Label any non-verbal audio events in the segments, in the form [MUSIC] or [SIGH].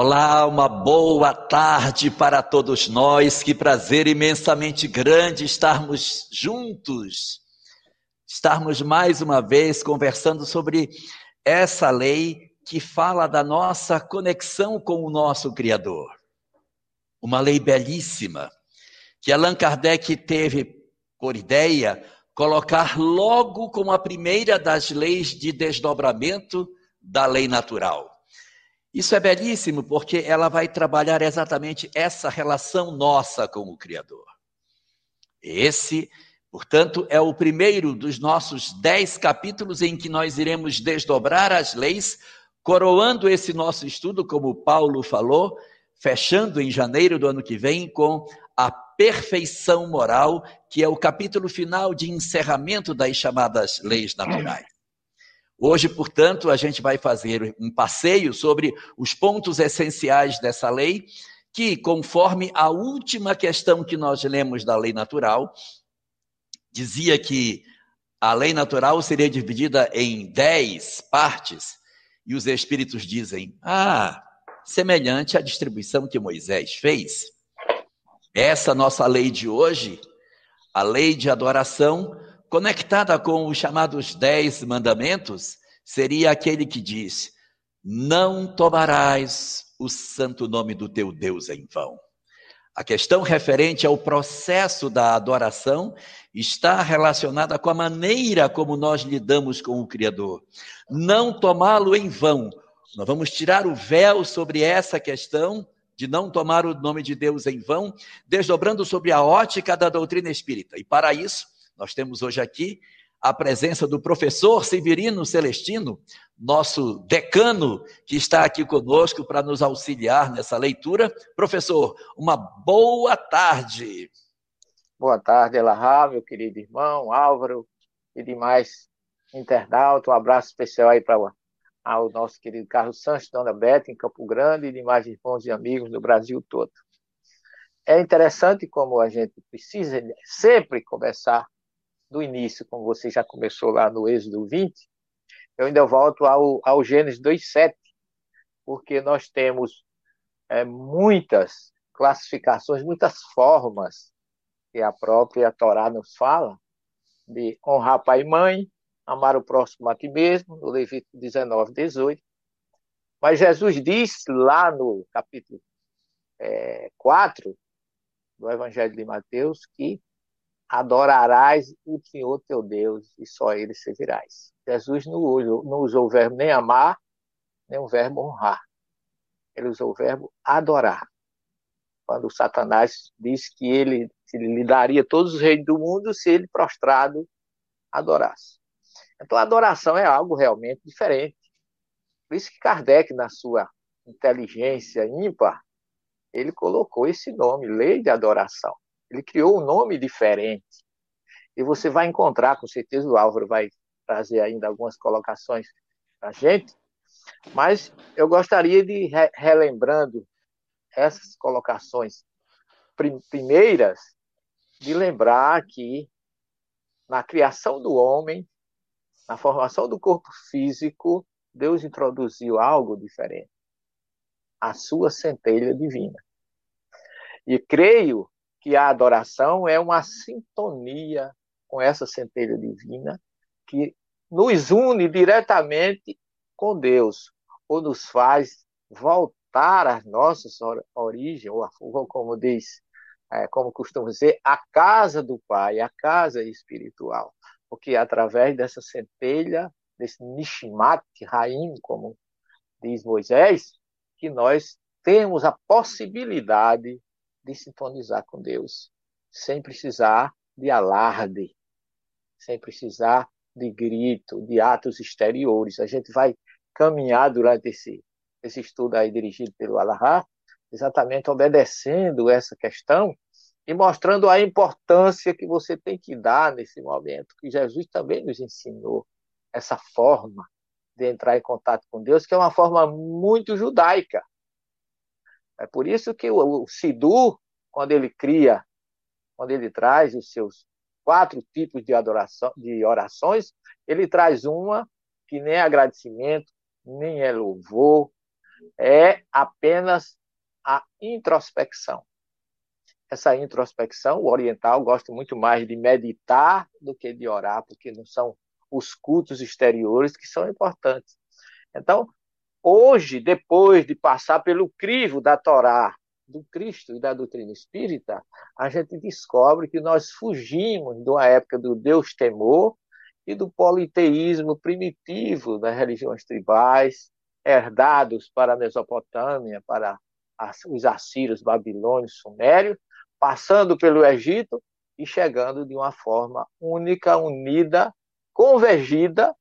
Olá, uma boa tarde para todos nós. Que prazer imensamente grande estarmos juntos, estarmos mais uma vez conversando sobre essa lei que fala da nossa conexão com o nosso Criador. Uma lei belíssima que Allan Kardec teve por ideia colocar logo como a primeira das leis de desdobramento da lei natural. Isso é belíssimo porque ela vai trabalhar exatamente essa relação nossa com o Criador. Esse, portanto, é o primeiro dos nossos dez capítulos em que nós iremos desdobrar as leis, coroando esse nosso estudo, como Paulo falou, fechando em janeiro do ano que vem com a perfeição moral, que é o capítulo final de encerramento das chamadas leis naturais. Hoje, portanto, a gente vai fazer um passeio sobre os pontos essenciais dessa lei, que, conforme a última questão que nós lemos da lei natural, dizia que a lei natural seria dividida em dez partes, e os espíritos dizem: ah, semelhante à distribuição que Moisés fez. Essa nossa lei de hoje, a lei de adoração, conectada com os chamados dez mandamentos, seria aquele que diz: Não tomarás o santo nome do teu Deus em vão. A questão referente ao processo da adoração está relacionada com a maneira como nós lidamos com o Criador. Não tomá-lo em vão. Nós vamos tirar o véu sobre essa questão de não tomar o nome de Deus em vão, desdobrando sobre a ótica da doutrina espírita. E para isso, nós temos hoje aqui a presença do professor Severino Celestino, nosso decano, que está aqui conosco para nos auxiliar nessa leitura. Professor, uma boa tarde. Boa tarde, Elahá, meu querido irmão, Álvaro e demais internautas. Um abraço especial aí para o nosso querido Carlos Santos, Dona Beta, em Campo Grande, e demais irmãos e amigos do Brasil todo. É interessante como a gente precisa sempre conversar do início, como você já começou lá no Êxodo 20, eu ainda volto ao, ao Gênesis 2,7, porque nós temos é, muitas classificações, muitas formas que a própria Torá nos fala de honrar pai e mãe, amar o próximo a ti mesmo, no Levítico 19, 18. Mas Jesus diz lá no capítulo é, 4 do Evangelho de Mateus que adorarás o Senhor teu Deus e só ele servirás. Jesus não usou, não usou o verbo nem amar, nem o verbo honrar. Ele usou o verbo adorar. Quando Satanás disse que ele, lhe daria todos os reis do mundo se ele prostrado adorasse. Então a adoração é algo realmente diferente. Por isso que Kardec, na sua inteligência ímpar, ele colocou esse nome, lei de adoração. Ele criou um nome diferente. E você vai encontrar, com certeza o Álvaro vai trazer ainda algumas colocações para a gente, mas eu gostaria de, re relembrando essas colocações primeiras, de lembrar que na criação do homem, na formação do corpo físico, Deus introduziu algo diferente. A sua centelha divina. E creio que a adoração é uma sintonia com essa centelha divina que nos une diretamente com Deus, ou nos faz voltar às nossas origens, ou como diz, é, como costumamos dizer, a casa do Pai, a casa espiritual. Porque através dessa centelha, desse Nishmat Raim, como diz Moisés, que nós temos a possibilidade de sintonizar com Deus, sem precisar de alarde, sem precisar de grito, de atos exteriores. A gente vai caminhar durante esse, esse estudo aí dirigido pelo Alahá, exatamente obedecendo essa questão e mostrando a importância que você tem que dar nesse momento, que Jesus também nos ensinou essa forma de entrar em contato com Deus, que é uma forma muito judaica. É por isso que o, o Sidur, quando ele cria, quando ele traz os seus quatro tipos de adoração, de orações, ele traz uma que nem é agradecimento, nem é louvor, é apenas a introspecção. Essa introspecção, o oriental gosta muito mais de meditar do que de orar, porque não são os cultos exteriores que são importantes. Então, hoje, depois de passar pelo crivo da Torá, do Cristo e da doutrina espírita, a gente descobre que nós fugimos de uma época do Deus temor e do politeísmo primitivo das religiões tribais, herdados para a Mesopotâmia, para os assírios, babilônios, sumérios, passando pelo Egito e chegando de uma forma única, unida, convergida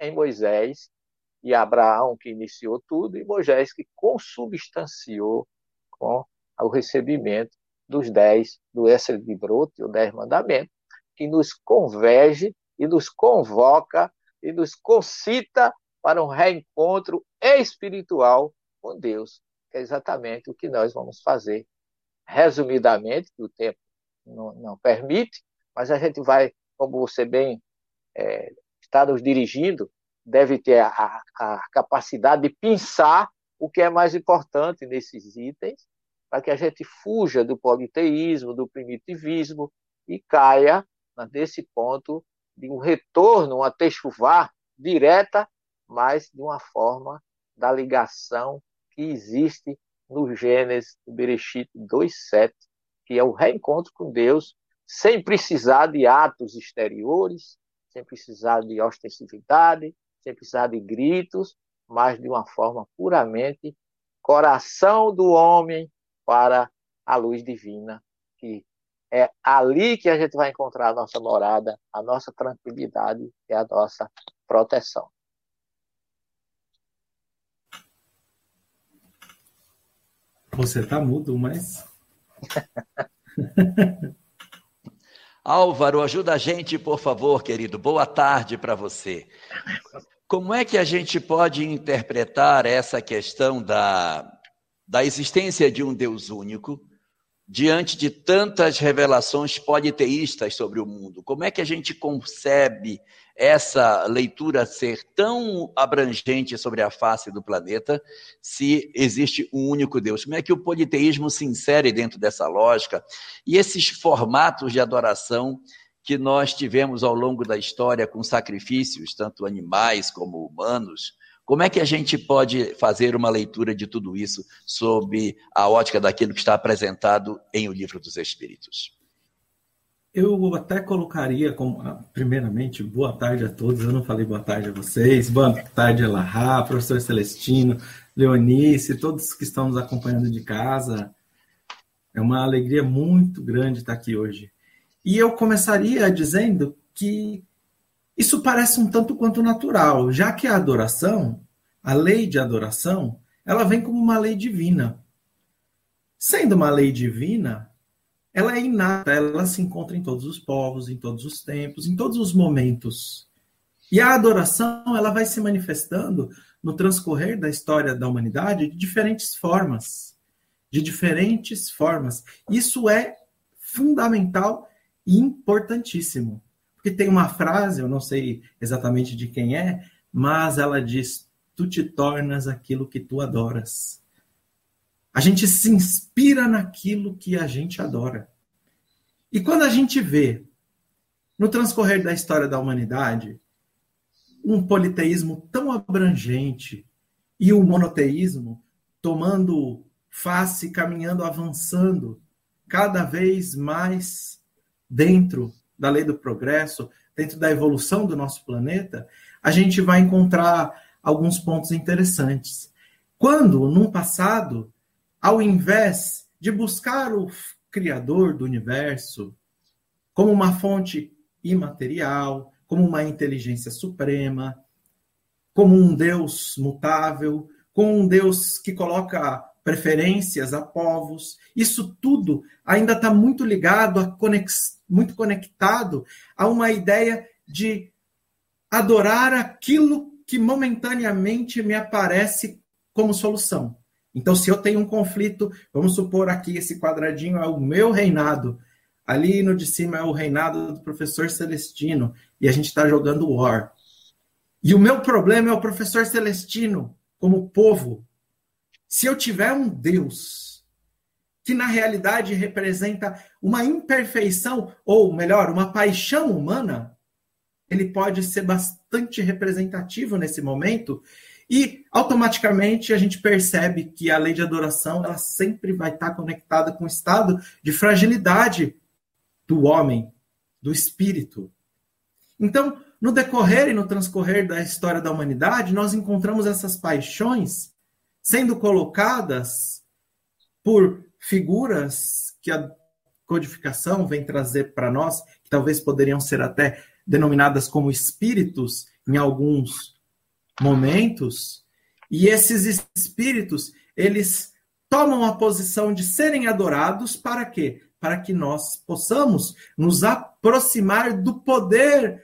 em Moisés e Abraão, que iniciou tudo, e Moisés, que consubstanciou com o recebimento dos dez, do Esser de Broto, o dez mandamentos, que nos converge e nos convoca e nos concita para um reencontro espiritual com Deus, que é exatamente o que nós vamos fazer. Resumidamente, que o tempo não, não permite, mas a gente vai, como você bem é, está nos dirigindo, deve ter a, a, capacidade de pensar o que é mais importante nesses itens para que a gente fuja do politeísmo, do primitivismo e caia nesse ponto de um retorno, uma techuvá direta, mas de uma forma da ligação que existe no Gênesis, no Bereshit 2.7, que é o reencontro com Deus, sem precisar de atos exteriores, sem precisar de ostensividade, sem precisar de gritos, mas de uma forma puramente coração do homem para a luz divina, que é ali que a gente vai encontrar a nossa morada, a nossa tranquilidade e a nossa proteção. Você está mudo, mas. [LAUGHS] Álvaro, ajuda a gente, por favor, querido. Boa tarde para você. Como é que a gente pode interpretar essa questão da da existência de um Deus único diante de tantas revelações politeístas sobre o mundo? Como é que a gente concebe essa leitura ser tão abrangente sobre a face do planeta se existe um único Deus? Como é que o politeísmo se insere dentro dessa lógica? E esses formatos de adoração que nós tivemos ao longo da história com sacrifícios, tanto animais como humanos, como é que a gente pode fazer uma leitura de tudo isso sob a ótica daquilo que está apresentado em O Livro dos Espíritos? Eu até colocaria como, ah, primeiramente, boa tarde a todos. Eu não falei boa tarde a vocês. Boa tarde, Elahá, professor Celestino, Leonice, todos que estão nos acompanhando de casa. É uma alegria muito grande estar aqui hoje. E eu começaria dizendo que isso parece um tanto quanto natural, já que a adoração, a lei de adoração, ela vem como uma lei divina. Sendo uma lei divina, ela é inata, ela se encontra em todos os povos, em todos os tempos, em todos os momentos. E a adoração, ela vai se manifestando no transcorrer da história da humanidade de diferentes formas. De diferentes formas. Isso é fundamental importantíssimo. Porque tem uma frase, eu não sei exatamente de quem é, mas ela diz: Tu te tornas aquilo que tu adoras. A gente se inspira naquilo que a gente adora. E quando a gente vê, no transcorrer da história da humanidade, um politeísmo tão abrangente e o monoteísmo tomando face, caminhando, avançando cada vez mais dentro da lei do progresso, dentro da evolução do nosso planeta, a gente vai encontrar alguns pontos interessantes. Quando, num passado, ao invés de buscar o Criador do universo como uma fonte imaterial, como uma inteligência suprema, como um Deus mutável, como um Deus que coloca preferências a povos. Isso tudo ainda está muito ligado, conex... muito conectado a uma ideia de adorar aquilo que momentaneamente me aparece como solução. Então, se eu tenho um conflito, vamos supor aqui esse quadradinho é o meu reinado, ali no de cima é o reinado do professor Celestino, e a gente está jogando War. E o meu problema é o professor Celestino, como povo, Se eu tiver um Deus que na realidade representa uma imperfeição, ou melhor, uma paixão humana, ele pode ser bastante representativo nesse momento e automaticamente a gente percebe que a lei de adoração ela sempre vai estar conectada com o estado de fragilidade do homem, do espírito. Então, no decorrer e no transcorrer da história da humanidade, nós encontramos essas paixões sendo colocadas por figuras que a codificação vem trazer para nós, que talvez poderiam ser até denominadas como espíritos em alguns momentos, e esses espíritos, eles tomam a posição de serem adorados para quê? Para que nós possamos nos aproximar do poder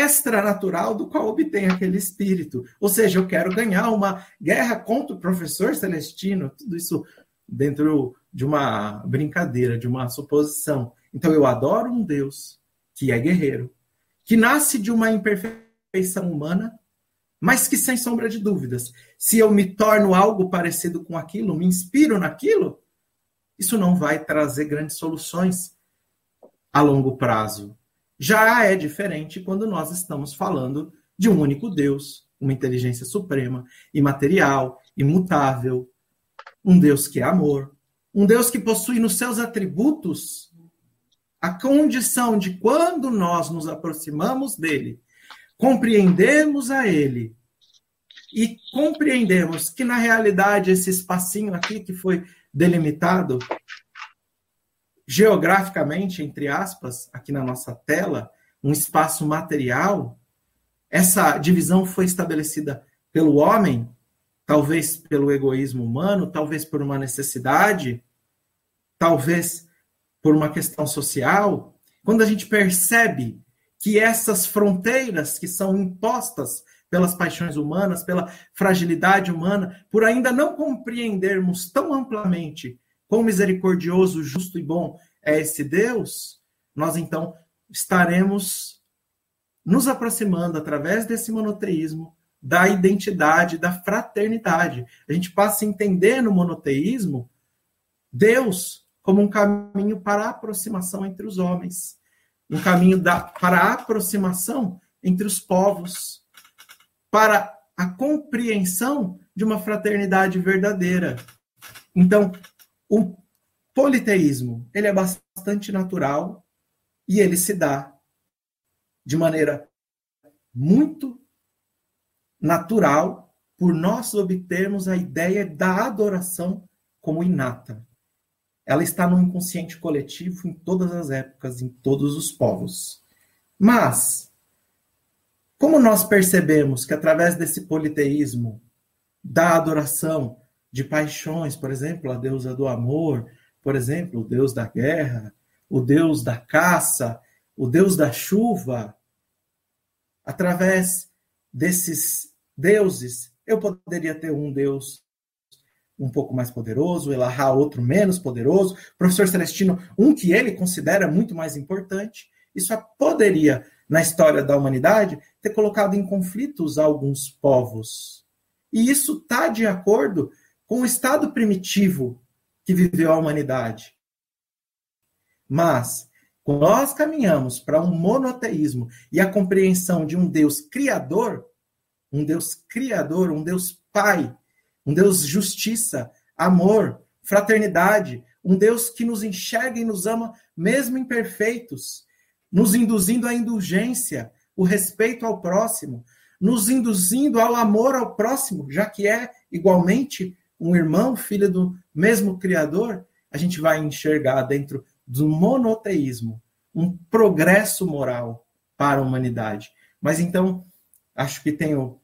extranatural do qual obtém aquele espírito. Ou seja, eu quero ganhar uma guerra contra o professor celestino, tudo isso dentro de uma brincadeira, de uma suposição. Então eu adoro um Deus que é guerreiro, que nasce de uma imperfeição humana, mas que sem sombra de dúvidas, se eu me torno algo parecido com aquilo, me inspiro naquilo, isso não vai trazer grandes soluções a longo prazo. Já é diferente quando nós estamos falando de um único Deus, uma inteligência suprema, imaterial, imutável, um Deus que é amor, um Deus que possui nos seus atributos a condição de quando nós nos aproximamos dele, compreendemos a ele e compreendemos que na realidade esse espacinho aqui que foi delimitado geograficamente, entre aspas, aqui na nossa tela, um espaço material, essa divisão foi estabelecida pelo homem, talvez pelo egoísmo humano, talvez por uma necessidade, talvez por uma questão social. Quando a gente percebe que essas fronteiras que são impostas pelas paixões humanas, pela fragilidade humana, por ainda não compreendermos tão amplamente quão misericordioso, justo e bom é esse Deus, nós então estaremos nos aproximando através desse monoteísmo da identidade, da fraternidade. A gente passa a entender no monoteísmo Deus como um caminho para a aproximação entre os homens, um caminho da, para a aproximação entre os povos, para a compreensão de uma fraternidade verdadeira. Então, o politeísmo, ele é bastante natural e ele se dá de maneira muito natural por nós obtermos a ideia da adoração como inata. Ela está no inconsciente coletivo em todas as épocas, em todos os povos. Mas, como nós percebemos que através desse politeísmo, da adoração, de paixões, por exemplo, a deusa do amor, por exemplo, o deus da guerra, o deus da caça, o deus da chuva. Através desses deuses, eu poderia ter um deus um pouco mais poderoso, Elahá outro menos poderoso, professor Celestino um que ele considera muito mais importante. Isso poderia, na história da humanidade, ter colocado em conflitos alguns povos. E isso está de acordo com o estado primitivo que viveu a humanidade. Mas, quando nós caminhamos para um monoteísmo e a compreensão de um Deus criador, um Deus criador, um Deus pai, um Deus justiça, amor, fraternidade, um Deus que nos enxerga e nos ama mesmo imperfeitos, nos induzindo à indulgência, o respeito ao próximo, nos induzindo ao amor ao próximo, já que é igualmente um irmão, filho do mesmo Criador, a gente vai enxergar dentro do monoteísmo um progresso moral para a humanidade. Mas então, acho que tenho.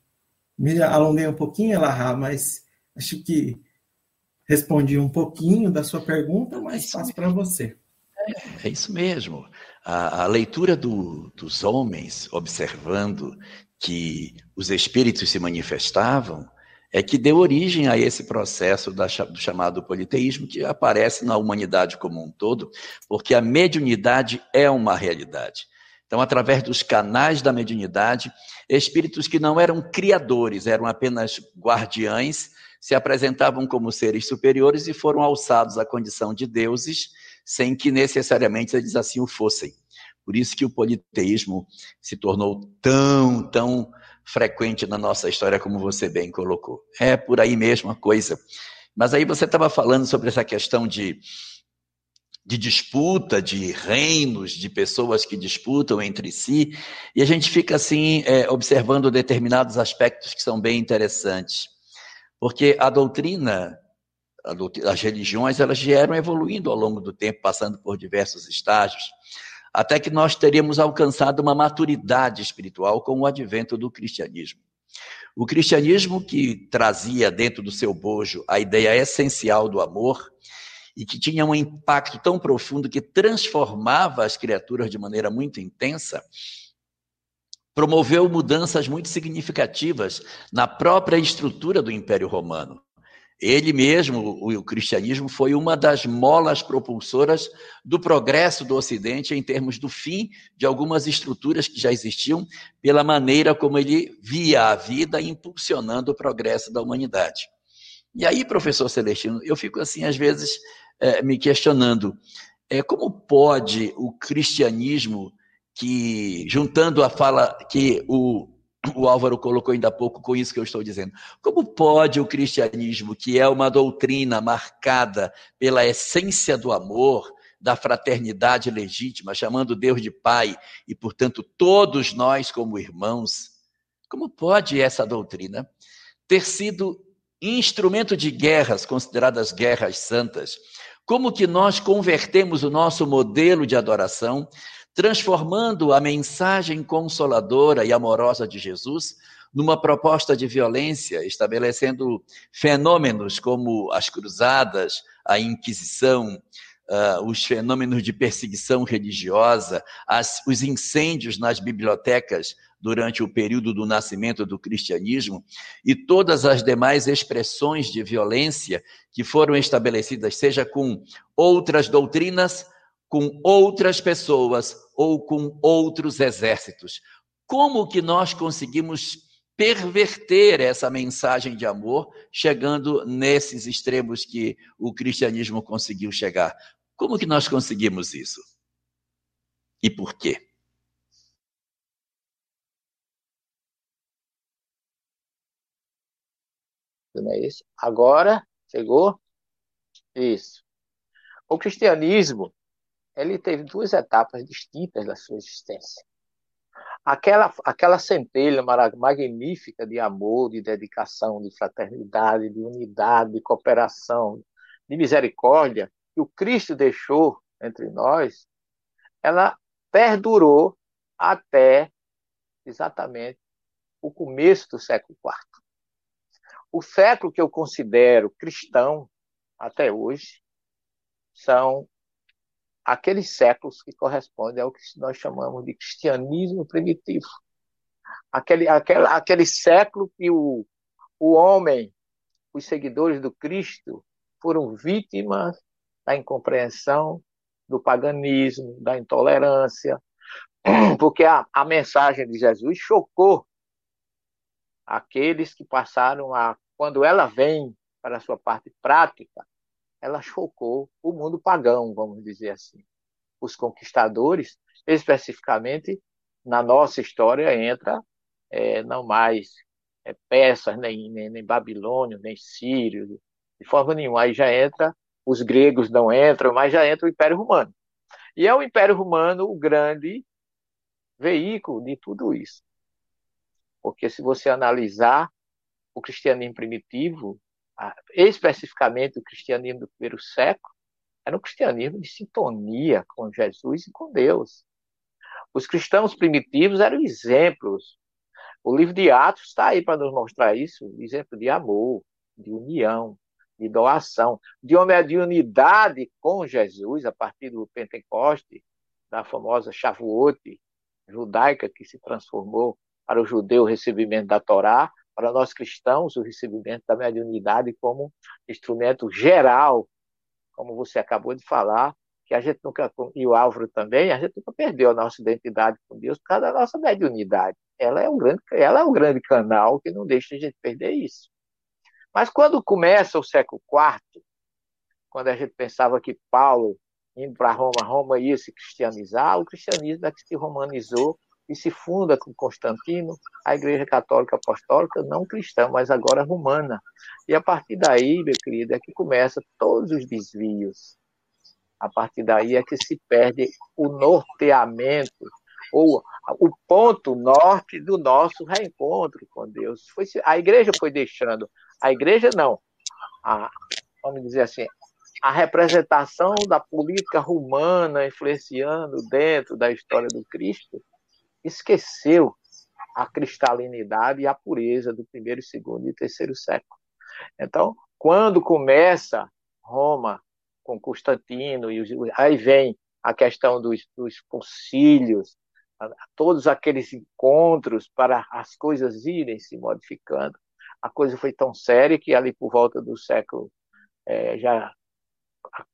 Me alonguei um pouquinho, Elahá, mas acho que respondi um pouquinho da sua pergunta, mas passo para você. É, é, isso mesmo. A, a leitura do, dos homens, observando que os espíritos se manifestavam, é que deu origem a esse processo da, do chamado politeísmo, que aparece na humanidade como um todo, porque a mediunidade é uma realidade. Então, através dos canais da mediunidade, espíritos que não eram criadores, eram apenas guardiães, se apresentavam como seres superiores e foram alçados à condição de deuses, sem que necessariamente eles assim o fossem. Por isso que o politeísmo se tornou tão, tão frequente na nossa história, como você bem colocou. É por aí mesmo a coisa. Mas aí você estava falando sobre essa questão de, de disputa, de reinos, de pessoas que disputam entre si, e a gente fica assim, é, observando determinados aspectos que são bem interessantes. Porque a doutrina, as religiões, elas vieram evoluindo ao longo do tempo, passando por diversos estágios até que nós teríamos alcançado uma maturidade espiritual com o advento do cristianismo. O cristianismo que trazia dentro do seu bojo a ideia essencial do amor e que tinha um impacto tão profundo que transformava as criaturas de maneira muito intensa, promoveu mudanças muito significativas na própria estrutura do Império Romano. Ele mesmo, o, cristianismo, foi uma das molas propulsoras do progresso do Ocidente em termos do fim de algumas estruturas que já existiam, pela maneira como ele via a vida impulsionando o progresso da humanidade. E aí, professor Celestino, eu fico assim, às vezes, é, me questionando: é, como pode o cristianismo, que, juntando a fala que o o Álvaro colocou ainda há pouco com isso que eu estou dizendo. Como pode o cristianismo, que é uma doutrina marcada pela essência do amor, da fraternidade legítima, chamando Deus de Pai e, portanto, todos nós como irmãos, como pode essa doutrina ter sido instrumento de guerras consideradas guerras santas? Como que nós convertemos o nosso modelo de adoração transformando a mensagem consoladora e amorosa de Jesus numa proposta de violência, estabelecendo fenômenos como as cruzadas, a Inquisição, uh, os fenômenos de perseguição religiosa, as, os incêndios nas bibliotecas durante o período do nascimento do cristianismo e todas as demais expressões de violência que foram estabelecidas, seja com outras doutrinas, com outras pessoas ou com outros exércitos. Como que nós conseguimos perverter essa mensagem de amor, chegando nesses extremos que o cristianismo conseguiu chegar? Como que nós conseguimos isso? E por quê? É isso? Agora chegou isso. O cristianismo ele teve duas etapas distintas da sua existência. Aquela, aquela centelha magnífica de amor, de dedicação, de fraternidade, de unidade, de cooperação, de misericórdia que o Cristo deixou entre nós, ela perdurou até exatamente o começo do século IV. O século que eu considero cristão até hoje são aqueles séculos que correspondem ao que nós chamamos de cristianismo primitivo. Aquele, aquele, aquele século que o, o homem, os seguidores do Cristo, foram vítimas da incompreensão, do paganismo, da intolerância, [CLEARS THROAT] porque a, a mensagem de Jesus chocou aqueles que passaram a, quando ela vem para a sua parte prática, ela chocou o mundo pagão, vamos dizer assim. Os conquistadores, especificamente na nossa história, entra é, não mais é, nem, nem, nem babilônio, nem sírio, de forma nenhuma. Aí já entra, os gregos não entram, mas já entra o Império Romano. E é o Império Romano o grande veículo de tudo isso. Porque se você analisar o cristianismo primitivo, especificamente o cristianismo do primeiro século, era um cristianismo de sintonia com Jesus e com Deus. Os cristãos primitivos eram exemplos. O livro de Atos está aí para nos mostrar isso, exemplo de amor, de união, de doação, de de unidade com Jesus a partir do Pentecoste, da famosa Shavuot judaica que se transformou para o judeu recebimento da Torá, para nós cristãos, o recebimento da mediunidade como instrumento geral, como você acabou de falar, que a gente nunca, e o Álvaro também, a gente nunca perdeu a nossa identidade com Deus por causa da nossa mediunidade. Ela é um grande, ela é um grande canal que não deixa a gente perder isso. Mas quando começa o século IV, quando a gente pensava que Paulo, indo para Roma, Roma ia se cristianizar, o cristianismo é que se romanizou e se funda com Constantino, a Igreja Católica Apostólica, não cristã, mas agora romana. E a partir daí, meu querido, é que começa todos os desvios. A partir daí é que se perde o norteamento, ou o ponto norte do nosso reencontro com Deus. Foi, a igreja foi deixando. A igreja não. A, vamos dizer assim, a representação da política romana influenciando dentro da história do Cristo esqueceu a cristalinidade e a pureza do primeiro, segundo e terceiro século. Então, quando começa Roma com Constantino, e aí vem a questão dos, dos concílios, todos aqueles encontros para as coisas irem se modificando. A coisa foi tão séria que ali por volta do século é, já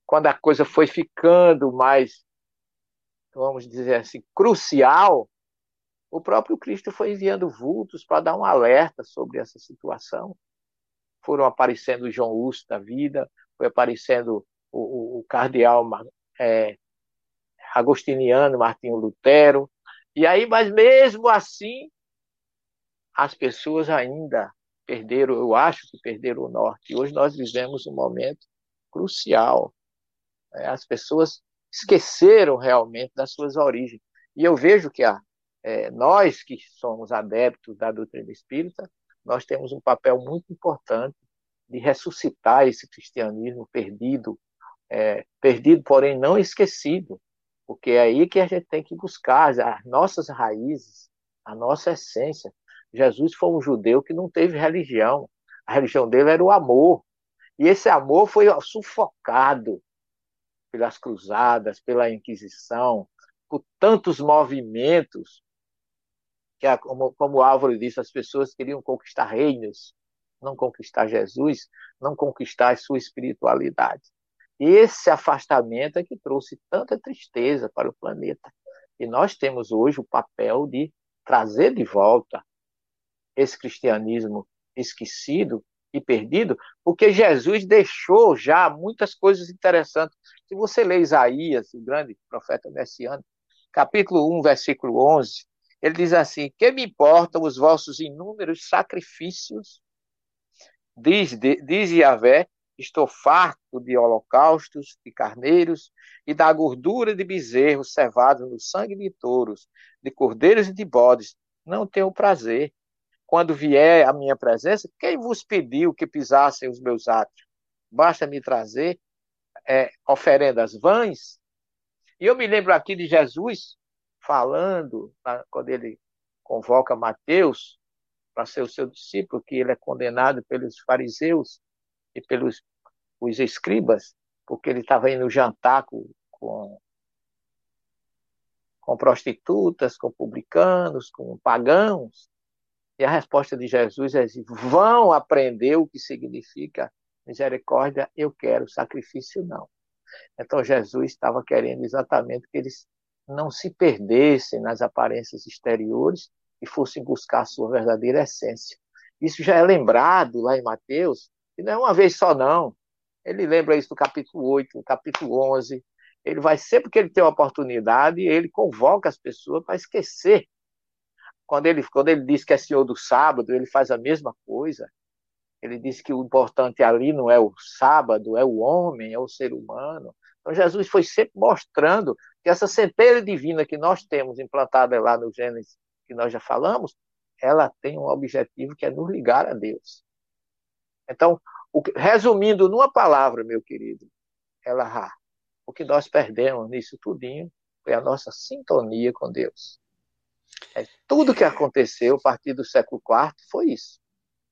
quando a coisa foi ficando mais vamos dizer assim crucial o próprio Cristo foi enviando vultos para dar um alerta sobre essa situação. Foram aparecendo João Hus da vida, foi aparecendo o, o, o cardeal é, agostiniano Martinho Lutero. E aí, mas mesmo assim, as pessoas ainda perderam, eu acho que perderam o norte. Hoje nós vivemos um momento crucial. É, as pessoas esqueceram realmente das suas origens. E eu vejo que a, é, nós que somos adeptos da doutrina espírita, nós temos um papel muito importante de ressuscitar esse cristianismo perdido, é, perdido, porém não esquecido, porque é aí que a gente tem que buscar as nossas raízes, a nossa essência. Jesus foi um judeu que não teve religião, a religião dele era o amor, e esse amor foi sufocado pelas cruzadas, pela Inquisição, por tantos movimentos que, é como, como o Álvaro disse, as pessoas queriam conquistar reinos, não conquistar Jesus, não conquistar a sua espiritualidade. Esse afastamento é que trouxe tanta tristeza para o planeta. E nós temos hoje o papel de trazer de volta esse cristianismo esquecido e perdido, porque Jesus deixou já muitas coisas interessantes. Se você lê Isaías, o grande profeta messiânico, capítulo 1, versículo 11, ele diz assim: Que me importam os vossos inúmeros sacrifícios? Diz, diz Yahvé: Estou farto de holocaustos, de carneiros e da gordura de bezerros cevados no sangue de touros, de cordeiros e de bodes. Não tenho prazer. Quando vier a minha presença, quem vos pediu que pisassem os meus atos? Basta me trazer é, oferendas vãs. E eu me lembro aqui de Jesus falando, quando ele convoca Mateus para ser o seu discípulo, que ele é condenado pelos fariseus e pelos os escribas, porque ele estava indo jantar com, com, com prostitutas, com publicanos, com pagãos. E a resposta de Jesus é assim, vão aprender o que significa misericórdia, eu quero, sacrifício não. Então Jesus estava querendo exatamente que eles não se perdessem nas aparências exteriores e fossem buscar a sua verdadeira essência. Isso já é lembrado lá em Mateus, e não é uma vez só, não. Ele lembra isso no capítulo 8, no capítulo 11. Ele vai, sempre que ele tem uma oportunidade, ele convoca as pessoas para esquecer. Quando ele, quando ele diz que é senhor do sábado, ele faz a mesma coisa. Ele diz que o importante ali não é o sábado, é o homem, é o ser humano. Então, Jesus foi sempre mostrando que essa centelha divina que nós temos implantada lá no Gênesis, que nós já falamos, ela tem um objetivo que é nos ligar a Deus. Então, o, resumindo numa palavra, meu querido, ela o que nós perdemos nisso tudinho foi a nossa sintonia com Deus. É, tudo que aconteceu a partir do século IV foi isso.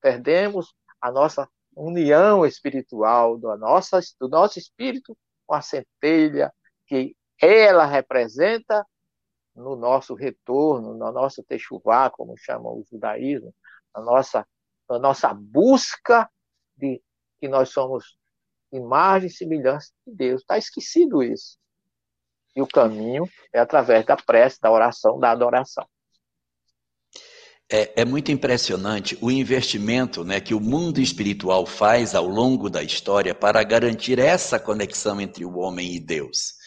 Perdemos a nossa união espiritual do nosso, do nosso espírito com a centelha que ela representa no nosso retorno, na nossa techuvá, como chama o judaísmo, a nossa, a nossa busca de que nós somos imagem e semelhança de Deus. Está esquecido isso. E o caminho é através da prece, da oração, da adoração. É, é, muito impressionante o investimento né, que o mundo espiritual faz ao longo da história para garantir essa conexão entre o homem e Deus.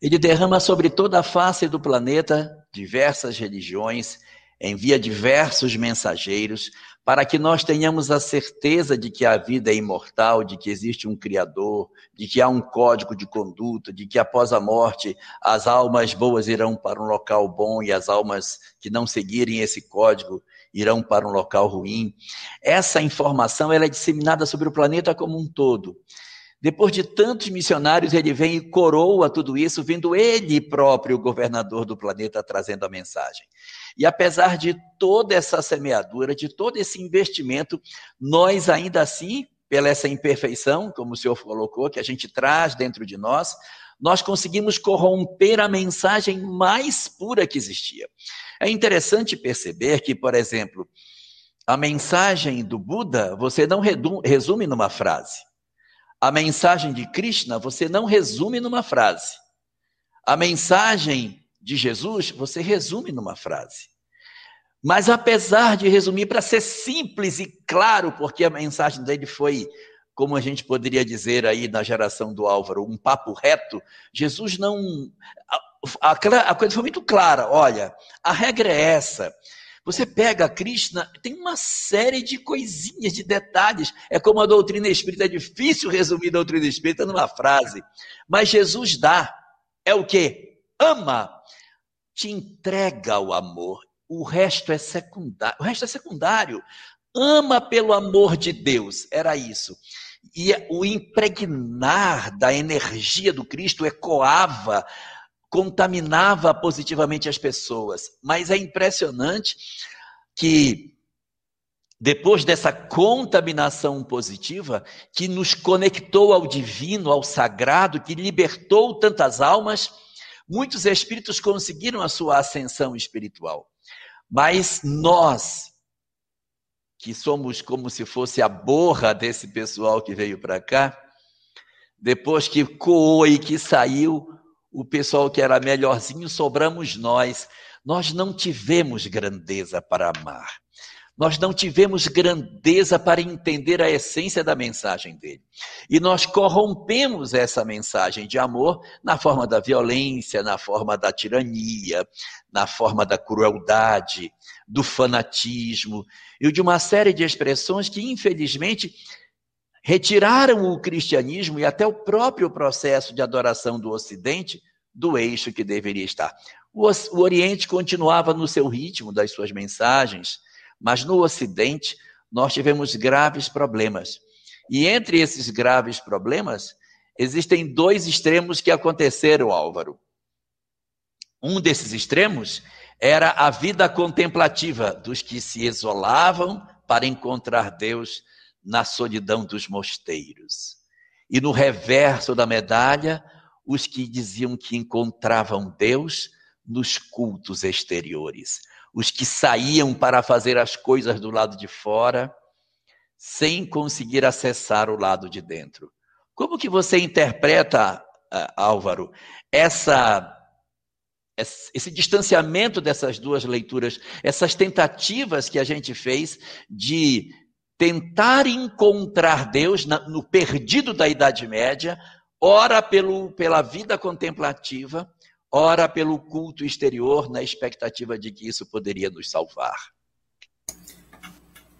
Ele derrama sobre toda a face do planeta diversas religiões, envia diversos mensageiros para que nós tenhamos a certeza de que a vida é imortal, de que existe um Criador, de que há um código de conduta, de que após a morte as almas boas irão para um local bom e as almas que não seguirem esse código irão para um local ruim. Essa informação ela é disseminada sobre o planeta como um todo. Depois de tantos missionários, ele vem e coroa tudo isso, vindo ele próprio, governador do planeta, trazendo a mensagem. E apesar de toda essa semeadura, de todo esse investimento, nós ainda assim, pela essa imperfeição, como o senhor colocou, que a gente traz dentro de nós, nós conseguimos corromper a mensagem mais pura que existia. É interessante perceber que, por exemplo, a mensagem do Buda você não resume numa frase. A mensagem de Krishna você não resume numa frase. A mensagem de Jesus você resume numa frase. Mas apesar de resumir para ser simples e claro, porque a mensagem dele foi, como a gente poderia dizer aí na geração do Álvaro, um papo reto, Jesus não. A, a, a coisa foi muito clara: olha, a regra é essa. Você pega Krishna, tem uma série de coisinhas, de detalhes. É como a doutrina espírita, é difícil resumir a doutrina espírita numa frase. Mas Jesus dá. É o que? Ama. Te entrega o amor. O resto é secundário. O resto é secundário. Ama pelo amor de Deus. Era isso. E o impregnar da energia do Cristo ecoava contaminava positivamente as pessoas. Mas é impressionante que depois dessa contaminação positiva, que nos conectou ao divino, ao sagrado, que libertou tantas almas, muitos espíritos conseguiram a sua ascensão espiritual. Mas nós, que somos como se fosse a borra desse pessoal que veio para cá, depois que coou e que saiu, o pessoal que era melhorzinho, sobramos nós. Nós não tivemos grandeza para amar. Nós não tivemos grandeza para entender a essência da mensagem dele. E nós corrompemos essa mensagem de amor na forma da violência, na forma da tirania, na forma da crueldade, do fanatismo e de uma série de expressões que, infelizmente, retiraram o cristianismo e até o próprio processo de adoração do Ocidente do eixo que deveria estar. O, Oriente continuava no seu ritmo das suas mensagens, mas no Ocidente nós tivemos graves problemas. E entre esses graves problemas, existem dois extremos que aconteceram, Álvaro. Um desses extremos era a vida contemplativa dos que se isolavam para encontrar Deus na solidão dos mosteiros. E no reverso da medalha, os que diziam que encontravam Deus nos cultos exteriores, os que saíam para fazer as coisas do lado de fora, sem conseguir acessar o lado de dentro. Como que você interpreta, Álvaro, essa esse distanciamento dessas duas leituras, essas tentativas que a gente fez de tentar encontrar Deus no perdido da Idade Média, ora pelo, pela vida contemplativa, ora pelo culto exterior, na expectativa de que isso poderia nos salvar.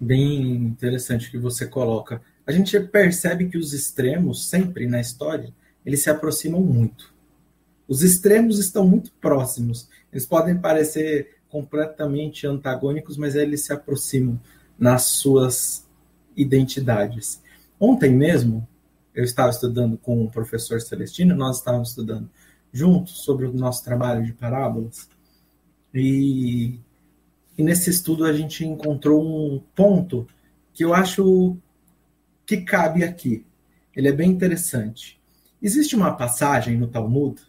Bem interessante que você coloca. A gente percebe que os extremos, sempre na história, eles se aproximam muito. Os extremos estão muito próximos. Eles podem parecer completamente antagônicos, mas eles se aproximam nas suas identidades. Ontem mesmo, eu estava estudando com o professor Celestino, nós estávamos estudando juntos sobre o nosso trabalho de parábolas, e, e nesse estudo a gente encontrou um ponto que eu acho que cabe aqui. Ele é bem interessante. Existe uma passagem no Talmud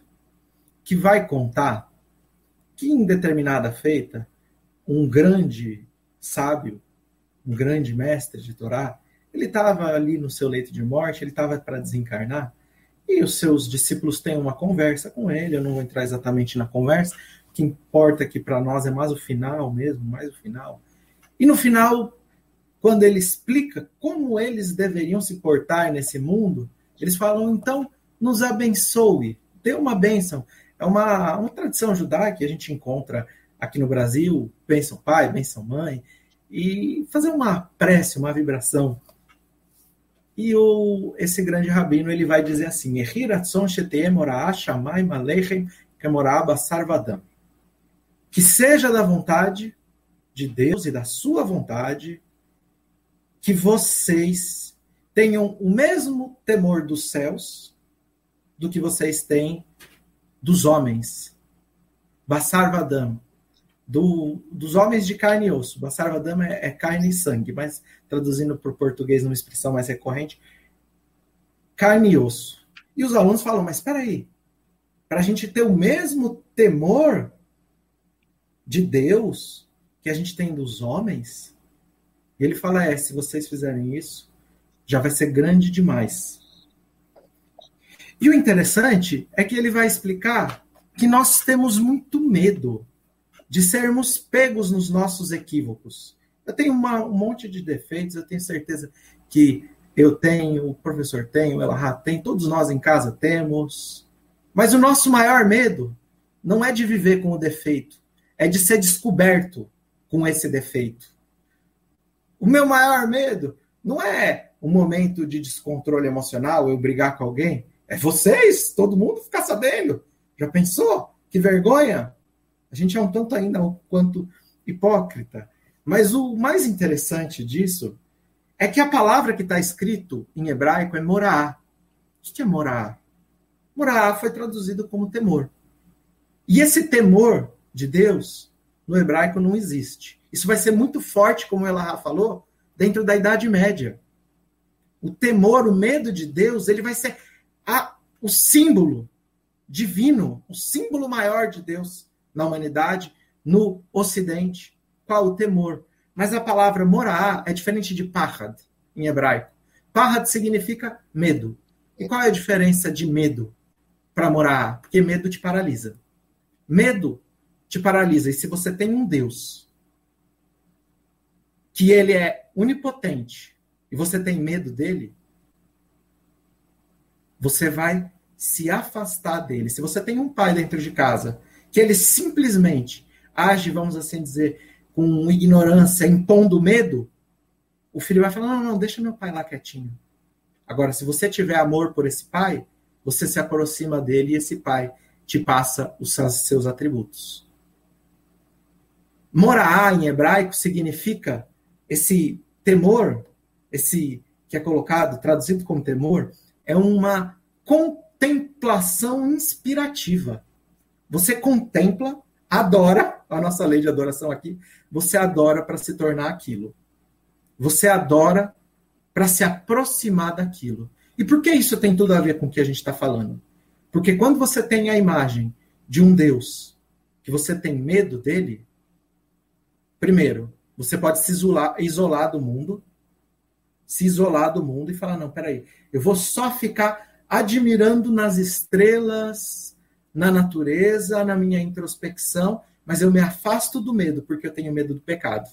que vai contar que em determinada feita, um grande sábio um grande mestre de Torá, ele estava ali no seu leito de morte, ele estava para desencarnar, e os seus discípulos têm uma conversa com ele. Eu não vou entrar exatamente na conversa, o que importa aqui para nós é mais o final mesmo, mais o final. E no final, quando ele explica como eles deveriam se portar nesse mundo, eles falam, então, nos abençoe, dê uma bênção. É uma, uma tradição judaica que a gente encontra aqui no Brasil, bênção pai, bênção mãe, e fazer uma prece, uma vibração. E o, esse grande rabino ele vai dizer assim: que seja da vontade de Deus e da sua vontade que vocês tenham o mesmo temor dos céus do que vocês têm dos homens. Basarvadam, do, dos homens de carne e osso. Basarvadam é, é carne e sangue, mas traduzindo para o português numa expressão mais recorrente, carne e osso. E os alunos falam, mas espera aí, para a gente ter o mesmo temor de Deus que a gente tem dos homens, ele fala: é, se vocês fizerem isso, já vai ser grande demais. E o interessante é que ele vai explicar que nós temos muito medo de sermos pegos nos nossos equívocos. Eu tenho uma, um monte de defeitos, eu tenho certeza que eu tenho, o professor tem, o Elahá tem, todos nós em casa temos. Mas o nosso maior medo não é de viver com o defeito, é de ser descoberto com esse defeito. O meu maior medo não é um momento de descontrole emocional, eu brigar com alguém. É vocês, todo mundo ficar sabendo. Já pensou? Que vergonha! A gente é um tanto ainda quanto hipócrita. Mas o mais interessante disso é que a palavra que está escrito em hebraico é moraá. O que é moraá? Moraá foi traduzido como temor. E esse temor de Deus, no hebraico, não existe. Isso vai ser muito forte, como ela falou, dentro da Idade Média. O temor, o medo de Deus, ele vai ser a, o símbolo divino, o símbolo maior de Deus na humanidade, no Ocidente. Qual o temor? Mas a palavra morar é diferente de pahad, em hebraico. Pahad significa medo. E qual é a diferença de medo para morar? Porque medo te paralisa. Medo te paralisa. E se você tem um Deus que ele é onipotente e você tem medo dele, você vai se afastar dele. Se você tem um pai dentro de casa que ele simplesmente age, vamos assim dizer, com ignorância, impondo medo, o filho vai falar: não, não, deixa meu pai lá quietinho. Agora, se você tiver amor por esse pai, você se aproxima dele e esse pai te passa os seus atributos. Moraá em hebraico significa esse temor, esse que é colocado, traduzido como temor, é uma contemplação inspirativa. Você contempla, adora, a nossa lei de adoração aqui, você adora para se tornar aquilo. Você adora para se aproximar daquilo. E por que isso tem tudo a ver com o que a gente está falando? Porque quando você tem a imagem de um Deus que você tem medo dele, primeiro, você pode se isolar, isolar do mundo, se isolar do mundo e falar: não, peraí, eu vou só ficar admirando nas estrelas, na natureza, na minha introspecção, mas eu me afasto do medo porque eu tenho medo do pecado.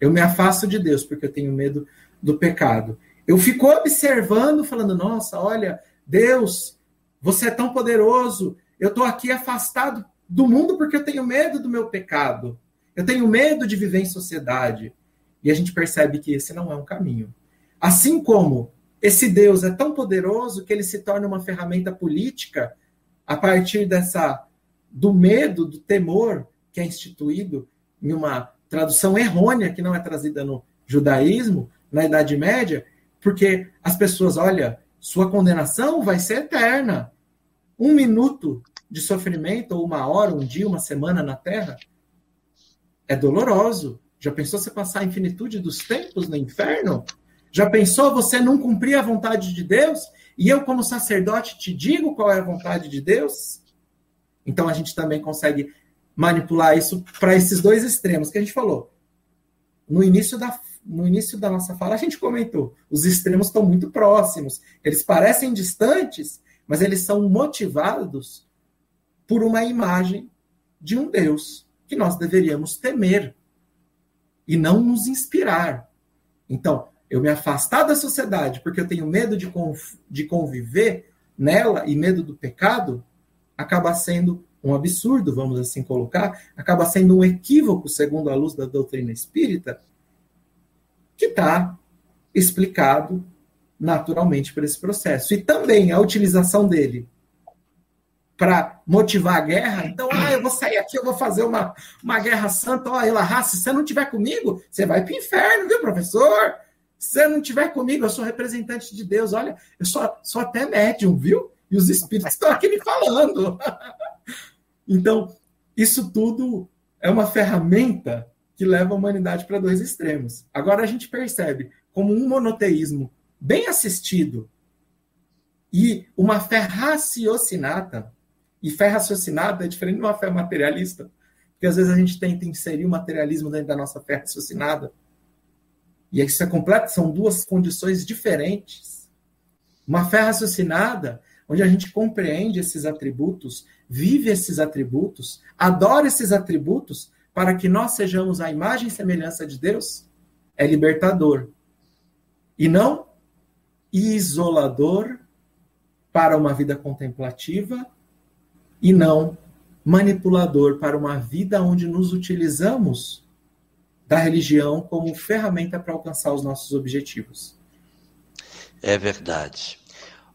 Eu me afasto de Deus porque eu tenho medo do pecado. Eu fico observando, falando: nossa, olha, Deus, você é tão poderoso. Eu estou aqui afastado do mundo porque eu tenho medo do meu pecado. Eu tenho medo de viver em sociedade. E a gente percebe que esse não é um caminho. Assim como esse Deus é tão poderoso que ele se torna uma ferramenta política a partir dessa do medo, do temor que é instituído em uma tradução errônea que não é trazida no judaísmo, na Idade Média, porque as pessoas, olha, sua condenação vai ser eterna. Um minuto de sofrimento, ou uma hora, um dia, uma semana na Terra, é doloroso. Já pensou você passar a infinitude dos tempos no inferno? Já pensou você não cumprir a vontade de Deus? E eu, como sacerdote, te digo qual é a vontade de Deus? Então a gente também consegue manipular isso para esses dois extremos que a gente falou. No início da no início da nossa fala a gente comentou, os extremos estão muito próximos. Eles parecem distantes, mas eles são motivados por uma imagem de um Deus que nós deveríamos temer. e não nos inspirar. Então, eu me afastar da sociedade porque eu tenho medo de, de conviver nela e medo do pecado, acaba sendo um absurdo, vamos assim colocar, acaba sendo um equívoco, segundo a luz da doutrina espírita, que está explicado naturalmente por esse processo. E também a utilização dele para motivar a guerra. Então, ah, eu vou sair aqui, eu vou fazer uma, uma guerra santa. Ó, Elahá, se você não tiver comigo, você vai para o inferno, viu, professor? Se você não tiver comigo, eu sou representante de Deus. Olha, eu sou, sou até médium, viu? E os espíritos estão aqui me falando. [LAUGHS] então, isso tudo é uma ferramenta que leva a humanidade para dois extremos. Agora a gente percebe como um monoteísmo bem assistido e uma fé raciocinada, e fé raciocinada é diferente de uma fé materialista, porque às vezes a gente tenta inserir o materialismo dentro da nossa fé raciocinada, e isso é completo, são duas condições diferentes. Uma fé raciocinada, onde a gente compreende esses atributos, vive esses atributos, adora esses atributos, para que nós sejamos a imagem e semelhança de Deus, é libertador. E não isolador para uma vida contemplativa e não manipulador para uma vida onde nos utilizamos da religião como ferramenta para alcançar os nossos objetivos. É verdade.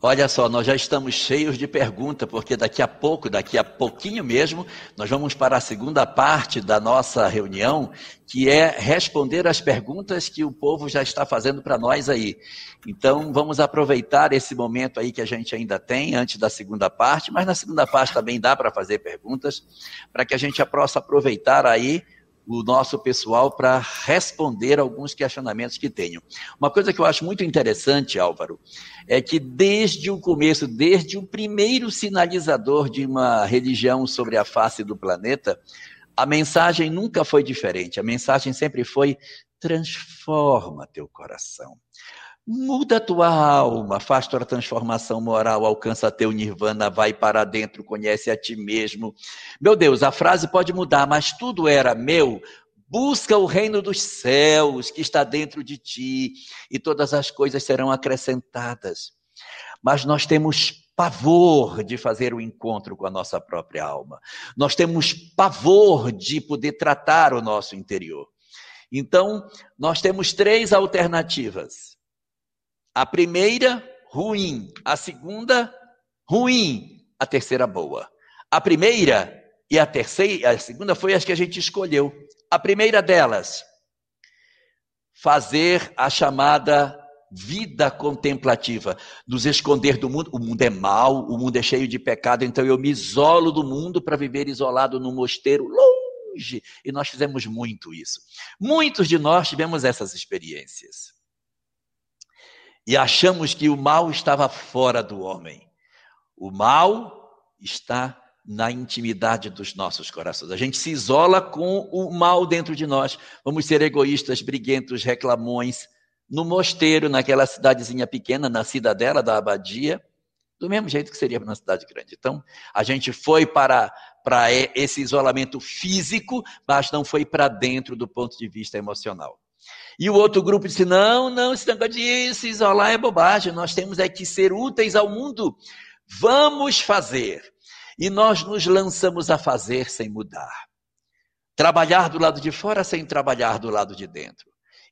Olha só, nós já estamos cheios de perguntas, porque daqui a pouco, daqui a pouquinho mesmo, nós vamos para a segunda parte da nossa reunião, que é responder as perguntas que o povo já está fazendo para nós aí. Então, vamos aproveitar esse momento aí que a gente ainda tem, antes da segunda parte, mas na segunda parte também dá para fazer perguntas, para que a gente possa aproveitar aí o nosso pessoal para responder alguns questionamentos que tenham. Uma coisa que eu acho muito interessante, Álvaro, é que desde o começo, desde o primeiro sinalizador de uma religião sobre a face do planeta, a mensagem nunca foi diferente. A mensagem sempre foi: transforma teu coração. Muda tua alma, faz tua transformação moral, alcança teu nirvana, vai para dentro, conhece a ti mesmo. Meu Deus, a frase pode mudar, mas tudo era meu. Busca o reino dos céus que está dentro de ti e todas as coisas serão acrescentadas. Mas nós temos pavor de fazer o encontro com a nossa própria alma. Nós temos pavor de poder tratar o nosso interior. Então, nós temos três alternativas a primeira, ruim. A segunda, ruim. A terceira, boa. A primeira e a terceira, a segunda foi as que a gente escolheu. A primeira delas, fazer a chamada vida contemplativa, nos esconder do mundo. O mundo é mau, o mundo é cheio de pecado, então eu me isolo do mundo para viver isolado num mosteiro longe. E nós fizemos muito isso. Muitos de nós tivemos essas experiências e achamos que o mal estava fora do homem. O mal está na intimidade dos nossos corações. A gente se isola com o mal dentro de nós. Vamos ser egoístas, briguentos, reclamões. No mosteiro, naquela cidadezinha pequena, na cidadela da abadia, do mesmo jeito que seria na cidade grande. Então, a gente foi para, para esse isolamento físico, mas não foi para dentro do ponto de vista emocional. E o outro grupo disse: não, não, esse negócio de se isolar é bobagem, nós temos é que ser úteis ao mundo. Vamos fazer. E nós nos lançamos a fazer sem mudar. Trabalhar do lado de fora sem trabalhar do lado de dentro.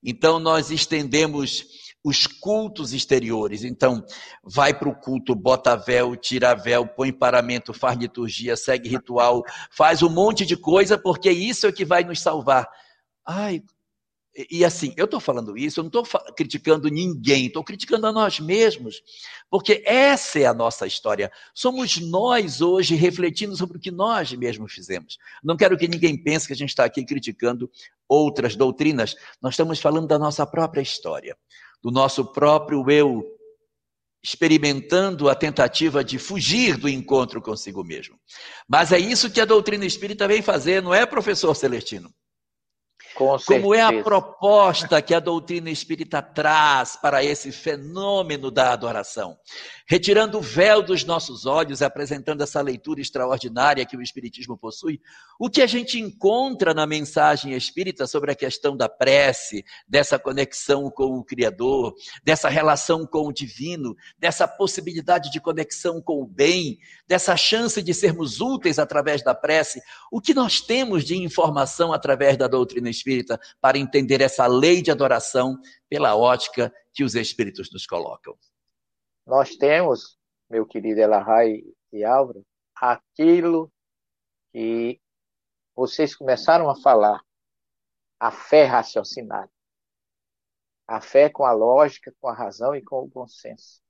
Então nós estendemos os cultos exteriores. Então, vai para o culto, bota véu, tira véu, põe paramento, faz liturgia, segue ritual, faz um monte de coisa, porque isso é que vai nos salvar. Ai, e assim, eu estou falando isso, eu não estou criticando ninguém, estou criticando a nós mesmos, porque essa é a nossa história. Somos nós hoje refletindo sobre o que nós mesmos fizemos. Não quero que ninguém pense que a gente está aqui criticando outras doutrinas, nós estamos falando da nossa própria história, do nosso próprio eu, experimentando a tentativa de fugir do encontro consigo mesmo. Mas é isso que a doutrina espírita vem fazer, não é, professor Celestino? Como é a proposta que a doutrina espírita traz para esse fenômeno da adoração? Retirando o véu dos nossos olhos, apresentando essa leitura extraordinária que o Espiritismo possui, o que a gente encontra na mensagem espírita sobre a questão da prece, dessa conexão com o Criador, dessa relação com o divino, dessa possibilidade de conexão com o bem, dessa chance de sermos úteis através da prece, o que nós temos de informação através da doutrina espírita para entender essa lei de adoração pela ótica que os espíritos nos colocam? Nós temos, meu querido Elahai e Álvaro, aquilo que vocês começaram a falar, a fé raciocinada. A fé com a lógica, com a razão e com o bom senso.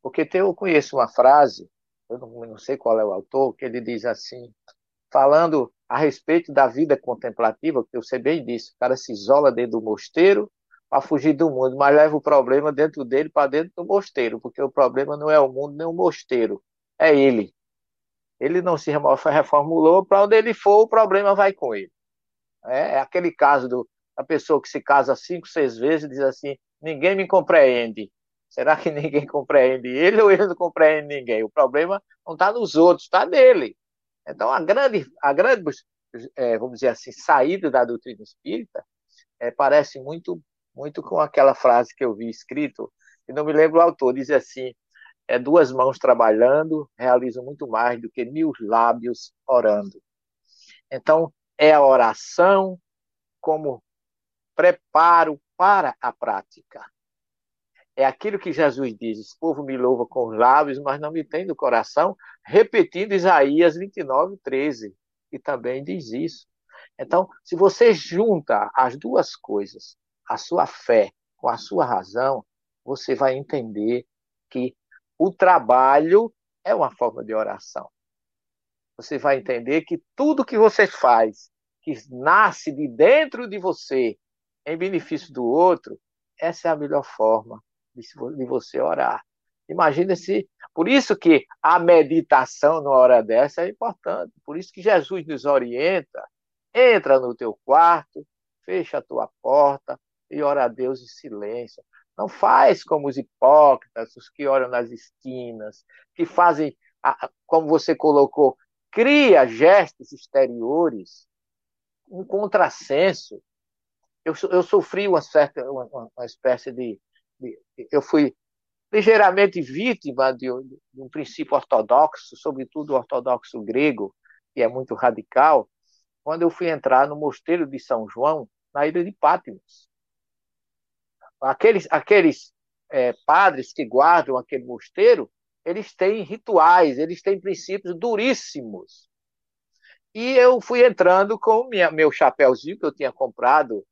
Porque eu conheço uma frase, eu não, sei qual é o autor, que ele diz assim, falando a respeito da vida contemplativa, que eu sei bem disso, o cara se isola dentro do mosteiro para fugir do mundo, mas leva o problema dentro dele para dentro do mosteiro, porque o problema não é o mundo nem o mosteiro, é ele. Ele não se reformulou, para onde ele for, o problema vai com ele. É, é aquele caso do, da pessoa que se casa cinco, seis vezes e diz assim: ninguém me compreende. Será que [LAUGHS] ninguém compreende ele ou ele não compreende ninguém? O problema não está nos outros, está nele. Então, a grande, a grande é, vamos dizer assim, saída da doutrina espírita é, parece muito muito com aquela frase que eu vi escrito, e não me lembro o autor, diz assim: é duas mãos trabalhando realizam muito mais do que mil lábios orando. Então, é a oração como preparo para a prática. É aquilo que Jesus diz: esse povo me louva com os lábios, mas não me tem no coração, repetindo Isaías 29, 13, que também diz isso. Então, se você junta as duas coisas, a sua fé com a sua razão, você vai entender que o trabalho é uma forma de oração. Você vai entender que tudo que você faz, que nasce de dentro de você, em benefício do outro, essa é a melhor forma de você orar. Imagina se. Por isso que a meditação numa hora dessa é importante. Por isso que Jesus nos orienta. Entra no teu quarto, fecha a tua porta, e ora a Deus em silêncio. Não faz como os hipócritas, os que oram nas esquinas, que fazem, como você colocou, cria gestos exteriores, um contrassenso. Eu, eu sofri uma certa, uma, uma espécie de, de, eu fui ligeiramente vítima de, de, um princípio ortodoxo, sobretudo ortodoxo grego, que é muito radical, quando eu fui entrar no mosteiro de São João, na ilha de Patmos aqueles, aqueles é, padres que guardam aquele mosteiro, eles têm rituais, eles têm princípios duríssimos. E eu fui entrando com minha, meu chapéuzinho que eu tinha comprado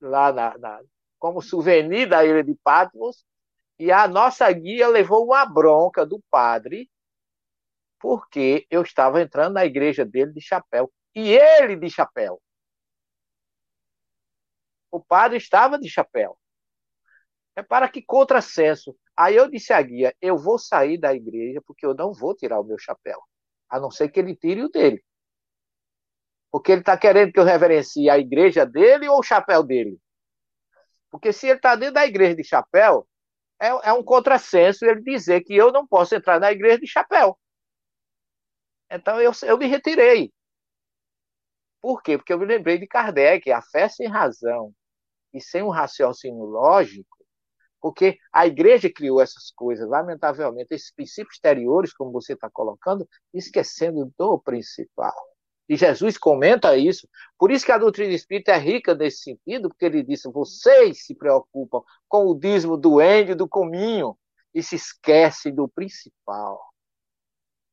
lá na, na, como souvenir da ilha de Patmos, e a nossa guia levou uma bronca do padre, porque eu estava entrando na igreja dele de chapéu. E ele de chapéu. O padre estava de chapéu. É para que contrassenso. Aí eu disse à guia: eu vou sair da igreja porque eu não vou tirar o meu chapéu, a não ser que ele tire o dele. Porque ele está querendo que eu reverencie a igreja dele ou o chapéu dele. Porque se ele está dentro da igreja de chapéu, é, é um contrassenso ele dizer que eu não posso entrar na igreja de chapéu. Então eu, eu me retirei. Por quê? Porque eu me lembrei de Kardec, a fé sem razão e sem um raciocínio lógico porque a igreja criou essas coisas, lamentavelmente, esses princípios exteriores, como você está colocando, esquecendo do principal. E Jesus comenta isso. Por isso que a doutrina espírita é rica nesse sentido, porque ele disse: vocês se preocupam com o dízimo do ende, do cominho, e se esquecem do principal,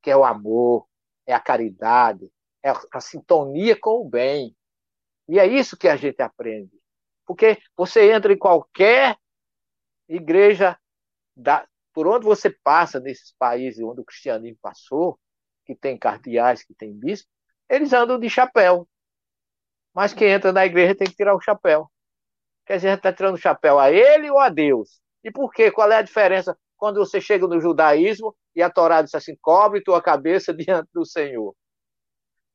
que é o amor, é a caridade, é a sintonia com o bem. E é isso que a gente aprende. Porque você entra em qualquer igreja, da, por onde você passa nesses países onde o cristianismo passou, que tem cardeais, que tem bispo, eles andam de chapéu. Mas quem entra na igreja tem que tirar o chapéu. Quer dizer, está tirando o chapéu a ele ou a Deus? E por quê? Qual é a diferença quando você chega no judaísmo e a Torá diz assim: cobre tua cabeça [LAUGHS] diante do Senhor?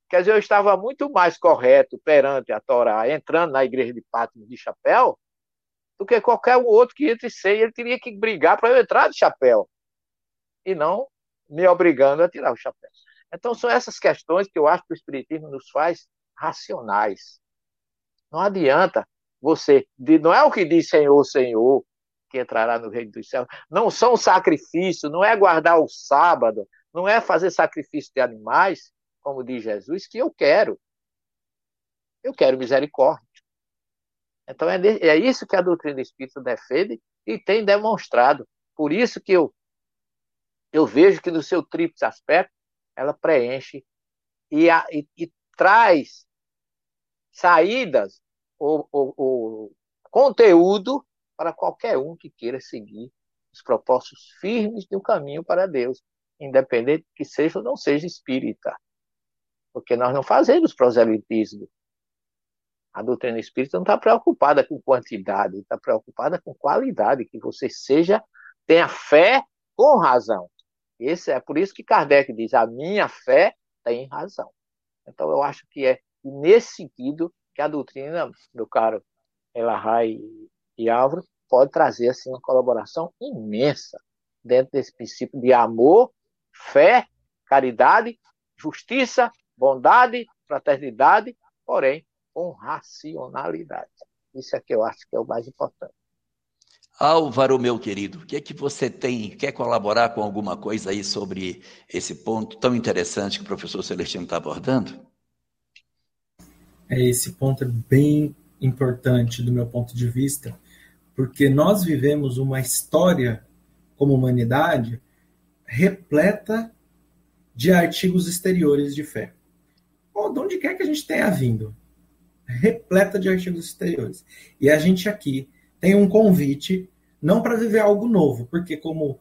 Quer dizer, eu estava muito mais correto perante a Torá, entrando na igreja de Pátimo de chapéu, do que qualquer outro que entre sem. Ele teria que brigar para eu entrar de chapéu. e não me obrigando a tirar o chapéu. Então, são essas questões que eu acho que o Espiritismo nos faz racionais. Não adianta você, não é o que diz Senhor, Senhor, que entrará no reino dos céus. Não são sacrifícios, não é guardar o sábado, não é fazer sacrifício de animais, como diz Jesus, que eu quero. Eu quero misericórdia. Então é, é isso que a doutrina espírita defende e tem demonstrado. Por isso que eu, eu vejo que no seu tríplice aspecto ela preenche e, a, e, e traz saídas ou, ou, ou, conteúdo para qualquer um que queira seguir os propósitos firmes de um caminho para Deus, independente que seja ou não seja espírita. Porque nós não fazemos proselitismo. A doutrina espírita não está preocupada com quantidade, está preocupada com qualidade, que você seja, tenha fé com razão. Esse é por isso que Kardec diz: a minha fé tem razão. Então eu acho que é nesse sentido que a doutrina, meu caro Elahai e Álvaro, pode trazer assim uma colaboração imensa dentro desse princípio de amor, fé, caridade, justiça, bondade, fraternidade, porém com racionalidade. Isso é que eu acho que é o mais importante. Álvaro, meu querido, o que é que você tem? Quer colaborar com alguma coisa aí sobre esse ponto tão interessante que o professor Celestino está abordando? É, esse ponto é bem importante do meu ponto de vista, porque nós vivemos uma história como humanidade repleta de artigos exteriores de fé. Ou de onde quer que a gente tenha vindo, repleta de artigos exteriores. E a gente aqui tem um convite, não para viver algo novo, porque, como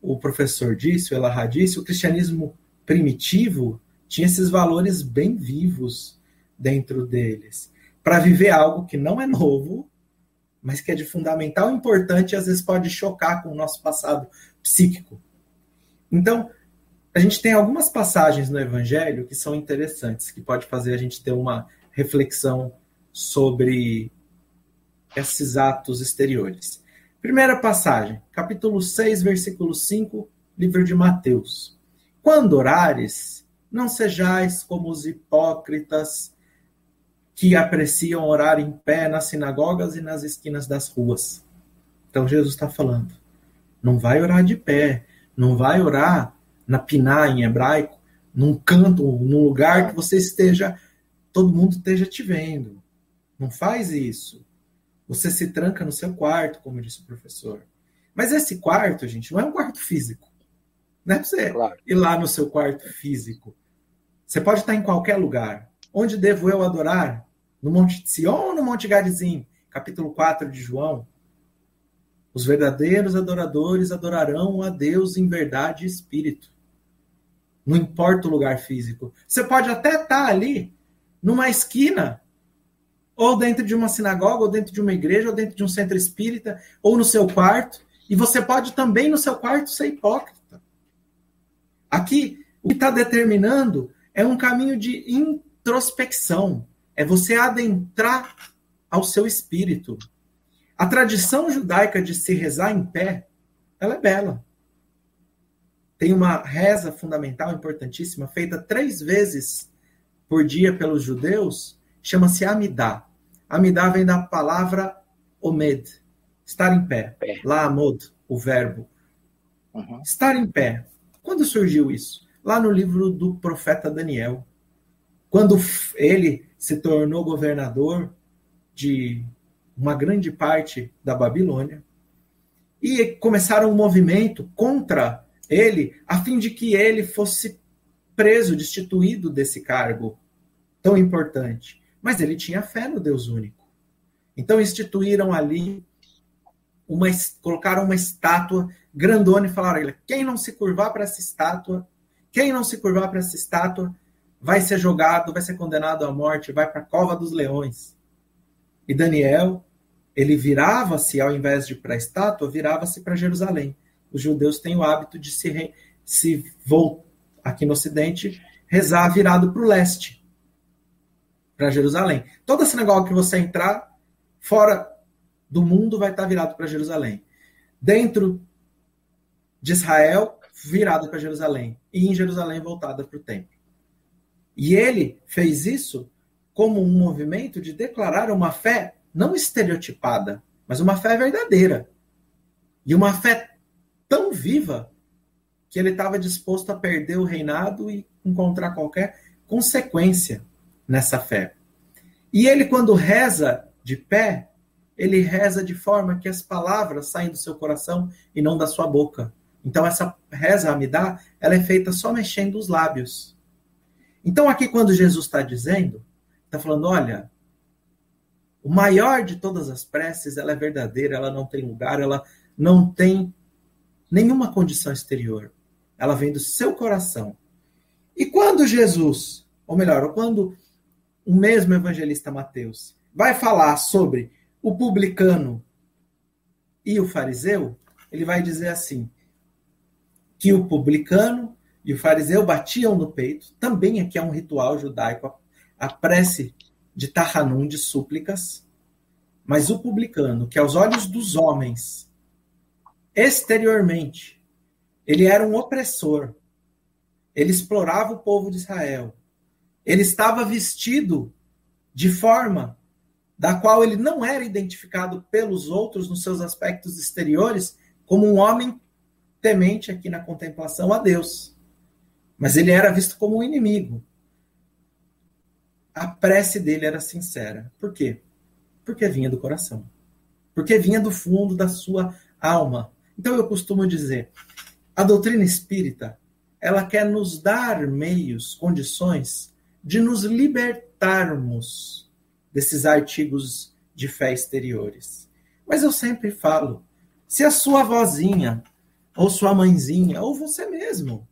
o professor disse, o Elahá disse, o cristianismo primitivo tinha esses valores bem vivos dentro deles. Para viver algo que não é novo, mas que é de fundamental importante e às vezes pode chocar com o nosso passado psíquico. Então, a gente tem algumas passagens no Evangelho que são interessantes, que pode fazer a gente ter uma reflexão sobre esses atos exteriores. Primeira passagem, capítulo 6, versículo 5, livro de Mateus. Quando orares, não sejais como os hipócritas que apreciam orar em pé nas sinagogas e nas esquinas das ruas. Então Jesus está falando, não vai orar de pé, não vai orar na piná em hebraico, num canto, num lugar que você esteja, todo mundo esteja te vendo. Não faz isso. Você se tranca no seu quarto, como disse o professor. Mas esse quarto, gente, não é um quarto físico. Não é para você claro. ir lá no seu quarto físico. Você pode estar em qualquer lugar. Onde devo eu adorar? No Monte de ou no Monte Garizim? Capítulo 4 de João. Os verdadeiros adoradores adorarão a Deus em verdade e espírito. Não importa o lugar físico. Você pode até estar ali, numa esquina, ou dentro de uma sinagoga, ou dentro de uma igreja, ou dentro de um centro espírita, ou no seu quarto. E você pode também no seu quarto ser hipócrita. Aqui, o que está determinando é um caminho de introspecção. É você adentrar ao seu espírito. A tradição judaica de se rezar em pé, ela é bela. Tem uma reza fundamental, importantíssima, feita três vezes por dia pelos judeus, chama-se Amidá. Amidá vem da palavra omed, estar em pé. pé. amod, o verbo. Uhum. Estar em pé. Quando surgiu isso? Lá no livro do profeta Daniel. Quando ele se tornou governador de uma grande parte da Babilônia, e começaram um movimento contra ele, a fim de que ele fosse preso, destituído desse cargo tão importante. Mas ele tinha fé no Deus único. Então instituíram ali uma colocaram uma estátua grandona e falaram: quem não se curvar para essa estátua, quem não se curvar para essa estátua, vai ser jogado, vai ser condenado à morte, vai para a cova dos leões. E Daniel, ele virava-se, ao invés de para a estátua, virava-se para Jerusalém. Os judeus têm o hábito de se, se voltar aqui no Ocidente, rezar virado para o leste para Jerusalém. Toda sinagoga que você entrar, fora do mundo, vai estar virado para Jerusalém. Dentro de Israel, virada para Jerusalém e em Jerusalém voltada para o templo. E ele fez isso como um movimento de declarar uma fé não estereotipada, mas uma fé verdadeira. E uma fé tão viva que ele estava disposto a perder o reinado e encontrar qualquer consequência nessa fé. E ele, quando reza de pé, ele reza de forma que as palavras saem do seu coração e não da sua boca. Então, essa reza Amidá, ela é feita só mexendo os lábios. Então, aqui, quando Jesus está dizendo, está falando: olha, o maior de todas as preces, ela é verdadeira, ela não tem lugar, ela não tem nenhuma condição exterior. Ela vem do seu coração. E quando Jesus, ou melhor, quando o mesmo evangelista Mateus vai falar sobre o publicano e o fariseu, ele vai dizer assim: que o publicano e o fariseu batiam no peito, também aqui é um ritual judaico, a prece de Tahanum, de súplicas, mas o publicano, que aos olhos dos homens, exteriormente, ele era um opressor, ele explorava o povo de Israel, ele estava vestido de forma da qual ele não era identificado pelos outros nos seus aspectos exteriores como um homem temente aqui na contemplação a Deus. Mas ele era visto como um inimigo. A prece dele era sincera. Por quê? Porque vinha do coração. Porque vinha do fundo da sua alma. Então eu costumo dizer, a doutrina espírita, ela quer nos dar meios, condições de nos libertarmos desses artigos de fé exteriores. Mas eu sempre falo: se a sua vozinha, ou sua mãezinha, ou você mesmo,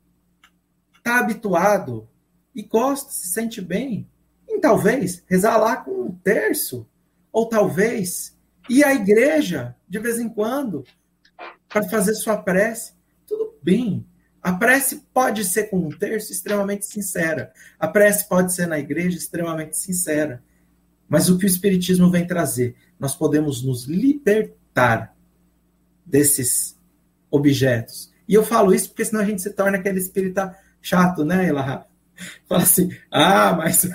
está habituado e gosta, se sente bem, em talvez rezar lá com um terço, ou talvez ir à igreja de vez em quando para fazer sua prece, bem. A prece pode ser com um terço extremamente sincera. A prece pode ser na igreja extremamente sincera. Mas o que o Espiritismo vem trazer? Nós podemos nos libertar desses objetos. E eu falo isso porque senão a gente se torna aquele espírita chato, né, Elahá? [LAUGHS] Fala assim, ah, mas,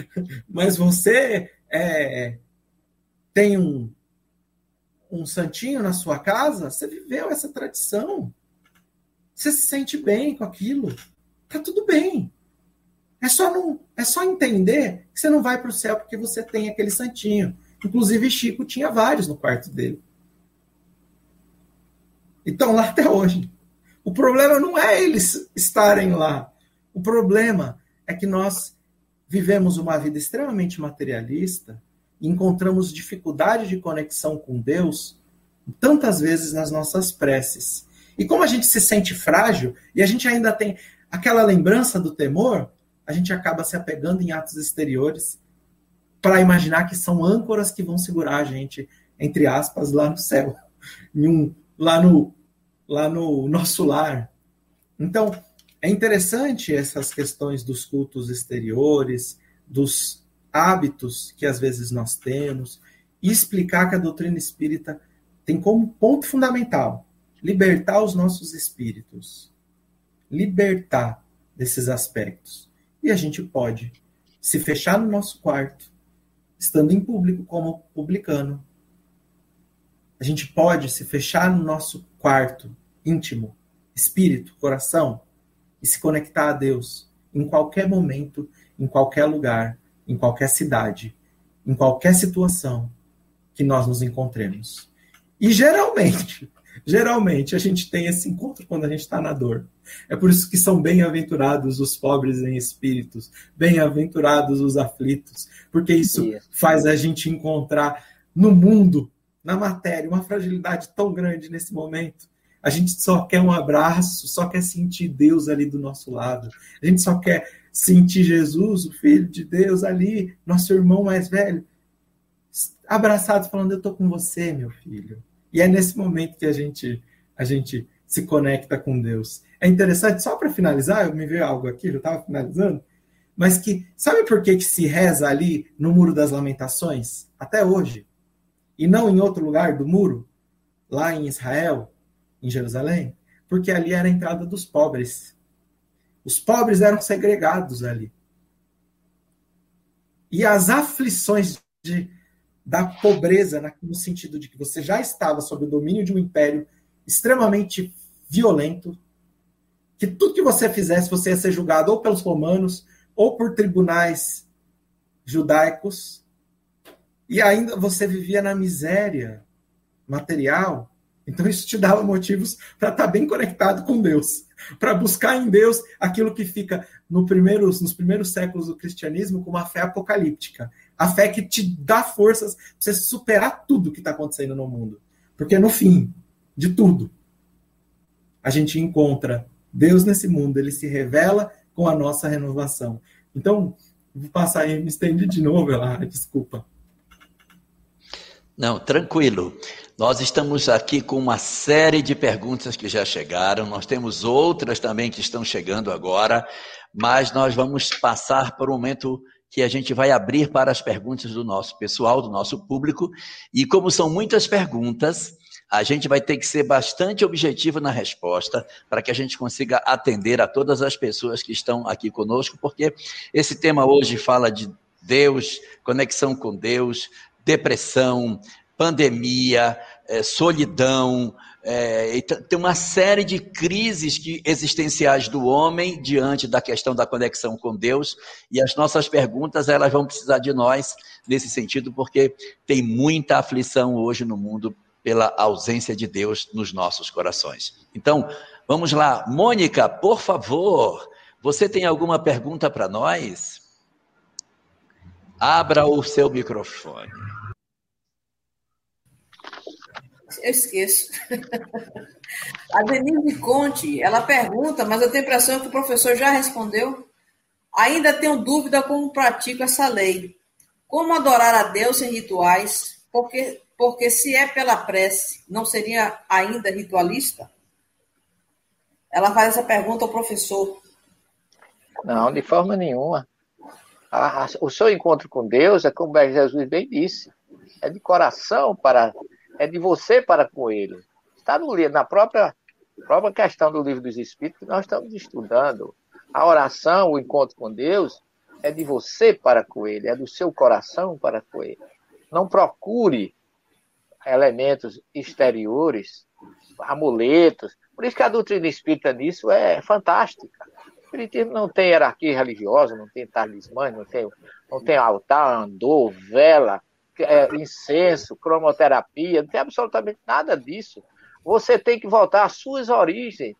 [LAUGHS] mas você é, tem um, um santinho na sua casa, você viveu essa tradição. Você se sente bem com aquilo. Tá tudo bem. É só, não, é só entender que você não vai para o céu porque você tem aquele santinho. Inclusive, Chico tinha vários no quarto dele. Então, lá até hoje. O problema não é eles estarem lá. O problema é que nós vivemos uma vida extremamente materialista e encontramos dificuldade de conexão com Deus tantas vezes nas nossas preces. E como a gente se sente frágil e a gente ainda tem aquela lembrança do temor, a gente acaba se apegando em atos exteriores para imaginar que são âncoras que vão segurar a gente, entre aspas, lá no céu, um, lá, no, lá no nosso lar. Então, é interessante essas questões dos cultos exteriores, dos hábitos que às vezes nós temos, e explicar que a doutrina espírita tem como ponto fundamental libertar os nossos espíritos. Libertar desses aspectos. E a gente pode se fechar no nosso quarto, estando em público como publicano. A gente pode se fechar no nosso quarto íntimo, espírito, coração, e se conectar a Deus em qualquer momento, em qualquer lugar, em qualquer cidade, em qualquer situação que nós nos encontremos. E geralmente, geralmente a gente tem esse encontro quando a gente está na dor. É por isso que são bem-aventurados os pobres em espíritos, bem-aventurados os aflitos, porque isso, faz a gente encontrar no mundo, na matéria, uma fragilidade tão grande nesse momento. A gente só quer um abraço, só quer sentir Deus ali do nosso lado. A gente só quer sentir Jesus, o Filho de Deus, ali, nosso irmão mais velho, abraçado, falando: Eu estou com você, meu filho. E é nesse momento que a gente, a gente se conecta com Deus. É interessante, só para finalizar, eu me veio algo aqui, já estava finalizando, mas que sabe por que, que se reza ali no Muro das Lamentações, até hoje, e não em outro lugar do muro, lá em Israel, em Jerusalém? porque ali era a entrada dos pobres. Os pobres eram segregados ali. E as aflições de, da pobreza, no sentido de que você já estava sob o domínio de um império extremamente violento, que tudo que você fizesse, você ia ser julgado ou pelos romanos ou por tribunais judaicos, e ainda você vivia na miséria material, então isso te dava motivos para estar tá bem conectado com Deus, para buscar em Deus aquilo que fica no nos primeiros séculos do cristianismo como a fé apocalíptica, a fé que te dá forças para você superar tudo que está acontecendo no mundo, porque no fim de tudo a gente encontra Deus nesse mundo, ele se revela com a nossa renovação. Então, vou passar aí, me estende de novo, ela, desculpa. Não, tranquilo. Nós estamos aqui com uma série de perguntas que já chegaram, nós temos outras também que estão chegando agora, mas nós vamos passar por um momento que a gente vai abrir para as perguntas do nosso pessoal, do nosso público, e como são muitas perguntas, a gente vai ter que ser bastante objetivo na resposta para que a gente consiga atender a todas as pessoas que estão aqui conosco, porque esse tema hoje fala de Deus, conexão com Deus, depressão, pandemia, é, solidão, é, tem uma série de crises que, existenciais do homem diante da questão da conexão com Deus e as nossas perguntas elas vão precisar de nós nesse sentido porque tem muita aflição hoje no mundo pela ausência de Deus nos nossos corações. Então, vamos lá. Mônica, por favor, você tem alguma pergunta para nós? Abra o seu microfone. Eu esqueço. A Denise Conte, ela pergunta, mas eu tenho a impressão que o professor já respondeu. Ainda tenho dúvida como pratico essa lei. Como adorar a Deus em rituais? Porque porque se é pela prece, não seria ainda ritualista? Ela faz essa pergunta ao professor. Não, de forma nenhuma. o seu encontro com Deus é como Jesus bem disse, é de coração para, é de você para com Ele. Está no na própria própria questão do livro dos Espíritos que nós estamos estudando. A oração, o encontro com Deus, é de você para com Ele, é do seu coração para com Ele. Não procure elementos exteriores, amuletos. Por isso que a doutrina espírita nisso é fantástica. O espiritismo não tem hierarquia religiosa, não tem talismã, não tem, não tem altar, andor, vela, é, incenso, cromoterapia, não tem absolutamente nada disso. Você tem que voltar às suas origens.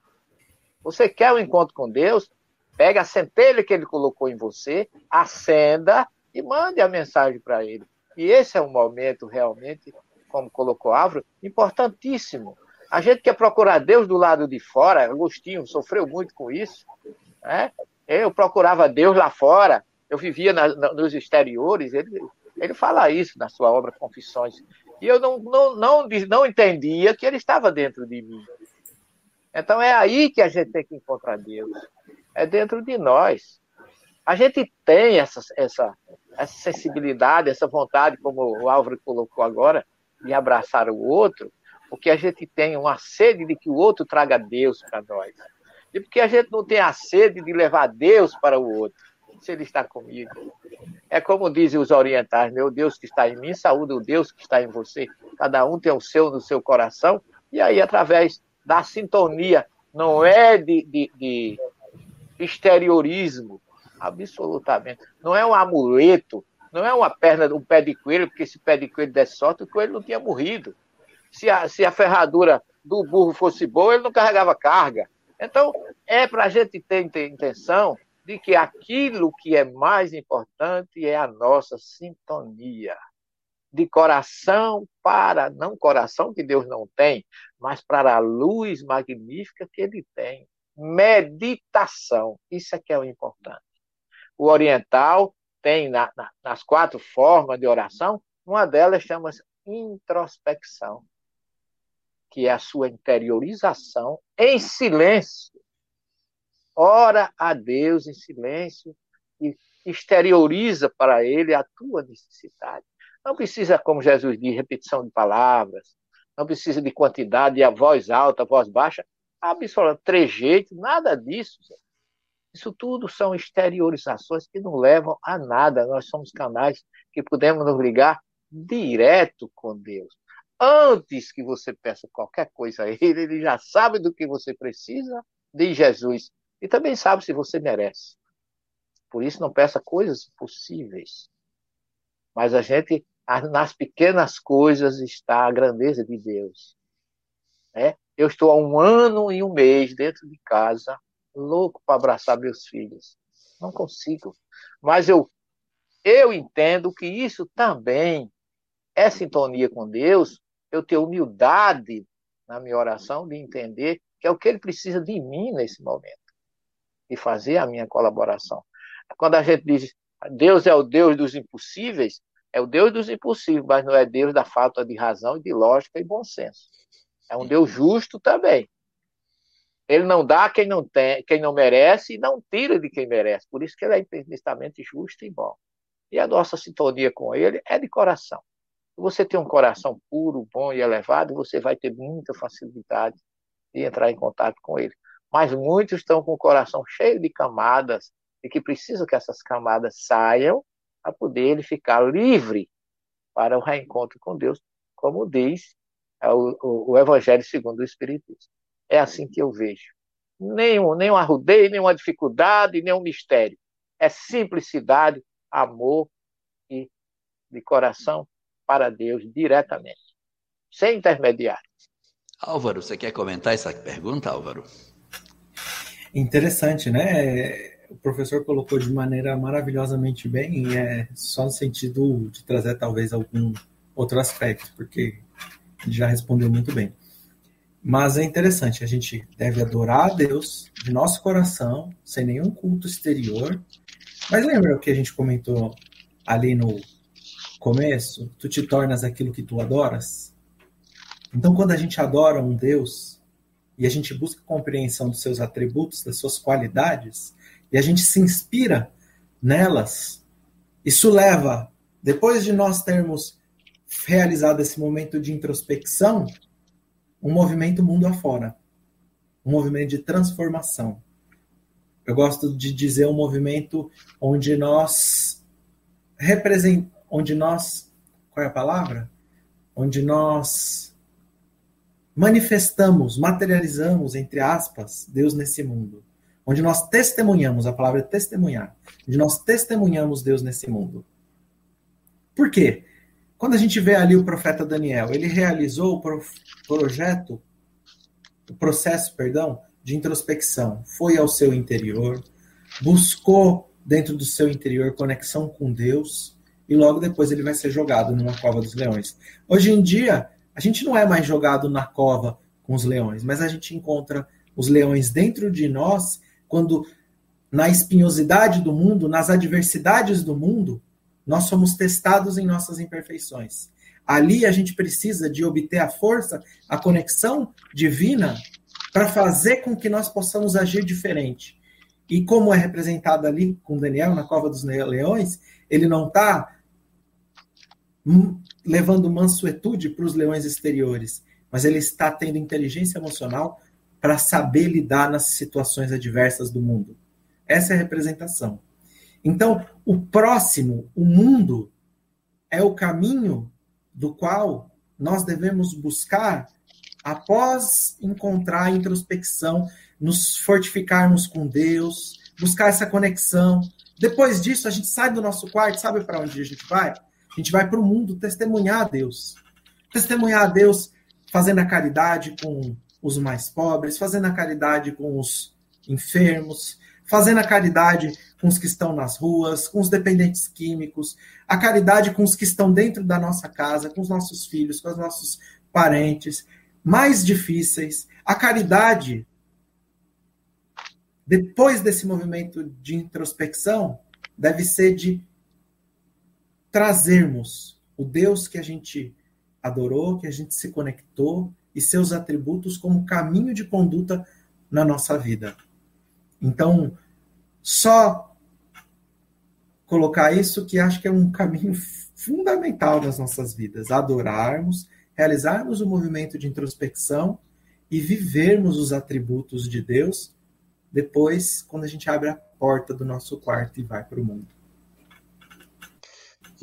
Você quer um encontro com Deus? Pega a centelha que ele colocou em você, acenda e mande a mensagem para ele. E esse é um momento realmente como colocou Álvaro, importantíssimo. A gente quer procurar Deus do lado de fora, Agostinho sofreu muito com isso. Né? Eu procurava Deus lá fora, eu vivia na, na, nos exteriores, ele, ele fala isso na sua obra Confissões. E eu não, não, não, não entendia que ele estava dentro de mim. Então é aí que a gente tem que encontrar Deus. É dentro de nós. A gente tem essa, essa, essa sensibilidade, essa vontade, como o Álvaro colocou agora, de abraçar o outro, porque a gente tem uma sede de que o outro traga Deus para nós. E porque a gente não tem a sede de levar Deus para o outro, se ele está comigo. É como dizem os orientais: meu Deus que está em mim, saúde o Deus que está em você. Cada um tem o seu no seu coração, e aí, através da sintonia, não é de, de, de exteriorismo, absolutamente. Não é um amuleto, não é uma perna, um pé de coelho, porque esse pé de coelho desse sorte, o coelho não tinha morrido. Se a, se a ferradura do burro fosse boa, ele não carregava carga. Então, é para a gente ter intenção de que aquilo que é mais importante é a nossa sintonia. De coração para, não coração que Deus não tem, mas para a luz magnífica que ele tem. Meditação, isso é que é o importante. O oriental tem na, na, nas quatro formas de oração, uma delas chama-se introspecção, que é a sua interiorização em silêncio. Ora a Deus em silêncio e exterioriza para Ele a tua necessidade. Não precisa, como Jesus diz, repetição de palavras, não precisa de quantidade, a voz alta, a voz baixa. absoluto trejeito, nada disso. Isso tudo são exteriorizações que não levam a nada. Nós somos canais que podemos nos ligar direto com Deus. Antes que você peça qualquer coisa a Ele, Ele já sabe do que você precisa de Jesus e também sabe se você merece. Por isso, não peça coisas possíveis. Mas a gente, nas pequenas coisas, está a grandeza de Deus. É? Eu estou há um ano e um mês dentro de casa, louco para abraçar meus filhos. Não consigo. Mas eu, eu entendo que isso também é sintonia com Deus. Eu tenho humildade na minha oração de entender que é o que ele precisa de mim nesse momento e fazer a minha colaboração. Quando a gente diz Deus é o Deus dos impossíveis, é o Deus dos impossíveis, mas não é Deus da falta de razão, de lógica e bom senso. É um Deus justo também. Ele não dá quem não tem, quem não merece e não tira de quem merece. Por isso que ele é infinitamente justo e bom. E a nossa sintonia com ele é de coração. Se você tem um coração puro, bom e elevado, você vai ter muita facilidade de entrar em contato com ele. Mas muitos estão com o coração cheio de camadas e que precisam que essas camadas saiam para poder ele ficar livre para o reencontro com Deus, como diz é o, o, Evangelho segundo o Espiritismo. É assim que eu vejo. Nenhum, nenhum arrudeio, nenhuma dificuldade, nenhum mistério. É simplicidade, amor e de coração para Deus diretamente, sem intermediário. Álvaro, você quer comentar essa pergunta, Álvaro? Interessante, né? O professor colocou de maneira maravilhosamente bem, é só no sentido de trazer talvez algum outro aspecto, porque já respondeu muito bem. Mas é interessante, a gente deve adorar a Deus de nosso coração, sem nenhum culto exterior. Mas lembra o que a gente comentou ali no começo? Tu te tornas aquilo que tu adoras? Então, quando a gente adora um Deus e a gente busca compreensão dos seus atributos, das suas qualidades, e a gente se inspira nelas, isso leva, depois de nós termos realizado esse momento de introspecção, um movimento mundo afora. Um movimento de transformação. Eu gosto de dizer um movimento onde nós represent... onde nós qual é a palavra? Onde nós manifestamos, materializamos, entre aspas, Deus nesse mundo. Onde nós testemunhamos, a palavra é testemunhar, onde nós testemunhamos Deus nesse mundo. Por quê? Quando a gente vê ali o profeta Daniel, ele realizou o projeto, o processo, perdão, de introspecção. Foi ao seu interior, buscou dentro do seu interior conexão com Deus e logo depois ele vai ser jogado numa cova dos leões. Hoje em dia, a gente não é mais jogado na cova com os leões, mas a gente encontra os leões dentro de nós quando na espinhosidade do mundo, nas adversidades do mundo, nós somos testados em nossas imperfeições. Ali a gente precisa de obter a força, a conexão divina para fazer com que nós possamos agir diferente. E como é representado ali com Daniel na cova dos leões, ele não está levando mansuetude para os leões exteriores, mas ele está tendo inteligência emocional para saber lidar nas situações adversas do mundo. Essa é a representação. Então, o próximo, o mundo, é o caminho do qual nós devemos buscar após encontrar a introspecção, nos fortificarmos com Deus, buscar essa conexão. Depois disso, a gente sai do nosso quarto, sabe para onde a gente vai? A gente vai para o mundo testemunhar a Deus. Testemunhar a Deus fazendo a caridade com os mais pobres, fazendo a caridade com os enfermos, fazendo a caridade com os que estão nas ruas, com os dependentes químicos, a caridade com os que estão dentro da nossa casa, com os nossos filhos, com os nossos parentes mais difíceis, a caridade depois desse movimento de introspecção deve ser de trazermos o Deus que a gente adorou, que a gente se conectou e seus atributos como caminho de conduta na nossa vida. Então, só colocar isso que acho que é um caminho fundamental nas nossas vidas, adorarmos, realizarmos o um movimento de introspecção e vivermos os atributos de Deus depois, quando a gente abre a porta do nosso quarto e vai para o mundo.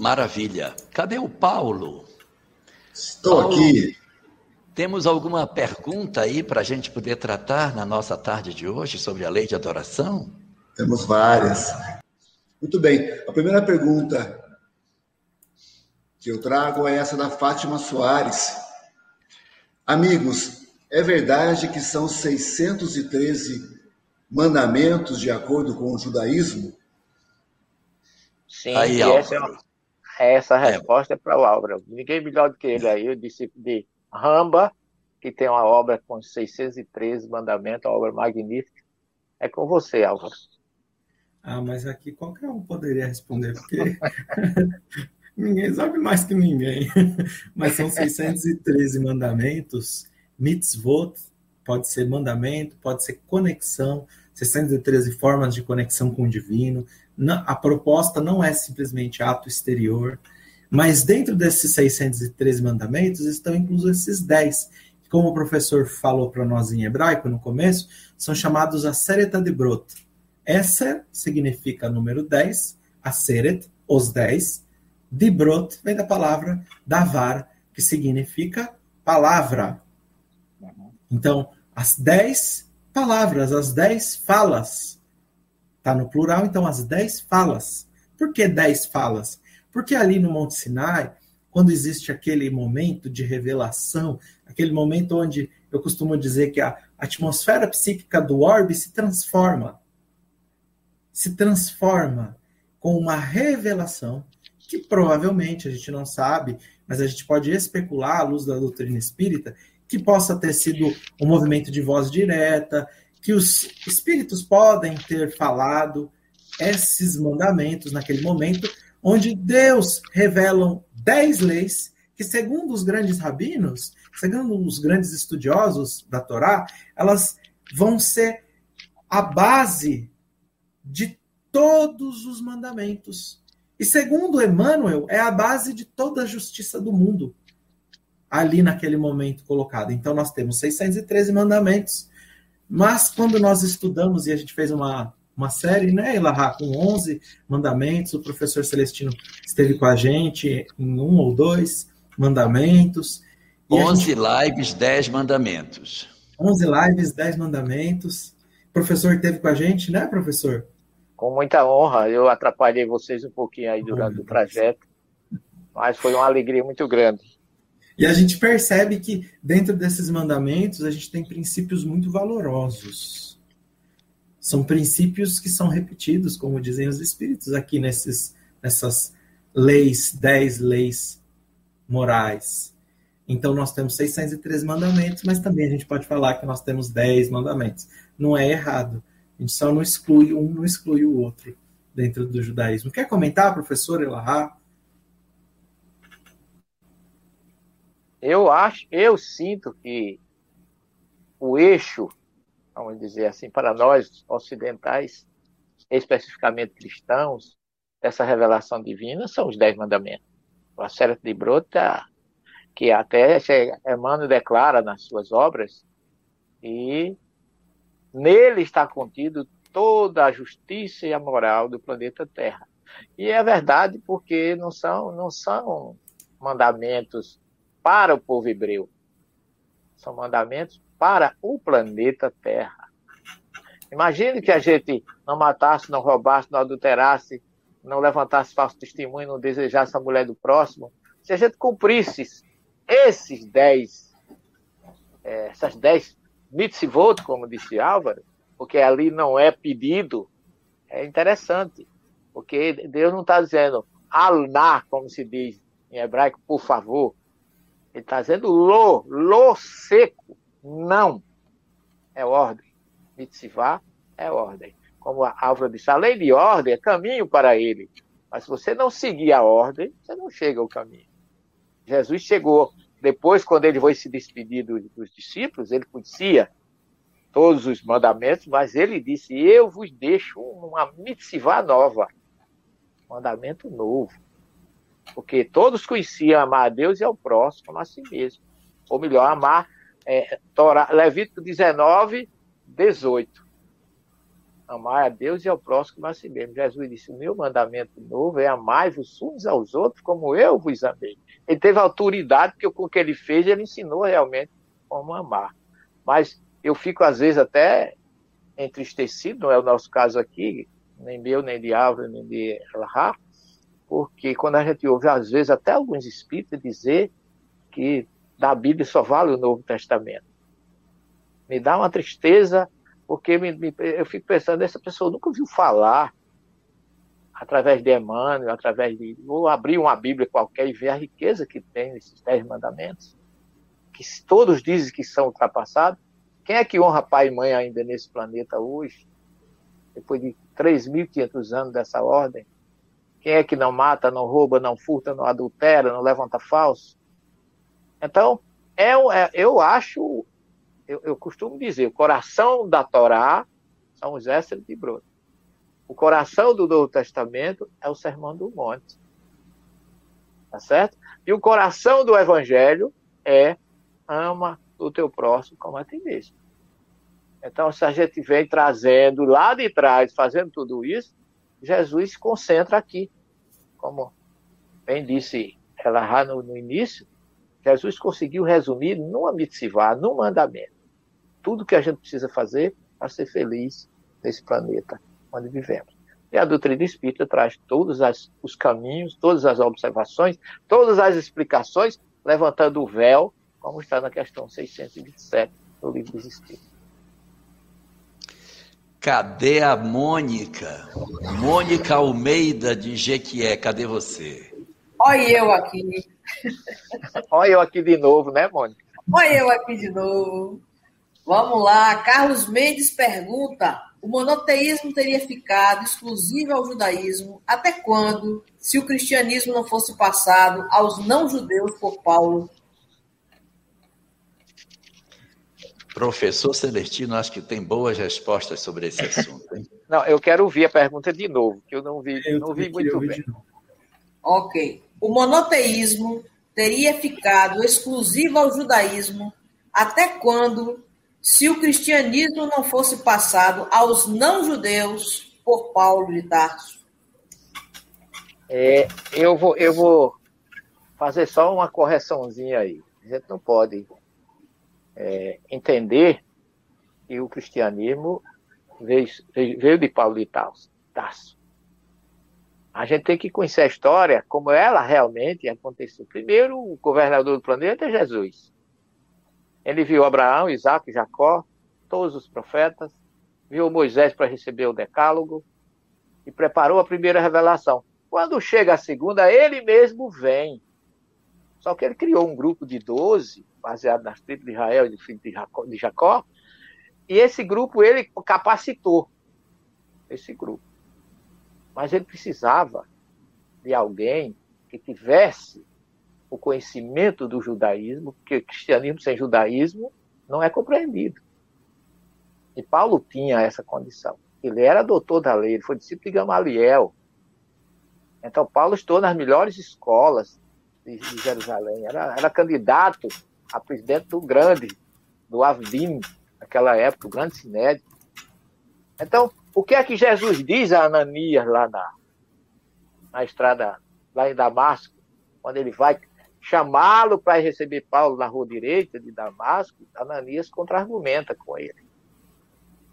Maravilha. Cadê o Paulo? Estou Paulo, aqui. Temos alguma pergunta aí para a gente poder tratar na nossa tarde de hoje sobre a lei de adoração? Temos várias. Muito bem. A primeira pergunta que eu trago é essa da Fátima Soares. Amigos, é verdade que são 613 mandamentos de acordo com o judaísmo? Sim, aí, essa, é, essa resposta é, é para o Álvaro. Ninguém melhor do que ele aí, o discípulo de Ramba, que tem uma obra com 613 mandamentos, uma obra magnífica. É com você, Álvaro. Ah, mas aqui qualquer um poderia responder, porque [LAUGHS] ninguém sabe mais que ninguém. [LAUGHS] Mas são 613 mandamentos, mitzvot, pode ser mandamento, pode ser conexão, 613 formas de conexão com o divino. A proposta não é simplesmente ato exterior, mas dentro desses 613 mandamentos estão inclusos esses 10, que, como o professor falou para nós em hebraico no começo, são chamados Aseret Brot. Essa significa número 10, Aseret, os 10. Dibrot vem da palavra davar, que significa palavra. Então, as 10 palavras, as dez falas. Está no plural, então as dez falas. Por que dez falas? Porque ali no Monte Sinai, quando existe aquele momento de revelação, aquele momento onde eu costumo dizer que a atmosfera psíquica do orbe se transforma. Se transforma com uma revelação que provavelmente a gente não sabe, mas a gente pode especular à luz da doutrina espírita, que possa ter sido um movimento de voz direta, que os espíritos podem ter falado esses mandamentos naquele momento, onde Deus revelam dez leis que, segundo os grandes rabinos, segundo os grandes estudiosos da Torá, elas vão ser a base de todos os mandamentos. E segundo Emmanuel, é a base de toda a justiça do mundo ali naquele momento colocado. Então nós temos 613 mandamentos, mas quando nós estudamos e a gente fez uma, uma série, né, Elahá, com 11 mandamentos, o professor Celestino esteve com a gente em um ou dois mandamentos. 11 gente... lives, 10 mandamentos. 11 lives, 10 mandamentos. O professor esteve com a gente, né, professor? Com muita honra. Eu atrapalhei vocês um pouquinho aí durante o trajeto, mas foi uma alegria muito grande. E a gente percebe que dentro desses mandamentos a gente tem princípios muito valorosos. São princípios que são repetidos, como dizem os espíritos aqui nesses, nessas leis, dez leis morais. Então nós temos 613 mandamentos, mas também a gente pode falar que nós temos 10 mandamentos. Não é errado. A gente só não exclui um, não exclui o outro dentro do judaísmo. Quer comentar, professor Elahá? Eu acho, eu sinto que o eixo, vamos dizer assim, para nós ocidentais, especificamente cristãos, dessa revelação divina são os dez mandamentos. O Acérito de Brota, que até Emmanuel declara nas suas obras, e nele está contido toda a justiça e a moral do planeta Terra. E é verdade porque não são, não são mandamentos para o povo hebreu. São mandamentos para o planeta Terra. Imagine que a gente não matasse, não roubasse, não adulterasse, não levantasse falso testemunho, não desejasse a mulher do próximo. Se a gente cumprisse esses dez, é, essas dez mitzvot, como disse Álvaro, porque ali não é pedido, é interessante. Porque Deus não está dizendo alná, como se diz em hebraico, por favor. Ele está dizendo lo, lo seco. Não. É ordem. Mitzvah é ordem. Como a Álvaro disse, a lei de ordem é caminho para ele. Mas se você não seguir a ordem, você não chega ao caminho. Jesus chegou, depois, quando ele foi se despedir dos, dos discípulos, ele conhecia todos os mandamentos, mas ele disse: Eu vos deixo uma mitzvah nova, mandamento novo. Porque todos conheciam amar a Deus e ao próximo a si mesmo. Ou melhor, amar é, Torá, Levítico 19, 18. Amar a Deus e ao próximo a si mesmo. Jesus disse: O meu mandamento novo é amai-vos uns aos outros como eu vos amei. Ele teve autoridade, porque com o que ele fez, ele ensinou realmente como amar. Mas eu fico, às vezes, até entristecido, não é o nosso caso aqui, nem meu, nem de Álvaro, nem de Elahá, porque quando a gente ouve, às vezes, até alguns espíritos dizer que da Bíblia só vale o Novo Testamento. Me dá uma tristeza, porque me, me, eu fico pensando, essa pessoa nunca ouviu falar, através de Emmanuel, através de. Vou abrir uma Bíblia qualquer e ver a riqueza que tem nesses Dez Mandamentos, que todos dizem que são ultrapassados. Quem é que honra pai e mãe ainda nesse planeta hoje? Depois de 3.500 anos dessa ordem? Quem é que não mata, não rouba, não furta, não adultera, não levanta falso? Então, é, é eu acho, eu, eu, costumo dizer, o coração da Torá são os Esdras de Broto. O coração do Novo Testamento é o Sermão do Monte. Tá certo? E o coração do Evangelho é ama o teu próximo como a ti mesmo. Então, se a gente vem trazendo lá de trás, fazendo tudo isso, Jesus se concentra aqui. Como bem disse ela no, no início, Jesus conseguiu resumir numa mitzvah, num mandamento. Tudo que a gente precisa fazer para ser feliz nesse planeta onde vivemos. E a doutrina espírita traz todos as, os caminhos, todas as observações, todas as explicações, levantando o véu, como está na questão 627 do Livro dos Espíritos. Cadê a Mônica? Mônica Almeida de Jequié, cadê você? Olha eu aqui. Olha eu aqui de novo, né, Mônica? Olha eu aqui de novo. Vamos lá. Carlos Mendes pergunta: o monoteísmo teria ficado exclusivo ao judaísmo até quando, se o cristianismo não fosse passado aos não-judeus por Paulo? Professor Celestino, acho que tem boas respostas sobre esse assunto. Hein? [LAUGHS] Não, eu quero ouvir a pergunta de novo, que eu não vi, eu não vi muito bem. Ok. O monoteísmo teria ficado exclusivo ao judaísmo até quando, se o cristianismo não fosse passado aos não-judeus por Paulo de Tarso? É, eu, vou, eu vou fazer só uma correçãozinha aí. A gente não pode é, entender que o cristianismo veio, veio de Paulo de Tarso. A gente tem que conhecer a história como ela realmente aconteceu. Primeiro, o governador do planeta é Jesus. Ele viu Abraão, Isaac, Jacó, todos os profetas, viu Moisés para receber o decálogo e preparou a primeira revelação. Quando chega a segunda, ele mesmo vem. Só que ele criou um grupo de doze baseado nas tribos de Israel e filho de Jacó, e esse grupo ele capacitou esse grupo. Mas ele precisava de alguém que tivesse o conhecimento do judaísmo, porque cristianismo sem judaísmo não é compreendido. E Paulo tinha essa condição. Ele era doutor da lei, ele foi discípulo de Gamaliel. Então, Paulo estudou nas melhores escolas de, de Jerusalém. Era, era candidato a presidente do grande, do Avdim, naquela época, o grande sinédrio. Então, o que é que Jesus diz a Ananias lá na, na estrada, lá em Damasco, quando ele vai chamá-lo para receber Paulo na rua direita de Damasco, Ananias contra-argumenta com ele.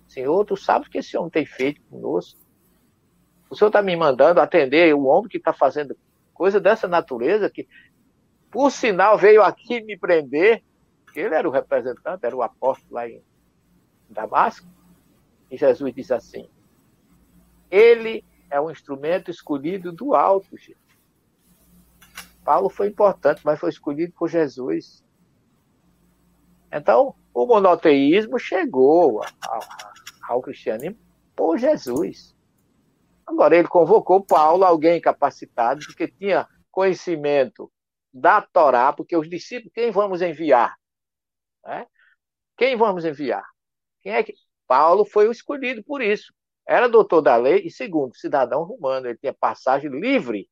Senhor, tu sabes o que esse homem tem feito conosco? O Senhor está me mandando atender o homem que está fazendo coisa dessa natureza, que por sinal, veio aqui me prender, ele era o representante, era o apóstolo lá em Damasco. E Jesus diz assim: Ele é um instrumento escolhido do alto, gente. Paulo foi importante, mas foi escolhido por Jesus. Então, o monoteísmo chegou ao, ao cristianismo por Jesus. Agora, ele convocou Paulo, alguém capacitado, porque tinha conhecimento da Torá, porque os discípulos, quem vamos enviar? Né? Quem vamos enviar? Quem é que. Paulo foi o escolhido por isso. Era doutor da lei e, segundo, cidadão romano. Ele tinha passagem livre.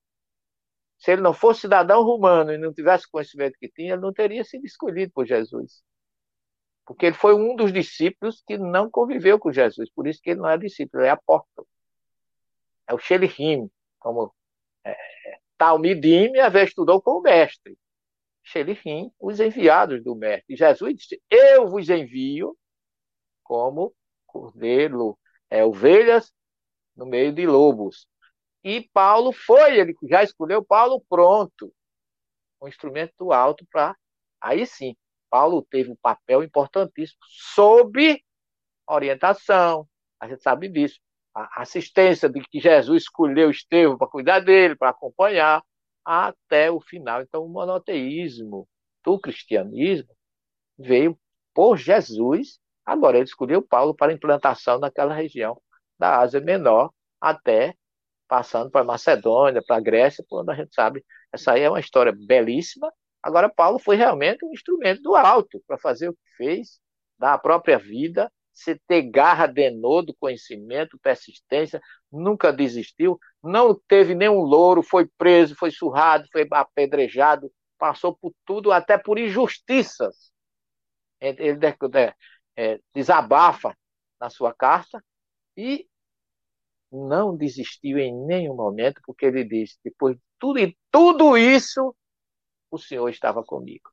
Se ele não fosse cidadão romano e não tivesse conhecimento que tinha, ele não teria sido escolhido por Jesus. Porque ele foi um dos discípulos que não conviveu com Jesus, por isso que ele não é discípulo, ele é apóstolo. É o Shelihim, como é, Talmidim, vezes estudou com o mestre. Shelihim, os enviados do mestre. Jesus disse: Eu vos envio como cordeiro, é, ovelhas no meio de lobos. E Paulo foi, ele já escolheu Paulo pronto, um instrumento alto para. Aí sim, Paulo teve um papel importantíssimo sob orientação, a gente sabe disso, a assistência de que Jesus escolheu Estevão para cuidar dele, para acompanhar, até o final. Então, o monoteísmo do cristianismo veio por Jesus. Agora, ele escolheu Paulo para implantação naquela região da Ásia Menor, até passando para Macedônia, para Grécia, quando a gente sabe, essa aí é uma história belíssima. Agora, Paulo foi realmente um instrumento do alto para fazer o que fez, dar a própria vida, se ter garra de do conhecimento, persistência, nunca desistiu, não teve nenhum louro, foi preso, foi surrado, foi apedrejado, passou por tudo, até por injustiças. Ele é, desabafa na sua carta e não desistiu em nenhum momento, porque ele disse: depois de tudo, e tudo isso, o Senhor estava comigo.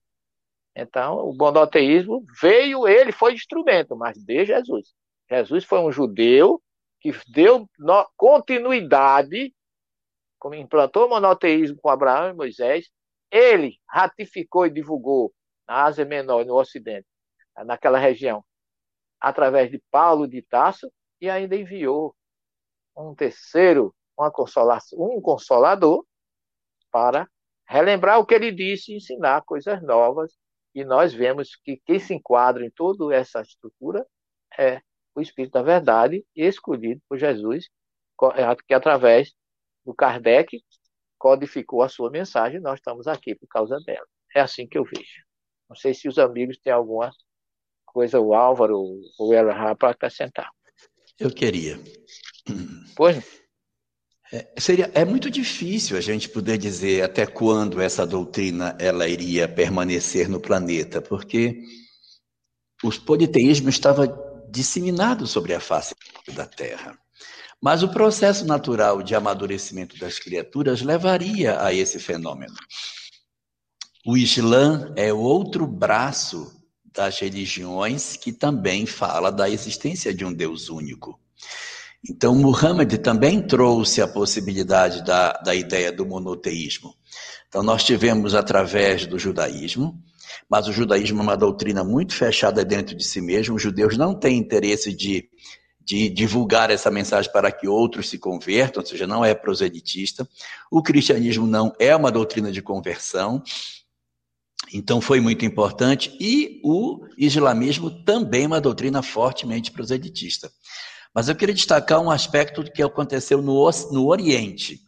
Então, o monoteísmo veio, ele foi instrumento, mas de Jesus. Jesus foi um judeu que deu continuidade, como implantou o monoteísmo com Abraão e Moisés, ele ratificou e divulgou na Ásia Menor no Ocidente, naquela região, através de Paulo de Tasso, e ainda enviou um terceiro, um consolador, para relembrar o que ele disse e ensinar coisas novas e nós vemos que quem se enquadra em toda essa estrutura é o Espírito da Verdade, escolhido por Jesus, é, que através do Kardec codificou a sua mensagem, nós estamos aqui por causa dela. É assim que eu vejo. Não sei se os amigos têm alguma coisa, o Álvaro ou o Elra para acrescentar. Eu queria. Pois. É, seria, é muito difícil a gente poder dizer até quando essa doutrina ela iria permanecer no planeta, porque o politeísmo estava disseminado sobre a face da Terra. Mas o processo natural de amadurecimento das criaturas levaria a esse fenômeno. O Islã é outro braço das religiões que também fala da existência de um Deus único. Então, Muhammad também trouxe a possibilidade da, da ideia do monoteísmo. Então, nós tivemos através do judaísmo, mas o judaísmo é uma doutrina muito fechada dentro de si mesmo. Os judeus não têm interesse de, de divulgar essa mensagem para que outros se convertam, ou seja, não é proselitista. O cristianismo não é uma doutrina de conversão. Então foi muito importante e o islamismo também é uma doutrina fortemente proselitista. Mas eu queria destacar um aspecto que aconteceu no, no Oriente.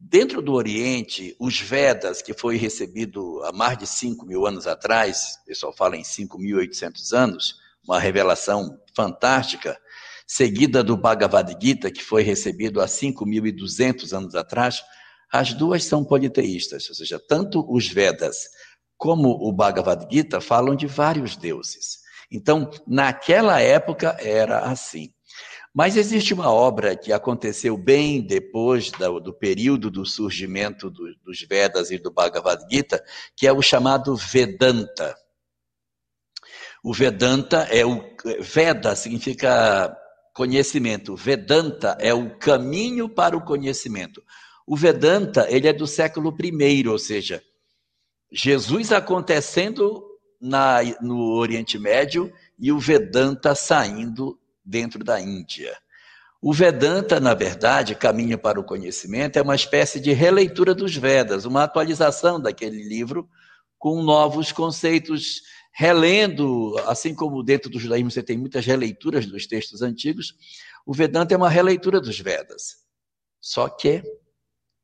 Dentro do Oriente, os Vedas, que foi recebido há mais de 5 mil anos atrás, o pessoal fala em 5.800 anos, uma revelação fantástica, seguida do Bhagavad Gita, que foi recebido há 5.200 anos atrás, as duas são politeístas, ou seja, tanto os Vedas como o Bhagavad Gita falam de vários deuses. Então, naquela época era assim. Mas existe uma obra que aconteceu bem depois do, do período do surgimento do, dos Vedas e do Bhagavad Gita, que é o chamado Vedanta. O Vedanta é o. Veda significa conhecimento. Vedanta é o caminho para o conhecimento. O Vedanta, ele é do século I, ou seja, Jesus acontecendo na, no Oriente Médio e o Vedanta saindo dentro da Índia. O Vedanta, na verdade, Caminho para o Conhecimento, é uma espécie de releitura dos Vedas, uma atualização daquele livro com novos conceitos, relendo, assim como dentro do judaísmo você tem muitas releituras dos textos antigos, o Vedanta é uma releitura dos Vedas. Só que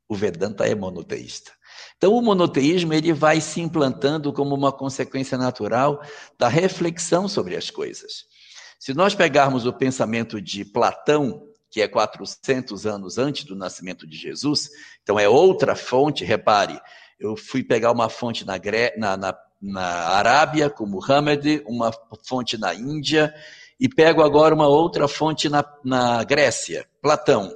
o Vedanta é monoteísta. Então, o monoteísmo ele vai se implantando como uma consequência natural da reflexão sobre as coisas. Se nós pegarmos o pensamento de Platão, que é 400 anos antes do nascimento de Jesus, então é outra fonte, repare, eu fui pegar uma fonte na, na, na na Arábia, com Muhammad, uma fonte na Índia, e pego agora uma outra fonte na, na Grécia, Platão.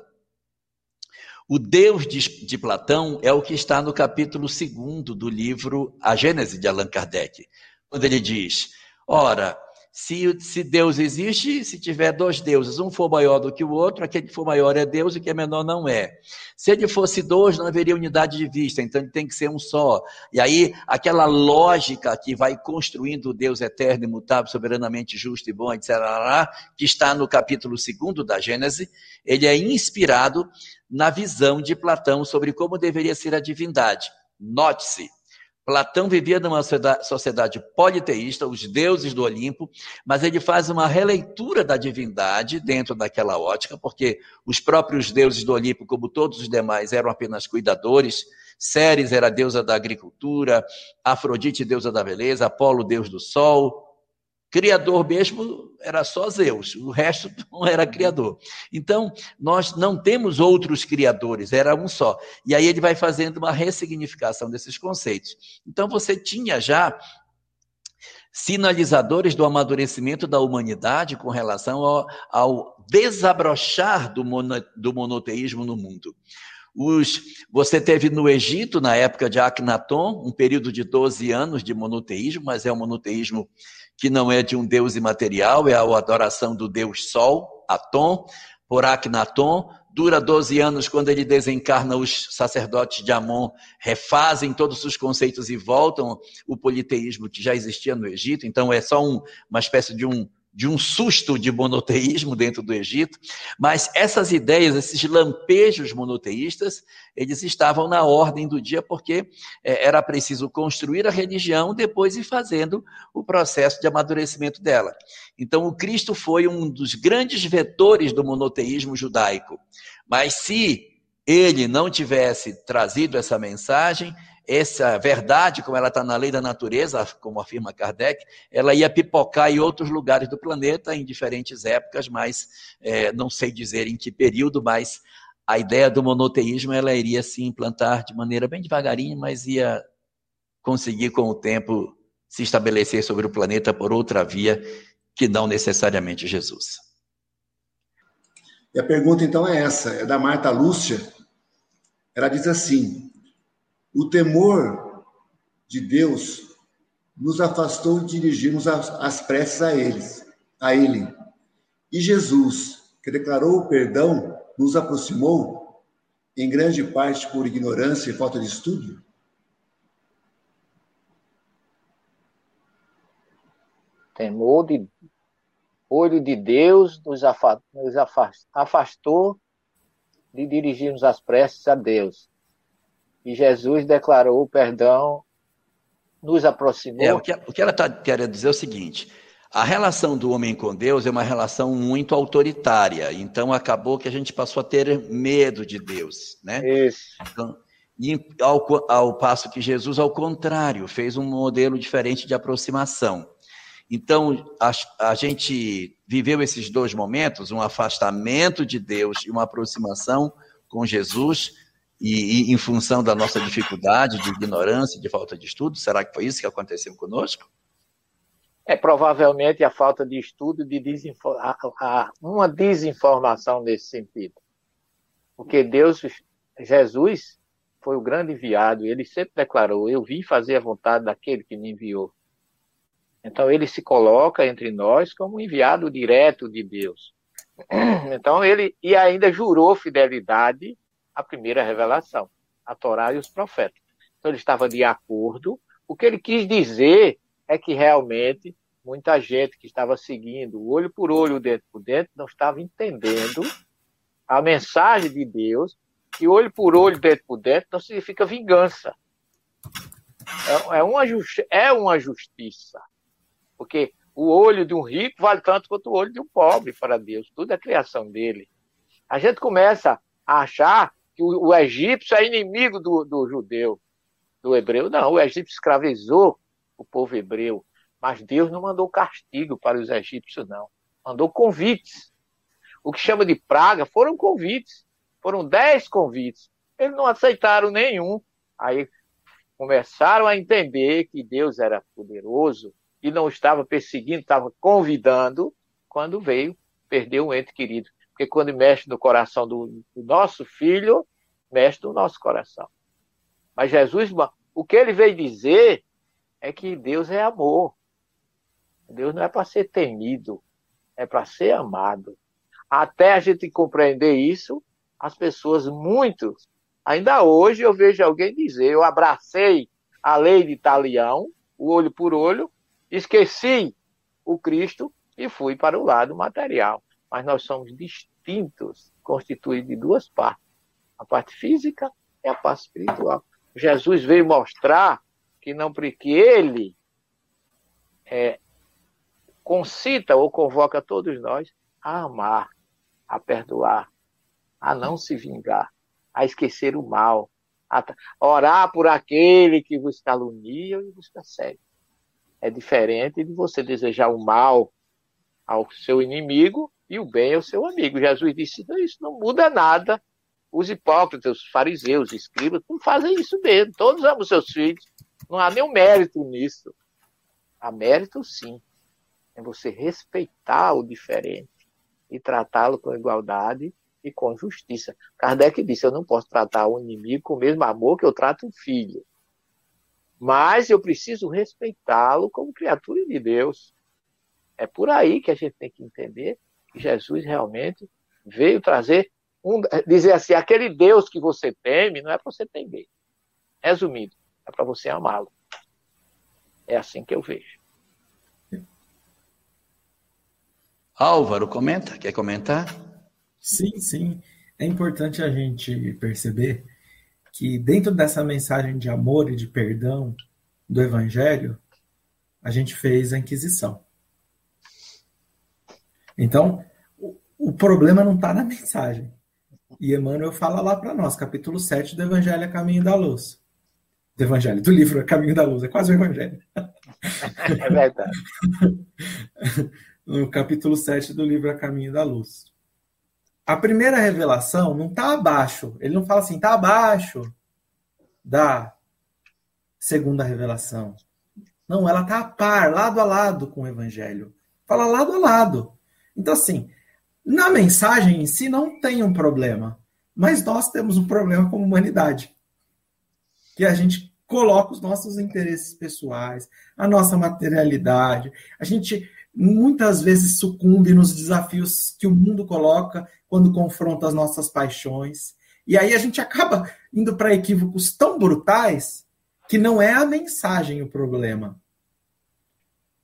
O Deus de, de, Platão é o que está no capítulo 2 do livro A Gênese de Allan Kardec, quando ele diz: Ora, se, se Deus existe, se tiver dois deuses, um for maior do que o outro, aquele que for maior é Deus e o que é menor não é. Se ele fosse dois, não haveria unidade de vista, então ele tem que ser um só. E aí, aquela lógica que vai construindo o Deus eterno, imutável, soberanamente justo e bom, etc., que está no capítulo 2 da Gênese, ele é inspirado na visão de Platão sobre como deveria ser a divindade. Note-se, Platão vivia numa sociedade politeísta, os deuses do Olimpo, mas ele faz uma releitura da divindade dentro daquela ótica, porque os próprios deuses do Olimpo, como todos os demais, eram apenas cuidadores. Ceres era deusa da agricultura, Afrodite, deusa da beleza, Apolo, deus do sol, Criador mesmo era só Zeus, o resto [LAUGHS] não era criador. Então, nós não temos outros criadores, era um só. E aí ele vai fazendo uma ressignificação desses conceitos. Então, você tinha já sinalizadores do amadurecimento da humanidade com relação ao, ao desabrochar do, mono, do monoteísmo no mundo. Os, você teve no Egito, na época de Akhenaton, um período de 12 anos de monoteísmo, mas é um monoteísmo que não é de um deus imaterial, é a adoração do deus Sol, Atom, por Akhenaton. Dura 12 anos, quando ele desencarna, os sacerdotes de Amon refazem todos os conceitos e voltam o politeísmo que já existia no Egito. Então, é só um, uma espécie de um de um susto de monoteísmo dentro do Egito, mas essas ideias, esses lampejos monoteístas, eles estavam na ordem do dia porque é, era preciso construir a religião depois ir fazendo o processo de amadurecimento dela. Então, o Cristo foi um dos grandes vetores do monoteísmo judaico, mas se ele não tivesse trazido essa mensagem, essa verdade, como ela está na lei da natureza, como afirma Kardec, ela ia pipocar em outros lugares do planeta, em diferentes épocas, mas é, não sei dizer em que período, mas a ideia do monoteísmo ela iria se implantar de maneira bem devagarinho, mas ia conseguir com o tempo se estabelecer sobre o planeta por outra via que não necessariamente Jesus. E a pergunta então é essa, é da Marta Lúcia. Ela diz assim: o temor de Deus nos afastou de dirigirmos as, as preces a eles, a ele. E Jesus, que declarou o perdão, nos aproximou, em grande parte por ignorância e falta de estudo? Temor de olho de Deus nos, afastou de dirigirmos as preces a Deus e Jesus declarou o perdão, nos aproximou. É, o, que, o que ela está querendo dizer é o seguinte: a relação do homem com Deus é uma relação muito autoritária, então acabou que a gente passou a ter medo de Deus, né? Isso. Então, e ao, ao passo que Jesus, ao contrário, fez um modelo diferente de aproximação. Então, a, a, gente viveu esses dois momentos, um afastamento de Deus e uma aproximação com Jesus, e, e, em função da nossa dificuldade, de ignorância, de falta de estudo? Será que foi isso que aconteceu conosco? É provavelmente a falta de estudo, de desinfor... uma desinformação nesse sentido. Porque Deus, Jesus, foi o grande enviado, ele sempre declarou: Eu vim fazer a vontade daquele que me enviou. Então ele se coloca entre nós como enviado direto de Deus. Então ele e ainda jurou fidelidade a primeira revelação, a Torá e os profetas. Então ele estava de acordo. O que ele quis dizer é que realmente muita gente que estava seguindo olho por olho, dentro por dentro, não estava entendendo a mensagem de Deus, que olho por olho, dentro por dentro, não significa vingança. É, é, uma, é uma justiça. Porque o olho de um rico vale tanto quanto o olho de um pobre para Deus. Tudo é criação dele. A gente começa a achar que o, o egípcio é inimigo do, do judeu, do hebreu. Não, o egípcio escravizou o povo hebreu, mas Deus não mandou castigo para os egípcios, não. Mandou convites. O que chama de praga foram convites. Foram dez convites. Eles não aceitaram nenhum. Aí começaram a entender que Deus era poderoso e não estava perseguindo, estava convidando, quando veio perder um ente querido. Porque quando mexe no coração do, do nosso filho, mexe no nosso coração. Mas Jesus, o que ele veio dizer é que Deus é amor. Deus não é para ser temido, é para ser amado. Até a gente compreender isso, as pessoas, muitos, ainda hoje eu vejo alguém dizer: eu abracei a lei de Italião, o olho por olho, esqueci o Cristo e fui para o lado material. Mas nós somos distintos, constituídos de duas partes: a parte física e a parte espiritual. Jesus veio mostrar que não que ele é, concita ou convoca todos nós a amar, a perdoar, a não se vingar, a esquecer o mal, a orar por aquele que vos calunia e vos persegue. É diferente de você desejar o mal ao seu inimigo e o bem ao seu amigo. Jesus disse: isso não muda nada. Os hipócritas, os fariseus, os escribas, não fazem isso mesmo. Todos amam seus filhos. Não há nenhum mérito nisso. Há mérito, sim. É você respeitar o diferente e tratá-lo com igualdade e com justiça. Kardec disse: Eu não posso tratar o inimigo com o mesmo amor que eu trato um filho. Mas eu preciso respeitá-lo como criatura de Deus. É por aí que a gente tem que entender Jesus realmente veio trazer um, dizer assim, aquele Deus que você teme não é para você temer. Resumindo, é para você amá-lo. É assim que eu vejo. Álvaro, comenta? Quer comentar? Sim, sim. É importante a gente perceber que dentro dessa mensagem de amor e de perdão do Evangelho, a gente fez a Inquisição. Então, o problema não está na mensagem. E Emmanuel fala lá para nós, capítulo 7 do Evangelho a Caminho da Luz. Do Evangelho, do livro A Caminho da Luz, é quase o Evangelho. É verdade. [LAUGHS] no capítulo 7 do livro A Caminho da Luz. A primeira revelação não está abaixo, ele não fala assim, está abaixo da segunda revelação. Não, ela está a par, lado a lado com o Evangelho. Fala lado a lado. Então, assim, na mensagem em si não tem um problema, mas nós temos um problema como humanidade. Que a gente coloca os nossos interesses pessoais, a nossa materialidade, a gente muitas vezes sucumbe nos desafios que o mundo coloca quando confronta as nossas paixões. E aí a gente acaba indo para equívocos tão brutais que não é a mensagem o problema.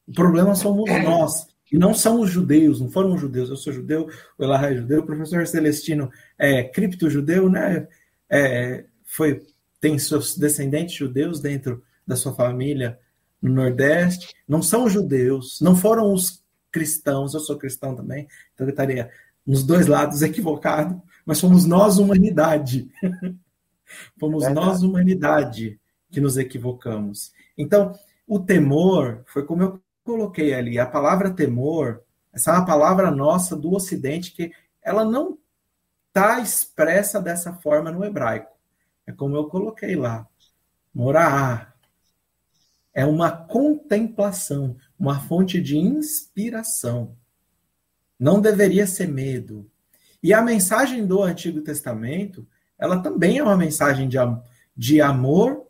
O problema somos nós. E não são os judeus, não foram os judeus. Eu sou judeu, o Elahá é judeu, o professor Celestino é cripto-judeu, né? É, foi, tem seus descendentes judeus dentro da sua família no Nordeste. Não são judeus, não foram os cristãos. Eu sou cristão também, então eu estaria nos dois lados equivocado, mas fomos nós, humanidade. [LAUGHS] fomos é nós, humanidade, que nos equivocamos. Então, o temor foi como eu coloquei ali, a palavra temor, essa é uma palavra nossa do Ocidente que ela não está expressa dessa forma no hebraico. É como eu coloquei lá. Morar é uma contemplação, uma fonte de inspiração. Não deveria ser medo. E a mensagem do Antigo Testamento, ela também é uma mensagem de, de amor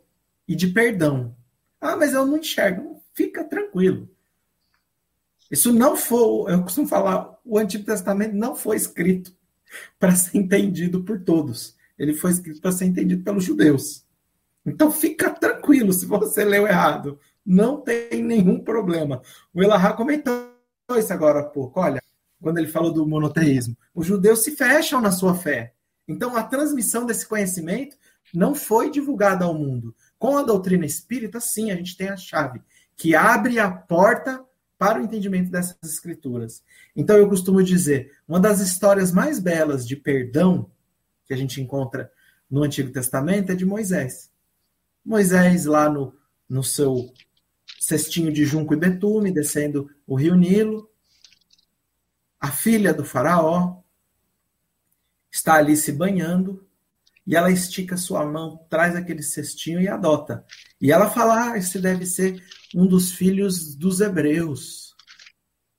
e de perdão. Ah, mas eu não enxergo. Fica tranquilo. Isso não foi, eu costumo falar, o Antigo Testamento não foi escrito para ser entendido por todos. Ele foi escrito para ser entendido pelos judeus. Então fica tranquilo se você leu errado. Não tem nenhum problema. O Elahá comentou isso agora há pouco. Olha, quando ele falou do monoteísmo, os judeus se fecham na sua fé. Então a transmissão desse conhecimento não foi divulgada ao mundo. Com a doutrina espírita, sim, a gente tem a chave que abre a porta para o entendimento dessas escrituras. Então eu costumo dizer, uma das histórias mais belas de perdão que a gente encontra no Antigo Testamento é de Moisés. Moisés lá no, no seu cestinho de junco e betume, descendo o rio Nilo, a filha do faraó está ali se banhando, e ela estica sua mão, traz aquele cestinho e adota. E ela fala: ah, esse deve ser um dos filhos dos hebreus.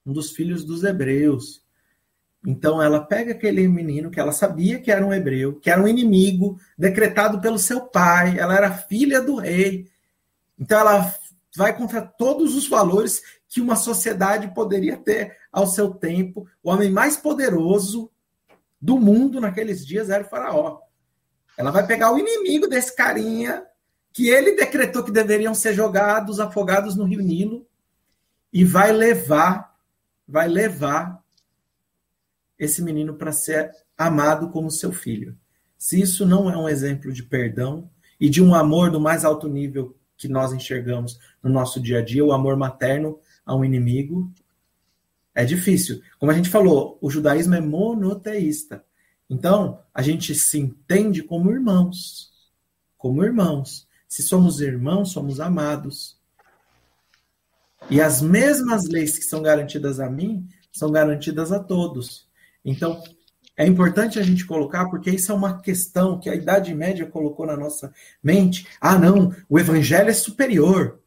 Um dos filhos dos hebreus. Então ela pega aquele menino que ela sabia que era um hebreu, que era um inimigo, decretado pelo seu pai, ela era filha do rei. Então ela vai contra todos os valores que uma sociedade poderia ter ao seu tempo. O homem mais poderoso do mundo naqueles dias era o faraó. Ela vai pegar o inimigo desse carinha que ele decretou que deveriam ser jogados, afogados no Rio Nilo e vai levar, vai levar esse menino para ser amado como seu filho. Se isso não é um exemplo de perdão e de um amor do mais alto nível que nós enxergamos no nosso dia a dia, o amor materno a um inimigo, é difícil. Como a gente falou, o judaísmo é monoteísta. Então, a gente se entende como irmãos. Como irmãos. Se somos irmãos, somos amados. E as mesmas leis que são garantidas a mim são garantidas a todos. Então, é importante a gente colocar, porque isso é uma questão que a Idade Média colocou na nossa mente. Ah, não, o Evangelho é superior.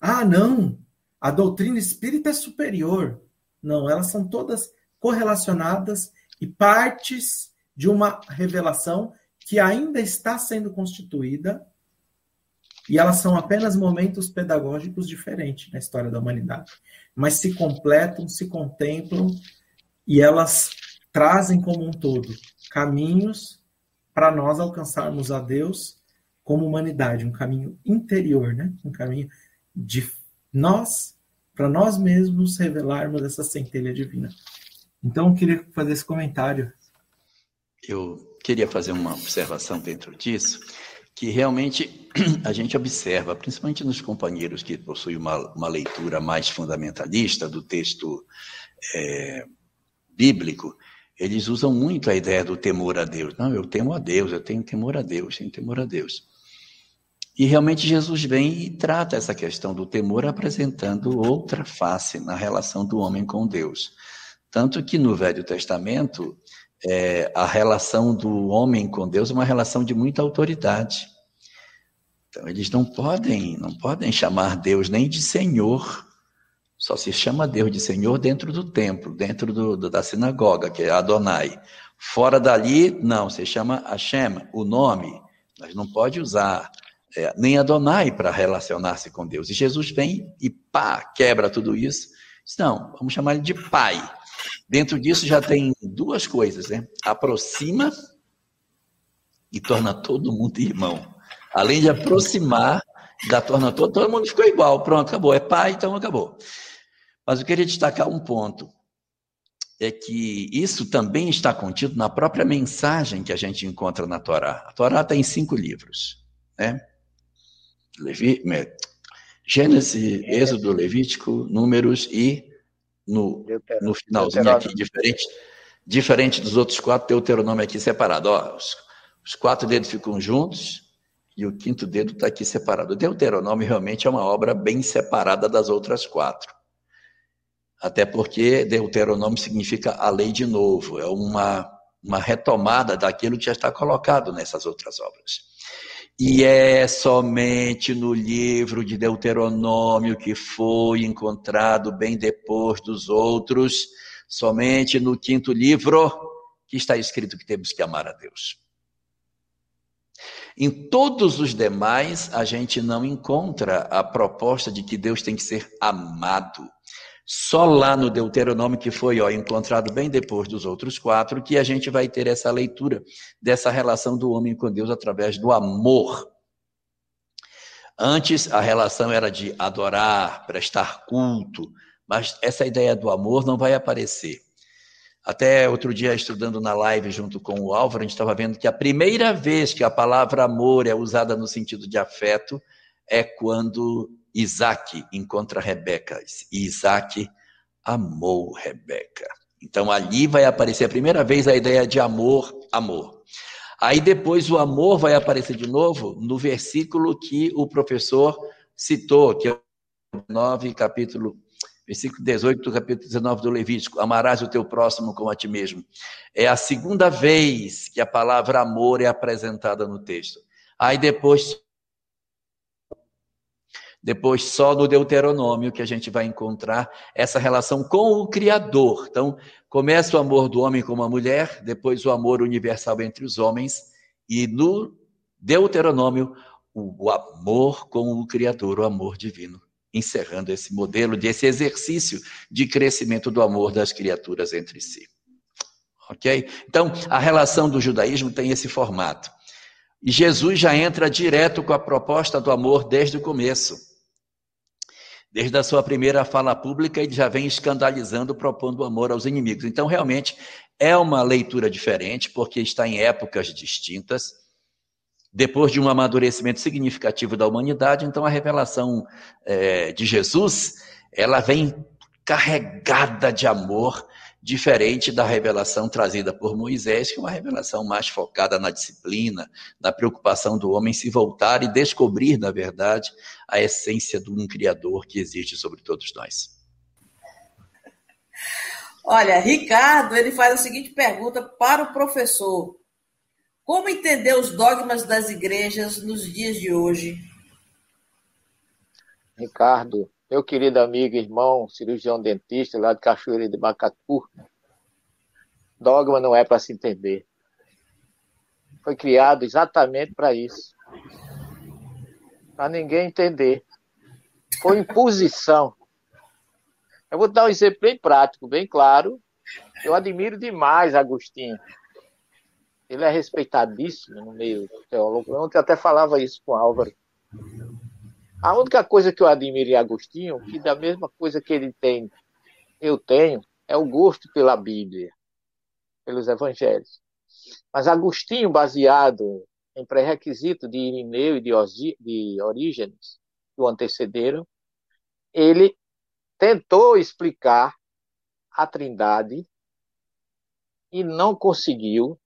Ah, não, a doutrina espírita é superior. Não, elas são todas correlacionadas e partes de uma revelação que ainda está sendo constituída e elas são apenas momentos pedagógicos diferentes na história da humanidade, mas se completam, se contemplam e elas trazem como um todo caminhos para nós alcançarmos a Deus como humanidade, um caminho interior, né? Um caminho de nós para nós mesmos revelarmos essa centelha divina. Então, eu queria fazer esse comentário. Eu queria fazer uma observação dentro disso, que realmente [CLEARS THROAT] a gente observa, principalmente nos companheiros que possuem uma, uma leitura mais fundamentalista do texto é, bíblico, eles usam muito a ideia do temor a Deus. Não, eu temo a Deus, eu tenho temor a Deus, tenho temor a Deus. E realmente Jesus vem e trata essa questão do temor apresentando outra face na relação do homem com Deus. Tanto que no Velho Testamento, é, a relação do homem com Deus é uma relação de muita autoridade. Então eles não podem, não podem chamar Deus nem de Senhor, só se chama Deus de Senhor dentro do templo, dentro do, do, da sinagoga, que é Adonai. Fora dali, não, se chama Hashem, o nome. Mas não pode usar é, nem Adonai para relacionar-se com Deus. E Jesus vem e pá, quebra tudo isso. Diz, não, vamos chamar ele de Pai. Dentro disso já tem duas coisas, né? Aproxima e torna todo mundo irmão. Além de aproximar, da torna todo, todo mundo ficou igual. Pronto, acabou. É pai, então acabou. Mas eu queria destacar um ponto. É que isso também está contido na própria mensagem que a gente encontra na Torá. A Torá tem cinco livros, né? Levi, Gênesis, Êxodo, Levítico, Números e no, no finalzinho aqui, diferente, diferente dos outros quatro, Deuteronômio aqui separado. Ó, os, os quatro dedos ficam juntos e o quinto dedo está aqui separado. O Deuteronômio realmente é uma obra bem separada das outras quatro. Até porque Deuteronômio significa a lei de novo, é uma, uma retomada daquilo que já está colocado nessas outras obras. E é somente no livro de Deuteronômio que foi encontrado bem depois dos outros, somente no quinto livro que está escrito que temos que amar a Deus. Em todos os demais, a gente não encontra a proposta de que Deus tem que ser amado. Só lá no Deuteronômio, que foi ó, encontrado bem depois dos outros quatro, que a gente vai ter essa leitura dessa relação do homem com Deus através do amor. Antes, a relação era de adorar, prestar culto, mas essa ideia do amor não vai aparecer. Até outro dia, estudando na live junto com o Álvaro, a gente estava vendo que a primeira vez que a palavra amor é usada no sentido de afeto é quando Isaac encontra Rebeca. E Isaac amou Rebeca. Então ali vai aparecer a primeira vez a ideia de amor, amor. Aí depois o amor vai aparecer de novo no versículo que o professor citou, que é 9, capítulo Versículo 18 do capítulo 19 do Levítico: Amarás o teu próximo como a ti mesmo. É a segunda vez que a palavra amor é apresentada no texto. Aí depois depois, só no Deuteronômio que a gente vai encontrar essa relação com o Criador. Então, começa o amor do homem com a mulher, depois o amor universal entre os homens, e no Deuteronômio, o amor com o Criador, o amor divino, encerrando esse modelo desse exercício de crescimento do amor das criaturas entre si. Ok? Então, a relação do judaísmo tem esse formato. E Jesus já entra direto com a proposta do amor desde o começo. Desde a sua primeira fala pública, ele já vem escandalizando, propondo amor aos inimigos. Então, realmente, é uma leitura diferente, porque está em épocas distintas. Depois de um amadurecimento significativo da humanidade, então a revelação é, de Jesus, ela vem carregada de amor, diferente da revelação trazida por Moisés, que é uma revelação mais focada na disciplina, na preocupação do homem se voltar e descobrir, na verdade, a essência de um Criador que existe sobre todos nós. Olha, Ricardo, ele faz a seguinte pergunta para o professor: Como entender os dogmas das igrejas nos dias de hoje? Ricardo, meu querido amigo, irmão, cirurgião dentista lá de Cachoeira de Macatu, dogma não é para se entender. Foi criado exatamente para isso. Para ninguém entender. Foi imposição. Eu vou dar um exemplo bem prático, bem claro. Eu admiro demais Agostinho. Ele é respeitadíssimo no meio teológico. Ontem até falava isso com Álvaro. A única coisa que eu admiro em Agostinho, que da mesma coisa que ele tem, eu tenho, é o gosto pela Bíblia, pelos evangelhos. Mas Agostinho, baseado em pré-requisito de Irineu e de, de Orígenes, que o antecederam, ele tentou explicar a Trindade e não conseguiu,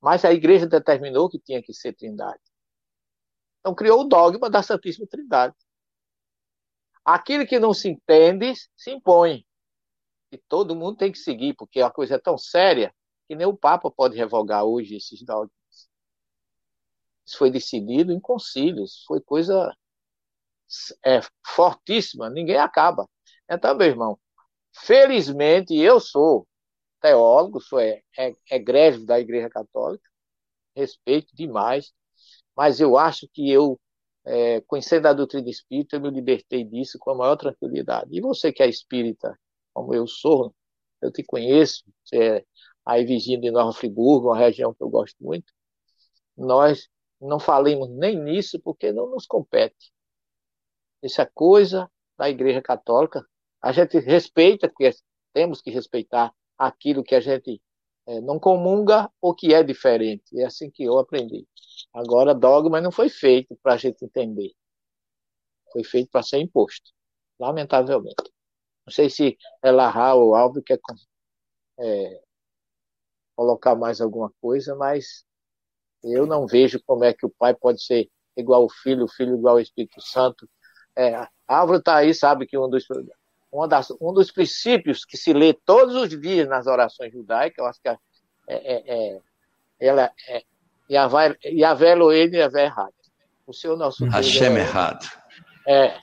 mas a igreja determinou que tinha que ser Trindade. Então criou o dogma da Santíssima Trindade. Aquilo que não se entende, se impõe. E todo mundo tem que seguir, porque a coisa é tão séria que nem o Papa pode revogar hoje esses dogmas. Isso foi decidido em concílios, foi coisa é, fortíssima, ninguém acaba. Então, meu irmão, felizmente eu sou teólogo, sou é, é, egrégio da Igreja Católica, respeito demais, mas eu acho que eu, é, conhecendo a doutrina espírita, eu me libertei disso com a maior tranquilidade. E você que é espírita, como eu sou, eu te conheço, você é aí vizinho de Nova Friburgo, uma região que eu gosto muito, nós não falemos nem nisso porque não nos compete. Isso é coisa da Igreja Católica. A gente respeita, porque temos que respeitar aquilo que a gente é, não comunga ou que é diferente. É assim que eu aprendi. Agora, dogma não foi feito para a gente entender. Foi feito para ser imposto, lamentavelmente. Não sei se Elahá ou Aldo quer é, colocar mais alguma coisa, mas eu não vejo como é que o pai pode ser igual ao filho, o filho igual ao Espírito Santo. É, Álvaro está aí, sabe que um dos, das, um dos princípios que se lê todos os dias nas orações judaicas, eu acho que é, é, é ela é, Yahvé Elohim Yahvé errado. O Senhor nosso Deus. Hashem é, errado. É.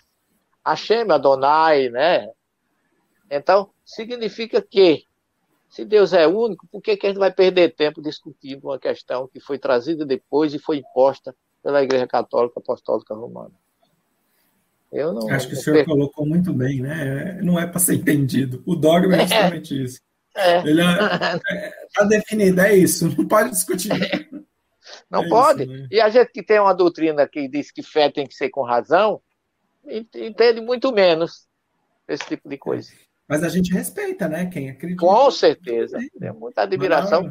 Hashem Adonai, né? Então, significa que, se Deus é único, por que, que a gente vai perder tempo discutindo uma questão que foi trazida depois e foi imposta pela Igreja Católica Apostólica Romana? Eu não. Acho que o senhor colocou muito bem, né? Não é para ser entendido. O dogma é, é. justamente isso. É. Ele é, [LAUGHS] é, tá definido, é isso, não pode discutir. Não é pode. Isso, né? E a gente que tem uma doutrina que diz que fé tem que ser com razão, entende muito menos esse tipo de coisa. Mas a gente respeita, né? Quem acredita. Com certeza. Tem muita admiração.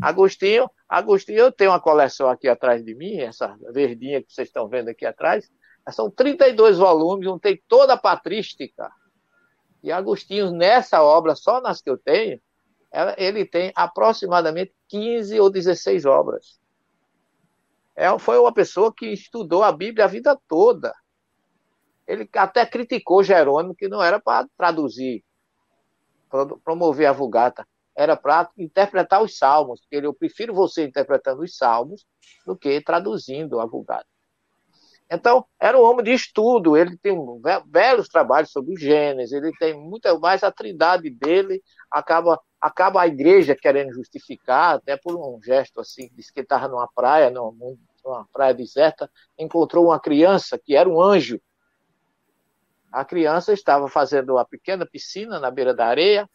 Agostinho, Agostinho, eu tenho uma coleção aqui atrás de mim, essa verdinha que vocês estão vendo aqui atrás. São 32 volumes, não tem toda a patrística. E Agostinho, nessa obra, só nas que eu tenho, ele tem aproximadamente 15 ou 16 obras. É, foi uma pessoa que estudou a Bíblia a vida toda. Ele até criticou Jerônimo que não era para traduzir, promover a Vulgata, era para interpretar os salmos. Ele, eu prefiro você interpretando os salmos do que traduzindo a Vulgata. Então, era um homem de estudo, ele tem belos trabalhos sobre o Gênesis, ele tem muita mais a trindade dele, acaba, acaba a igreja querendo justificar, até por um gesto assim, disse que estava numa praia, numa, numa praia deserta, encontrou uma criança que era um anjo. A criança estava fazendo uma pequena piscina na beira da areia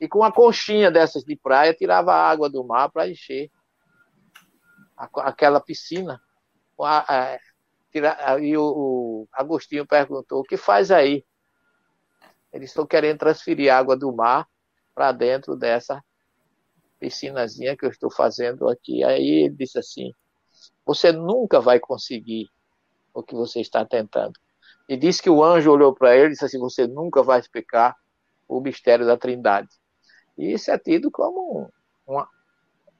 e com uma conchinha dessas de praia tirava a água do mar para encher aquela piscina. E o Agostinho perguntou: o que faz aí? Eles estão querendo transferir água do mar para dentro dessa piscinazinha que eu estou fazendo aqui. Aí ele disse assim: você nunca vai conseguir o que você está tentando. E disse que o anjo olhou para ele e disse assim: você nunca vai explicar o mistério da Trindade. E isso é tido como uma,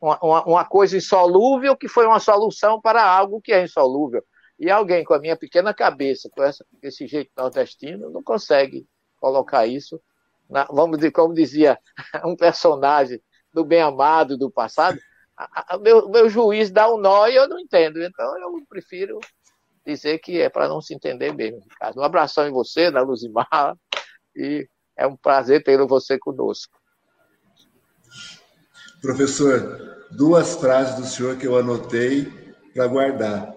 uma, uma coisa insolúvel que foi uma solução para algo que é insolúvel. E alguém com a minha pequena cabeça, com essa, esse jeito nordestino, não consegue colocar isso, na, vamos dizer, como dizia [LAUGHS] um personagem do bem amado do passado, a, a, meu, meu juiz dá um nó e eu não entendo. Então eu prefiro dizer que é para não se entender mesmo. Um abração em você, na Luzimar, e é um prazer ter você conosco. Professor, duas frases do senhor que eu anotei para guardar.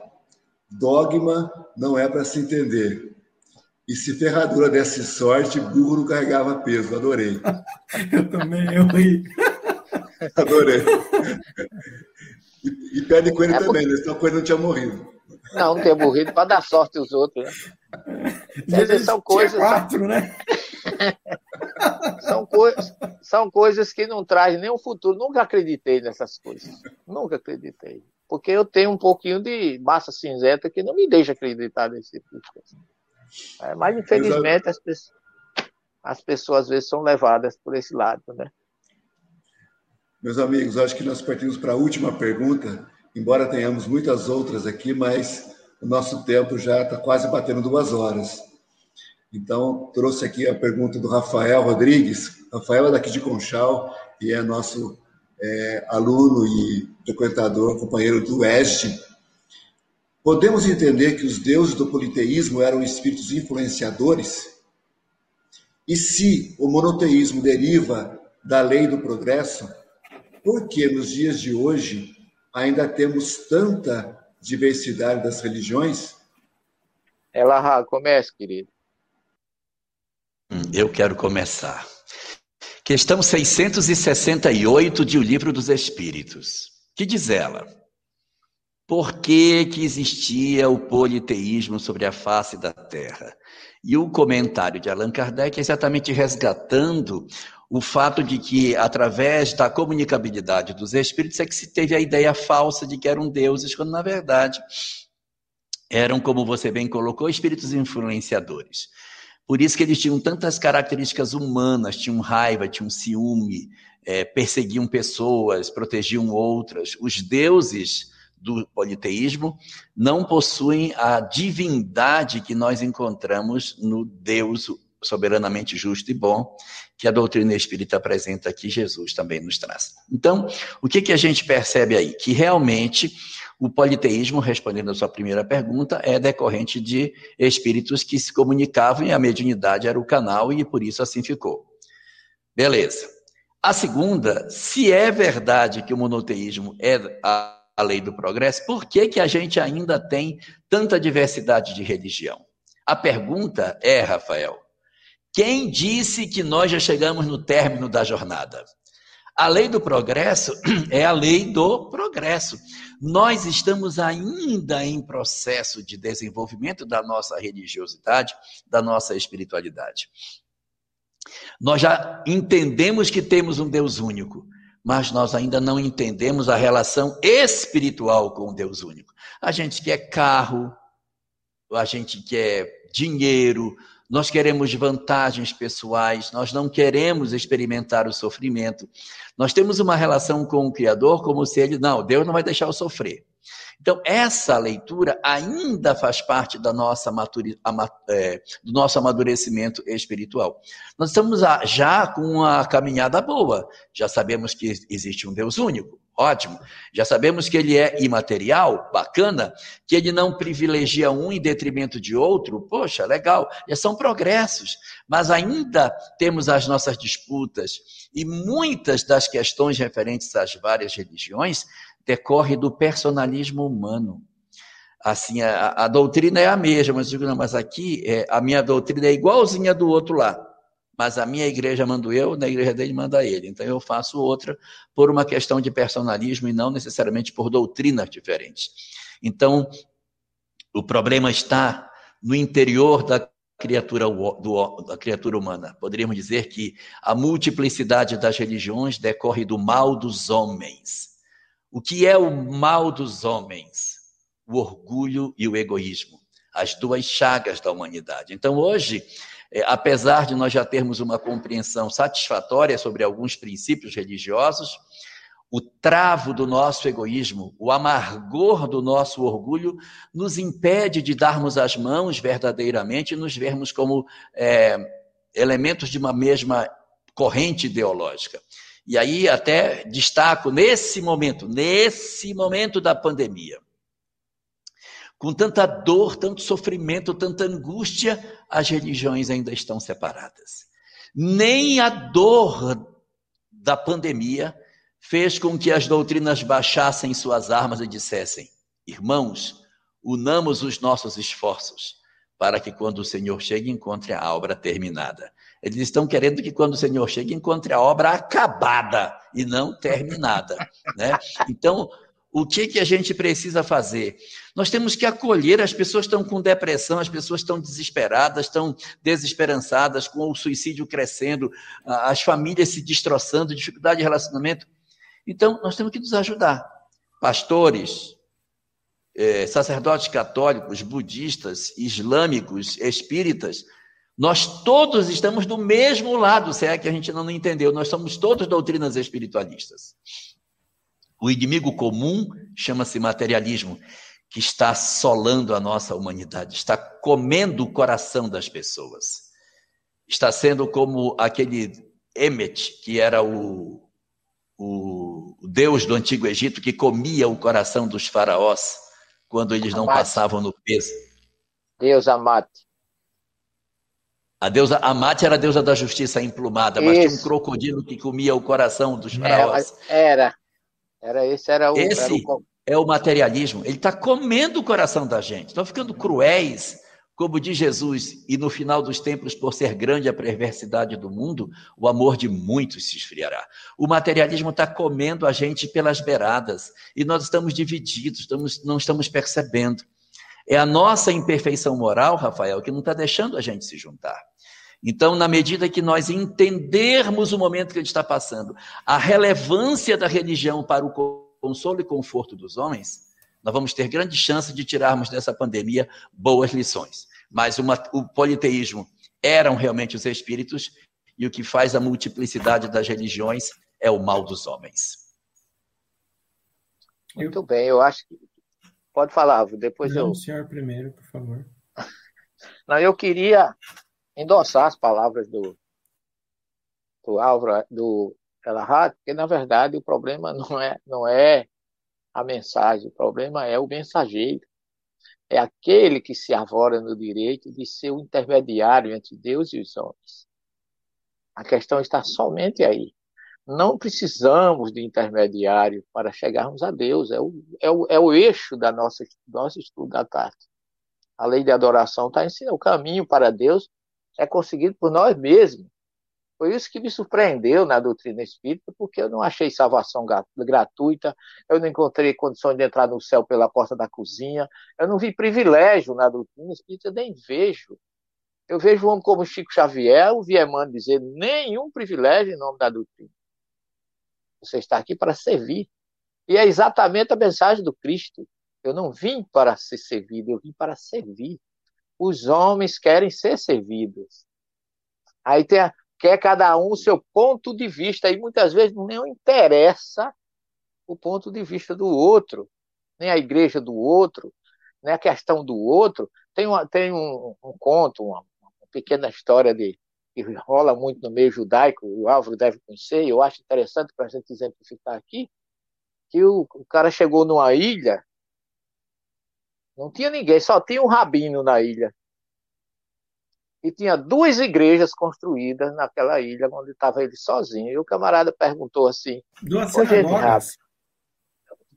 Dogma não é para se entender. E se ferradura desse sorte, burro não carregava peso. Adorei. [LAUGHS] eu também, eu ri. [LAUGHS] Adorei. E, e pé de coelho é também, porque... né? Senão coelho não tinha morrido. Não, não tinha morrido para dar sorte aos outros. Né? Dizer, são coisas. Quatro, né? [LAUGHS] são, co são coisas que não trazem nenhum futuro. Nunca acreditei nessas coisas. Nunca acreditei porque eu tenho um pouquinho de massa cinzenta que não me deixa acreditar nesse tipo de coisa. É, mas, infelizmente, as pessoas, as pessoas às vezes são levadas por esse lado, né? Meus amigos, acho que nós partimos para a última pergunta, embora tenhamos muitas outras aqui, mas o nosso tempo já está quase batendo duas horas. Então, trouxe aqui a pergunta do Rafael Rodrigues. Rafael é daqui de Conchal e é nosso é, aluno e frequentador, companheiro do ESG, podemos entender que os deuses do politeísmo eram espíritos influenciadores? E se o monoteísmo deriva da lei do progresso, por que nos dias de hoje ainda temos tanta diversidade das religiões? Ela comece, querido. Eu quero começar. Questão 668 de O Livro dos Espíritos. Que diz ela? Por que, que existia o politeísmo sobre a face da Terra? E o comentário de Allan Kardec é exatamente resgatando o fato de que, através da comunicabilidade dos espíritos, é que se teve a ideia falsa de que eram deuses, quando, na verdade, eram, como você bem colocou, espíritos influenciadores. Por isso que eles tinham tantas características humanas, tinham raiva, tinham ciúme, é, perseguiam pessoas, protegiam outras. Os deuses do politeísmo não possuem a divindade que nós encontramos no Deus soberanamente justo e bom, que a doutrina espírita apresenta aqui, Jesus também nos traz. Então, o que, que a gente percebe aí? Que realmente o politeísmo, respondendo a sua primeira pergunta, é decorrente de espíritos que se comunicavam e a mediunidade era o canal e por isso assim ficou. Beleza. A segunda, se é verdade que o monoteísmo é a, a lei do progresso, por que, que a gente ainda tem tanta diversidade de religião? A pergunta é, Rafael, quem disse que nós já chegamos no término da jornada? A lei do progresso [CLEARS THROAT] é a lei do progresso. Nós estamos ainda em processo de desenvolvimento da nossa religiosidade, da nossa espiritualidade. Nós já entendemos que temos um Deus único, mas nós ainda não entendemos a relação espiritual com o Deus único. A gente quer carro, a gente quer dinheiro, nós queremos vantagens pessoais, nós não queremos experimentar o sofrimento. Nós temos uma relação com o Criador como se ele, não, Deus não vai deixar eu sofrer. Então, essa leitura ainda faz parte da nossa maturi, é, do nosso amadurecimento espiritual. Nós estamos já com uma caminhada boa, já sabemos que existe um Deus único, Ótimo. Já sabemos que ele é imaterial, bacana, que ele não privilegia um em detrimento de outro, poxa, legal. Já são progressos, mas ainda temos as nossas disputas e muitas das questões referentes às várias religiões decorrem do personalismo humano. Assim, a, a doutrina é a mesma, mas digo, não, mas aqui é, a minha doutrina é igualzinha do outro lá mas a minha igreja mando eu, na igreja dele manda ele. Então eu faço outra por uma questão de personalismo e não necessariamente por doutrinas diferentes. Então, o problema está no interior da criatura, do, da criatura humana. Poderíamos dizer que a multiplicidade das religiões decorre do mal dos homens. O que é o mal dos homens? O orgulho e o egoísmo, as duas chagas da humanidade. Então, hoje, é, apesar de nós já termos uma compreensão satisfatória sobre alguns princípios religiosos, o travo do nosso egoísmo, o amargor do nosso orgulho, nos impede de darmos as mãos verdadeiramente e nos vermos como é, elementos de uma mesma corrente ideológica. E aí até destaco nesse momento, nesse momento da pandemia, com tanta dor, tanto sofrimento, tanta angústia, as religiões ainda estão separadas. Nem a dor da pandemia fez com que as doutrinas baixassem suas armas e dissessem: irmãos, unamos os nossos esforços para que quando o Senhor chegue encontre a obra terminada. Eles estão querendo que quando o Senhor chegue encontre a obra acabada e não terminada, né? Então, o que, que a gente precisa fazer? Nós temos que acolher, as pessoas estão com depressão, as pessoas estão desesperadas, estão desesperançadas, com o suicídio crescendo, as famílias se destroçando, dificuldade de relacionamento. Então, nós temos que nos ajudar. Pastores, é, sacerdotes católicos, budistas, islâmicos, espíritas, nós todos estamos do mesmo lado, se é que a gente não entendeu, nós somos todos doutrinas espiritualistas. O inimigo comum chama-se materialismo, que está assolando a nossa humanidade, está comendo o coração das pessoas. Está sendo como aquele Emet, que era o, o deus do Antigo Egito, que comia o coração dos faraós quando eles não Amate. passavam no peso. Deus Amate. A deusa Amate era a deusa da justiça emplumada, mas Isso. tinha um crocodilo que comia o coração dos faraós. Era, era. Era esse, era o. Esse era o... é o materialismo. Ele está comendo o coração da gente. Estão ficando cruéis, como diz Jesus, e no final dos tempos, por ser grande a perversidade do mundo, o amor de muitos se esfriará. O materialismo está comendo a gente pelas beiradas e nós estamos divididos, estamos, não estamos percebendo. É a nossa imperfeição moral, Rafael, que não está deixando a gente se juntar. Então, na medida que nós entendermos o momento que ele está passando, a relevância da religião para o consolo e conforto dos homens, nós vamos ter grande chance de tirarmos dessa pandemia boas lições. Mas uma, o politeísmo eram realmente os espíritos, e o que faz a multiplicidade das religiões é o mal dos homens. Muito bem, eu acho que. Pode falar, depois Não, eu. O senhor primeiro, por favor. [LAUGHS] Não, eu queria endossar as palavras do, do Álvaro, do Elahad, porque na verdade o problema [LAUGHS] não é, não é a mensagem, o problema é o mensageiro. É aquele que se avora no direito de ser o intermediário entre Deus e os homens. A questão está somente aí. Não precisamos de intermediário para chegarmos a Deus. É o, é o, é o eixo da nossa, do nosso estudo da tarde. A lei de adoração está ensinando o caminho para Deus é conseguido por nós mesmos. Foi isso que me surpreendeu na doutrina espírita, porque eu não achei salvação gratuita, eu não encontrei condições de entrar no céu pela porta da cozinha, eu não vi privilégio na doutrina espírita, nem vejo. Eu vejo um homem como Chico Xavier, o Viemano dizer nenhum privilégio em nome da doutrina. Você está aqui para servir. E é exatamente a mensagem do Cristo. Eu não vim para ser servido, eu vim para servir os homens querem ser servidos. Aí tem a, quer cada um o seu ponto de vista, e muitas vezes não interessa o ponto de vista do outro. nem a igreja do outro, nem a questão do outro. Tem, uma, tem um, um conto, uma, uma, pequena história de, que rola muito no meio judaico, o Álvaro deve conhecer, eu acho interessante para a gente exemplificar aqui, que o, o cara chegou numa ilha, não tinha ninguém, só tinha um rabino na ilha. E tinha duas igrejas construídas naquela ilha onde estava ele sozinho. E o camarada perguntou assim: Duas sinagogas?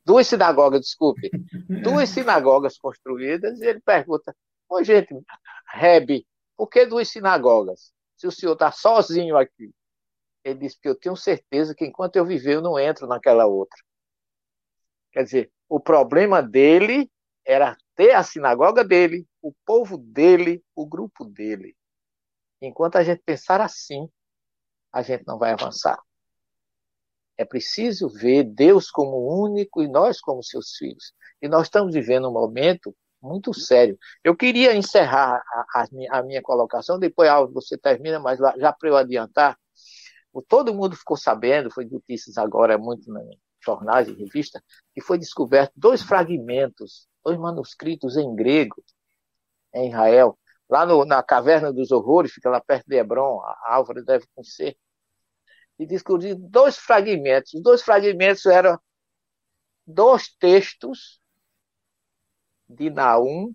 duas sinagogas, desculpe. [LAUGHS] duas sinagogas construídas. E ele pergunta: Ô, gente, Rebe, por que duas sinagogas? Se o senhor está sozinho aqui. Ele disse: que eu tenho certeza que enquanto eu viver, eu não entro naquela outra. Quer dizer, o problema dele era ter a sinagoga dele, o povo dele, o grupo dele. Enquanto a gente pensar assim, a gente não vai avançar. É preciso ver Deus como único e nós como seus filhos. E nós estamos vivendo um momento muito sério. Eu queria encerrar a, a, a minha colocação, depois você termina, mas já para eu adiantar, todo mundo ficou sabendo, foi notícias agora muito na jornais e revistas, que foi descoberto dois fragmentos, dois manuscritos em grego, em Israel, lá no, na Caverna dos Horrores, fica lá perto de Hebron, a Álvaro deve conhecer, e descobriu dois fragmentos. Os dois fragmentos eram dois textos de Naum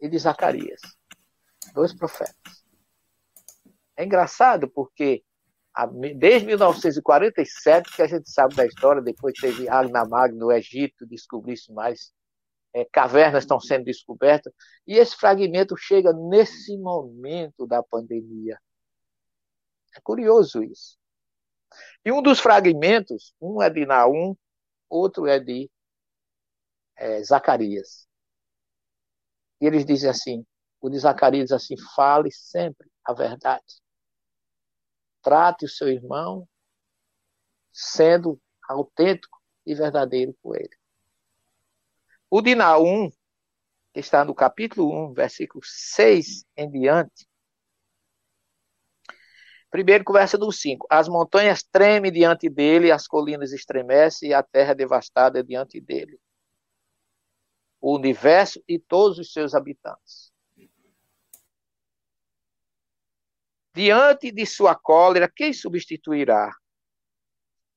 e de Zacarias, dois profetas. É engraçado porque desde 1947 que a gente sabe da história, depois teve Agnamag no Egito, descobriu-se mais é, cavernas estão sendo descobertas, e esse fragmento chega nesse momento da pandemia. É curioso isso. E um dos fragmentos, um é de Naum, outro é de é, Zacarias. E eles dizem assim, o de Zacarias diz assim, fale sempre a verdade. Trate o seu irmão sendo autêntico e verdadeiro com ele. O de Naum, que está no capítulo 1, versículo 6 em diante, Primeiro, conversa do 5. As montanhas tremem diante dele, as colinas estremecem e a terra é devastada diante dele. O universo e todos os seus habitantes. Diante de sua cólera, quem substituirá?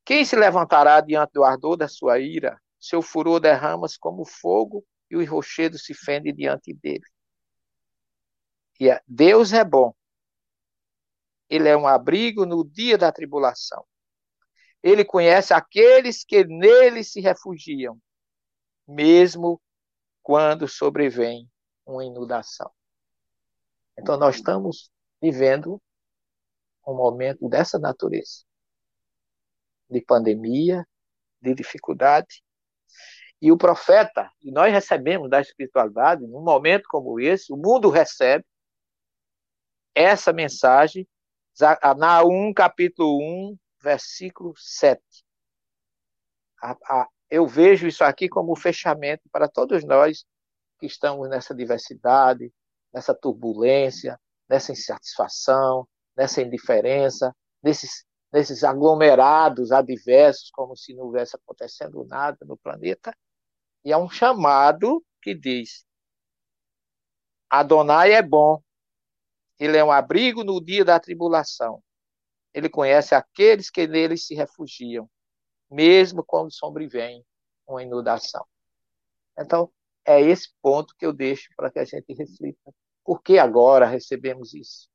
Quem se levantará diante do ardor da sua ira? Seu furor derrama-se como fogo e o rochedo se fende diante dele. E é, Deus é bom. Ele é um abrigo no dia da tribulação. Ele conhece aqueles que nele se refugiam, mesmo quando sobrevém uma inundação. Então, nós estamos vivendo um momento dessa natureza de pandemia, de dificuldade. E o profeta, e nós recebemos da espiritualidade, num momento como esse, o mundo recebe essa mensagem, Naum capítulo 1, versículo 7. eu vejo isso aqui como um fechamento para todos nós que estamos nessa diversidade, nessa turbulência, nessa insatisfação, nessa indiferença, nesses, nesses aglomerados adversos, como se não houvesse acontecendo nada no planeta. E é um chamado que diz: Adonai é bom, ele é um abrigo no dia da tribulação. Ele conhece aqueles que nele se refugiam, mesmo quando sobrevém uma inundação. Então, é esse ponto que eu deixo para que a gente reflita. Por que agora recebemos isso?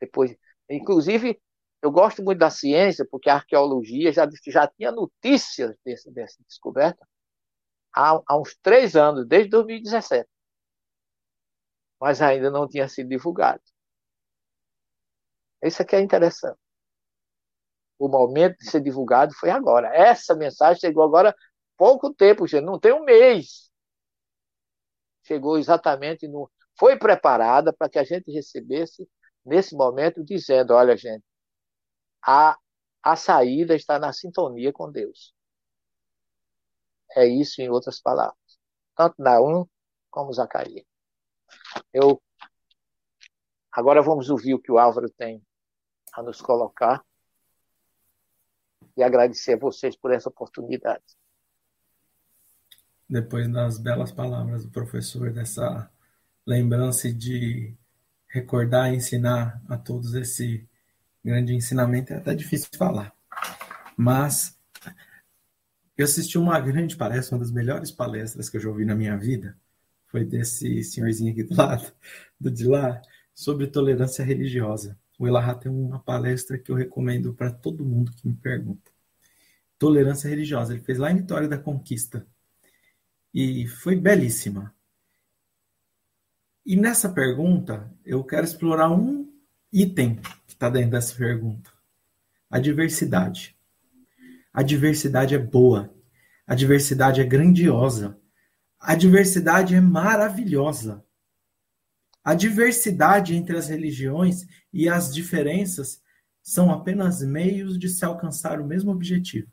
Depois, inclusive, eu gosto muito da ciência, porque a arqueologia já, já tinha notícias dessa descoberta há, há uns três anos, desde 2017. Mas ainda não tinha sido divulgado. Isso aqui é interessante. O momento de ser divulgado foi agora. Essa mensagem chegou agora pouco tempo, gente, não tem um mês. Chegou exatamente no. Foi preparada para que a gente recebesse nesse momento, dizendo: olha, gente, a, a saída está na sintonia com Deus. É isso em outras palavras. Tanto Naum como Zacarias. Eu agora vamos ouvir o que o Álvaro tem a nos colocar e agradecer a vocês por essa oportunidade. depois das belas palavras do professor, dessa lembrança de recordar e ensinar a todos esse grande ensinamento, é até difícil falar. Mas eu assisti uma grande palestra, uma das melhores palestras que eu já ouvi na minha vida, foi desse senhorzinho aqui do [LAUGHS] lado, do de lá, sobre tolerância religiosa. O Elahá tem uma palestra que eu recomendo para todo mundo que me pergunta. Tolerância religiosa. Ele fez lá em Vitória da Conquista. E foi belíssima. E nessa pergunta, eu quero explorar um item que está dentro dessa pergunta: a diversidade. A diversidade é boa. A diversidade é grandiosa. A diversidade é maravilhosa. A diversidade entre as religiões e as diferenças são apenas meios de se alcançar o mesmo objetivo.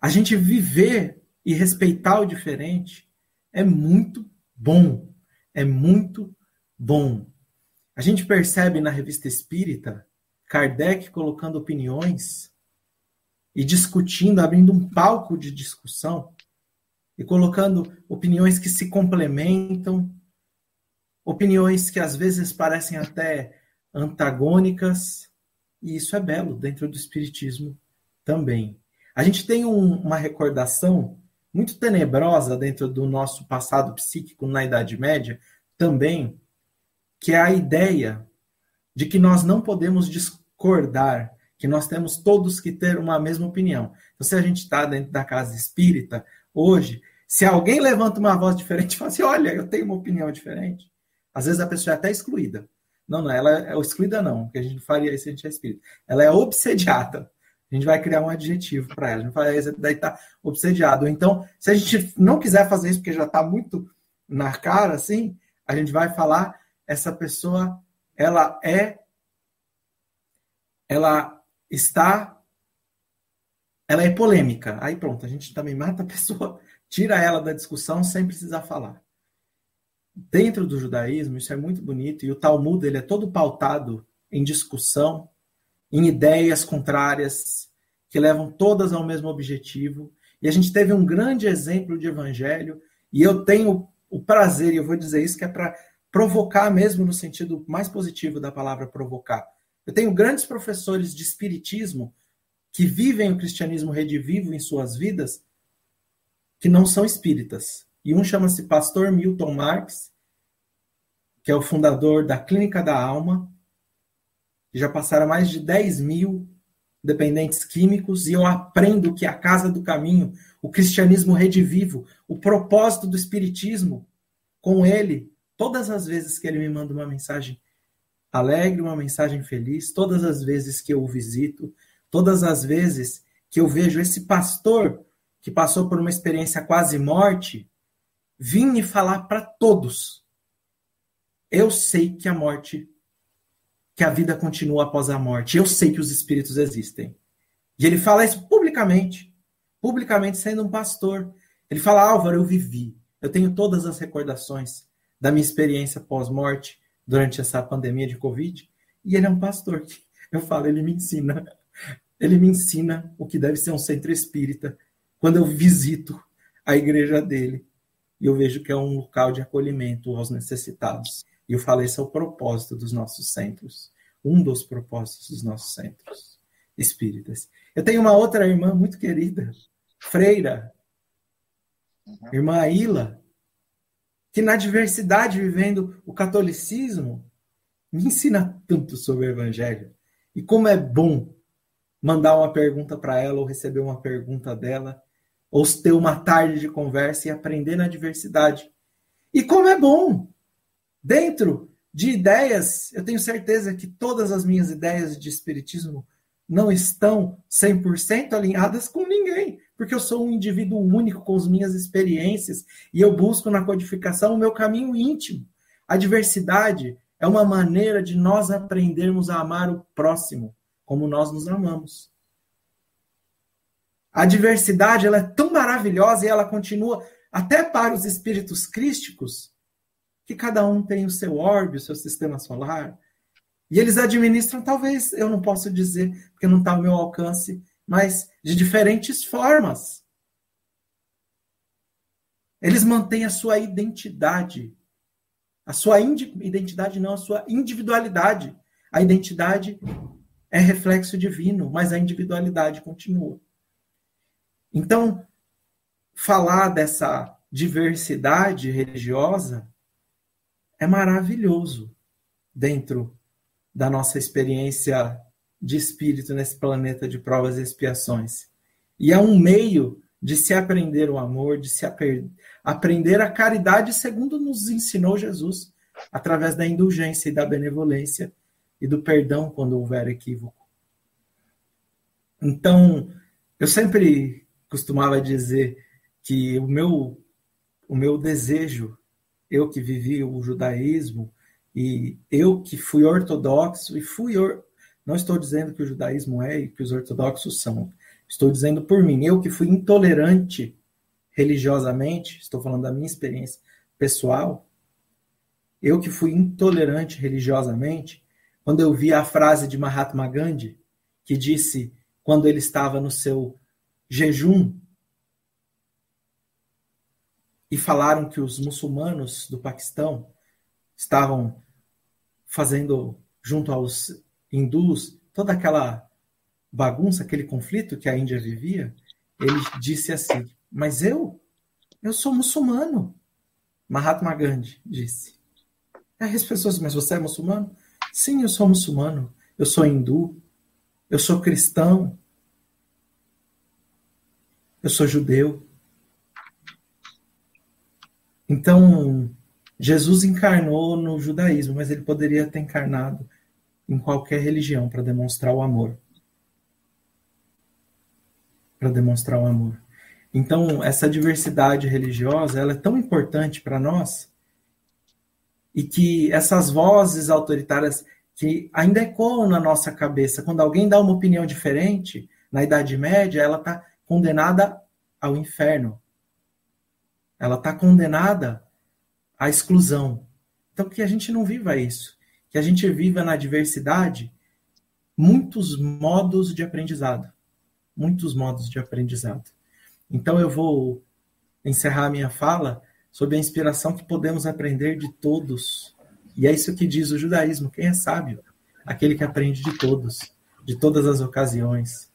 A gente viver e respeitar o diferente é muito bom. É muito bom. A gente percebe na revista espírita Kardec colocando opiniões e discutindo, abrindo um palco de discussão e colocando opiniões que se complementam, opiniões que às vezes parecem até antagônicas, e isso é belo dentro do Espiritismo também. A gente tem um, uma recordação muito tenebrosa dentro do nosso passado psíquico na Idade Média também, que é a ideia de que nós não podemos discordar, que nós temos todos que ter uma mesma opinião. Então, se a gente está dentro da casa espírita, hoje, se alguém levanta uma voz diferente [LAUGHS] fala assim, olha, eu tenho uma opinião diferente, às vezes a pessoa é até excluída. Não, não, ela é excluída não, porque a gente não faria isso se a gente é espírita. Ela é obsediada. A gente vai criar um adjetivo para ela. A gente vai daí tá obsediado. Então, se a gente não quiser fazer isso porque já está muito na cara, assim, a gente vai falar essa pessoa, ela é, ela está, ela é polêmica. Aí pronto, a gente também mata a pessoa [LAUGHS] tira ela da discussão sem precisar falar. Dentro do judaísmo, isso é muito bonito, e o Talmud ele é todo pautado em discussão, em ideias contrárias, que levam todas ao mesmo objetivo. E a gente teve um grande exemplo de evangelho, e eu tenho o prazer, e eu vou dizer isso, que é para provocar mesmo no sentido mais positivo da palavra provocar. Eu tenho grandes professores de espiritismo que vivem o cristianismo redivivo em suas vidas que não são espíritas. E um chama-se Pastor Milton Marx, que é o fundador da Clínica da Alma, já passaram mais de 10 mil dependentes químicos, e eu aprendo que a Casa do Caminho, o cristianismo redivivo, o propósito do espiritismo, com ele, todas as vezes que ele me manda uma mensagem alegre, uma mensagem feliz, todas as vezes que eu o visito, todas as vezes que eu vejo esse pastor que passou por uma experiência quase morte, vim me falar para todos. Eu sei que a morte, que a vida continua após a morte. Eu sei que os espíritos existem. E ele fala isso publicamente, publicamente sendo um pastor. Ele fala: Álvaro, eu vivi. Eu tenho todas as recordações da minha experiência pós-morte durante essa pandemia de Covid. E ele é um pastor. Eu falo, ele me ensina. Ele me ensina o que deve ser um centro espírita quando eu visito a igreja dele e eu vejo que é um local de acolhimento aos necessitados. E eu falei, esse é o propósito dos nossos centros, um dos propósitos dos nossos centros espíritas. Eu tenho uma outra irmã muito querida, freira, irmã Aila, que na diversidade, vivendo o catolicismo, me ensina tanto sobre o evangelho. E como é bom mandar uma pergunta para ela ou receber uma pergunta dela ou ter uma tarde de conversa e aprender na diversidade. E como é bom! Dentro de ideias, eu tenho certeza que todas as minhas ideias de espiritismo não estão 100% alinhadas com ninguém, porque eu sou um indivíduo único com as minhas experiências e eu busco na codificação o meu caminho íntimo. A diversidade é uma maneira de nós aprendermos a amar o próximo como nós nos amamos. A diversidade ela é tão maravilhosa e ela continua até para os espíritos crísticos, que cada um tem o seu orbe, o seu sistema solar, e eles administram, talvez eu não posso dizer, porque não está ao meu alcance, mas de diferentes formas. Eles mantêm a sua identidade. A sua identidade não, a sua individualidade. A identidade é reflexo divino, mas a individualidade continua. Então, falar dessa diversidade religiosa é maravilhoso dentro da nossa experiência de espírito nesse planeta de provas e expiações. E é um meio de se aprender o amor, de se aprender a caridade segundo nos ensinou Jesus, através da indulgência e da benevolência e do perdão quando houver equívoco. Então, eu sempre costumava dizer que o meu o meu desejo, eu que vivi o judaísmo e eu que fui ortodoxo e fui or... não estou dizendo que o judaísmo é e que os ortodoxos são. Estou dizendo por mim, eu que fui intolerante religiosamente, estou falando da minha experiência pessoal, eu que fui intolerante religiosamente, quando eu vi a frase de Mahatma Gandhi, que disse, quando ele estava no seu jejum, e falaram que os muçulmanos do Paquistão estavam fazendo, junto aos hindus, toda aquela bagunça, aquele conflito que a Índia vivia, ele disse assim: Mas eu, eu sou muçulmano. Mahatma Gandhi disse. Aí as pessoas, mas você é muçulmano? Sim, eu sou muçulmano. Eu sou hindu. Eu sou cristão. Eu sou judeu. Então, Jesus encarnou no judaísmo, mas ele poderia ter encarnado em qualquer religião para demonstrar o amor. Para demonstrar o amor. Então, essa diversidade religiosa, ela é tão importante para nós e que essas vozes autoritárias que ainda ecoam na nossa cabeça, quando alguém dá uma opinião diferente, na Idade Média, ela está condenada ao inferno. Ela está condenada à exclusão. Então, que a gente não viva isso. Que a gente viva na diversidade muitos modos de aprendizado. Muitos modos de aprendizado. Então, eu vou encerrar a minha fala sob a inspiração que podemos aprender de todos. E é isso que diz o judaísmo: quem é sábio? Aquele que aprende de todos, de todas as ocasiões.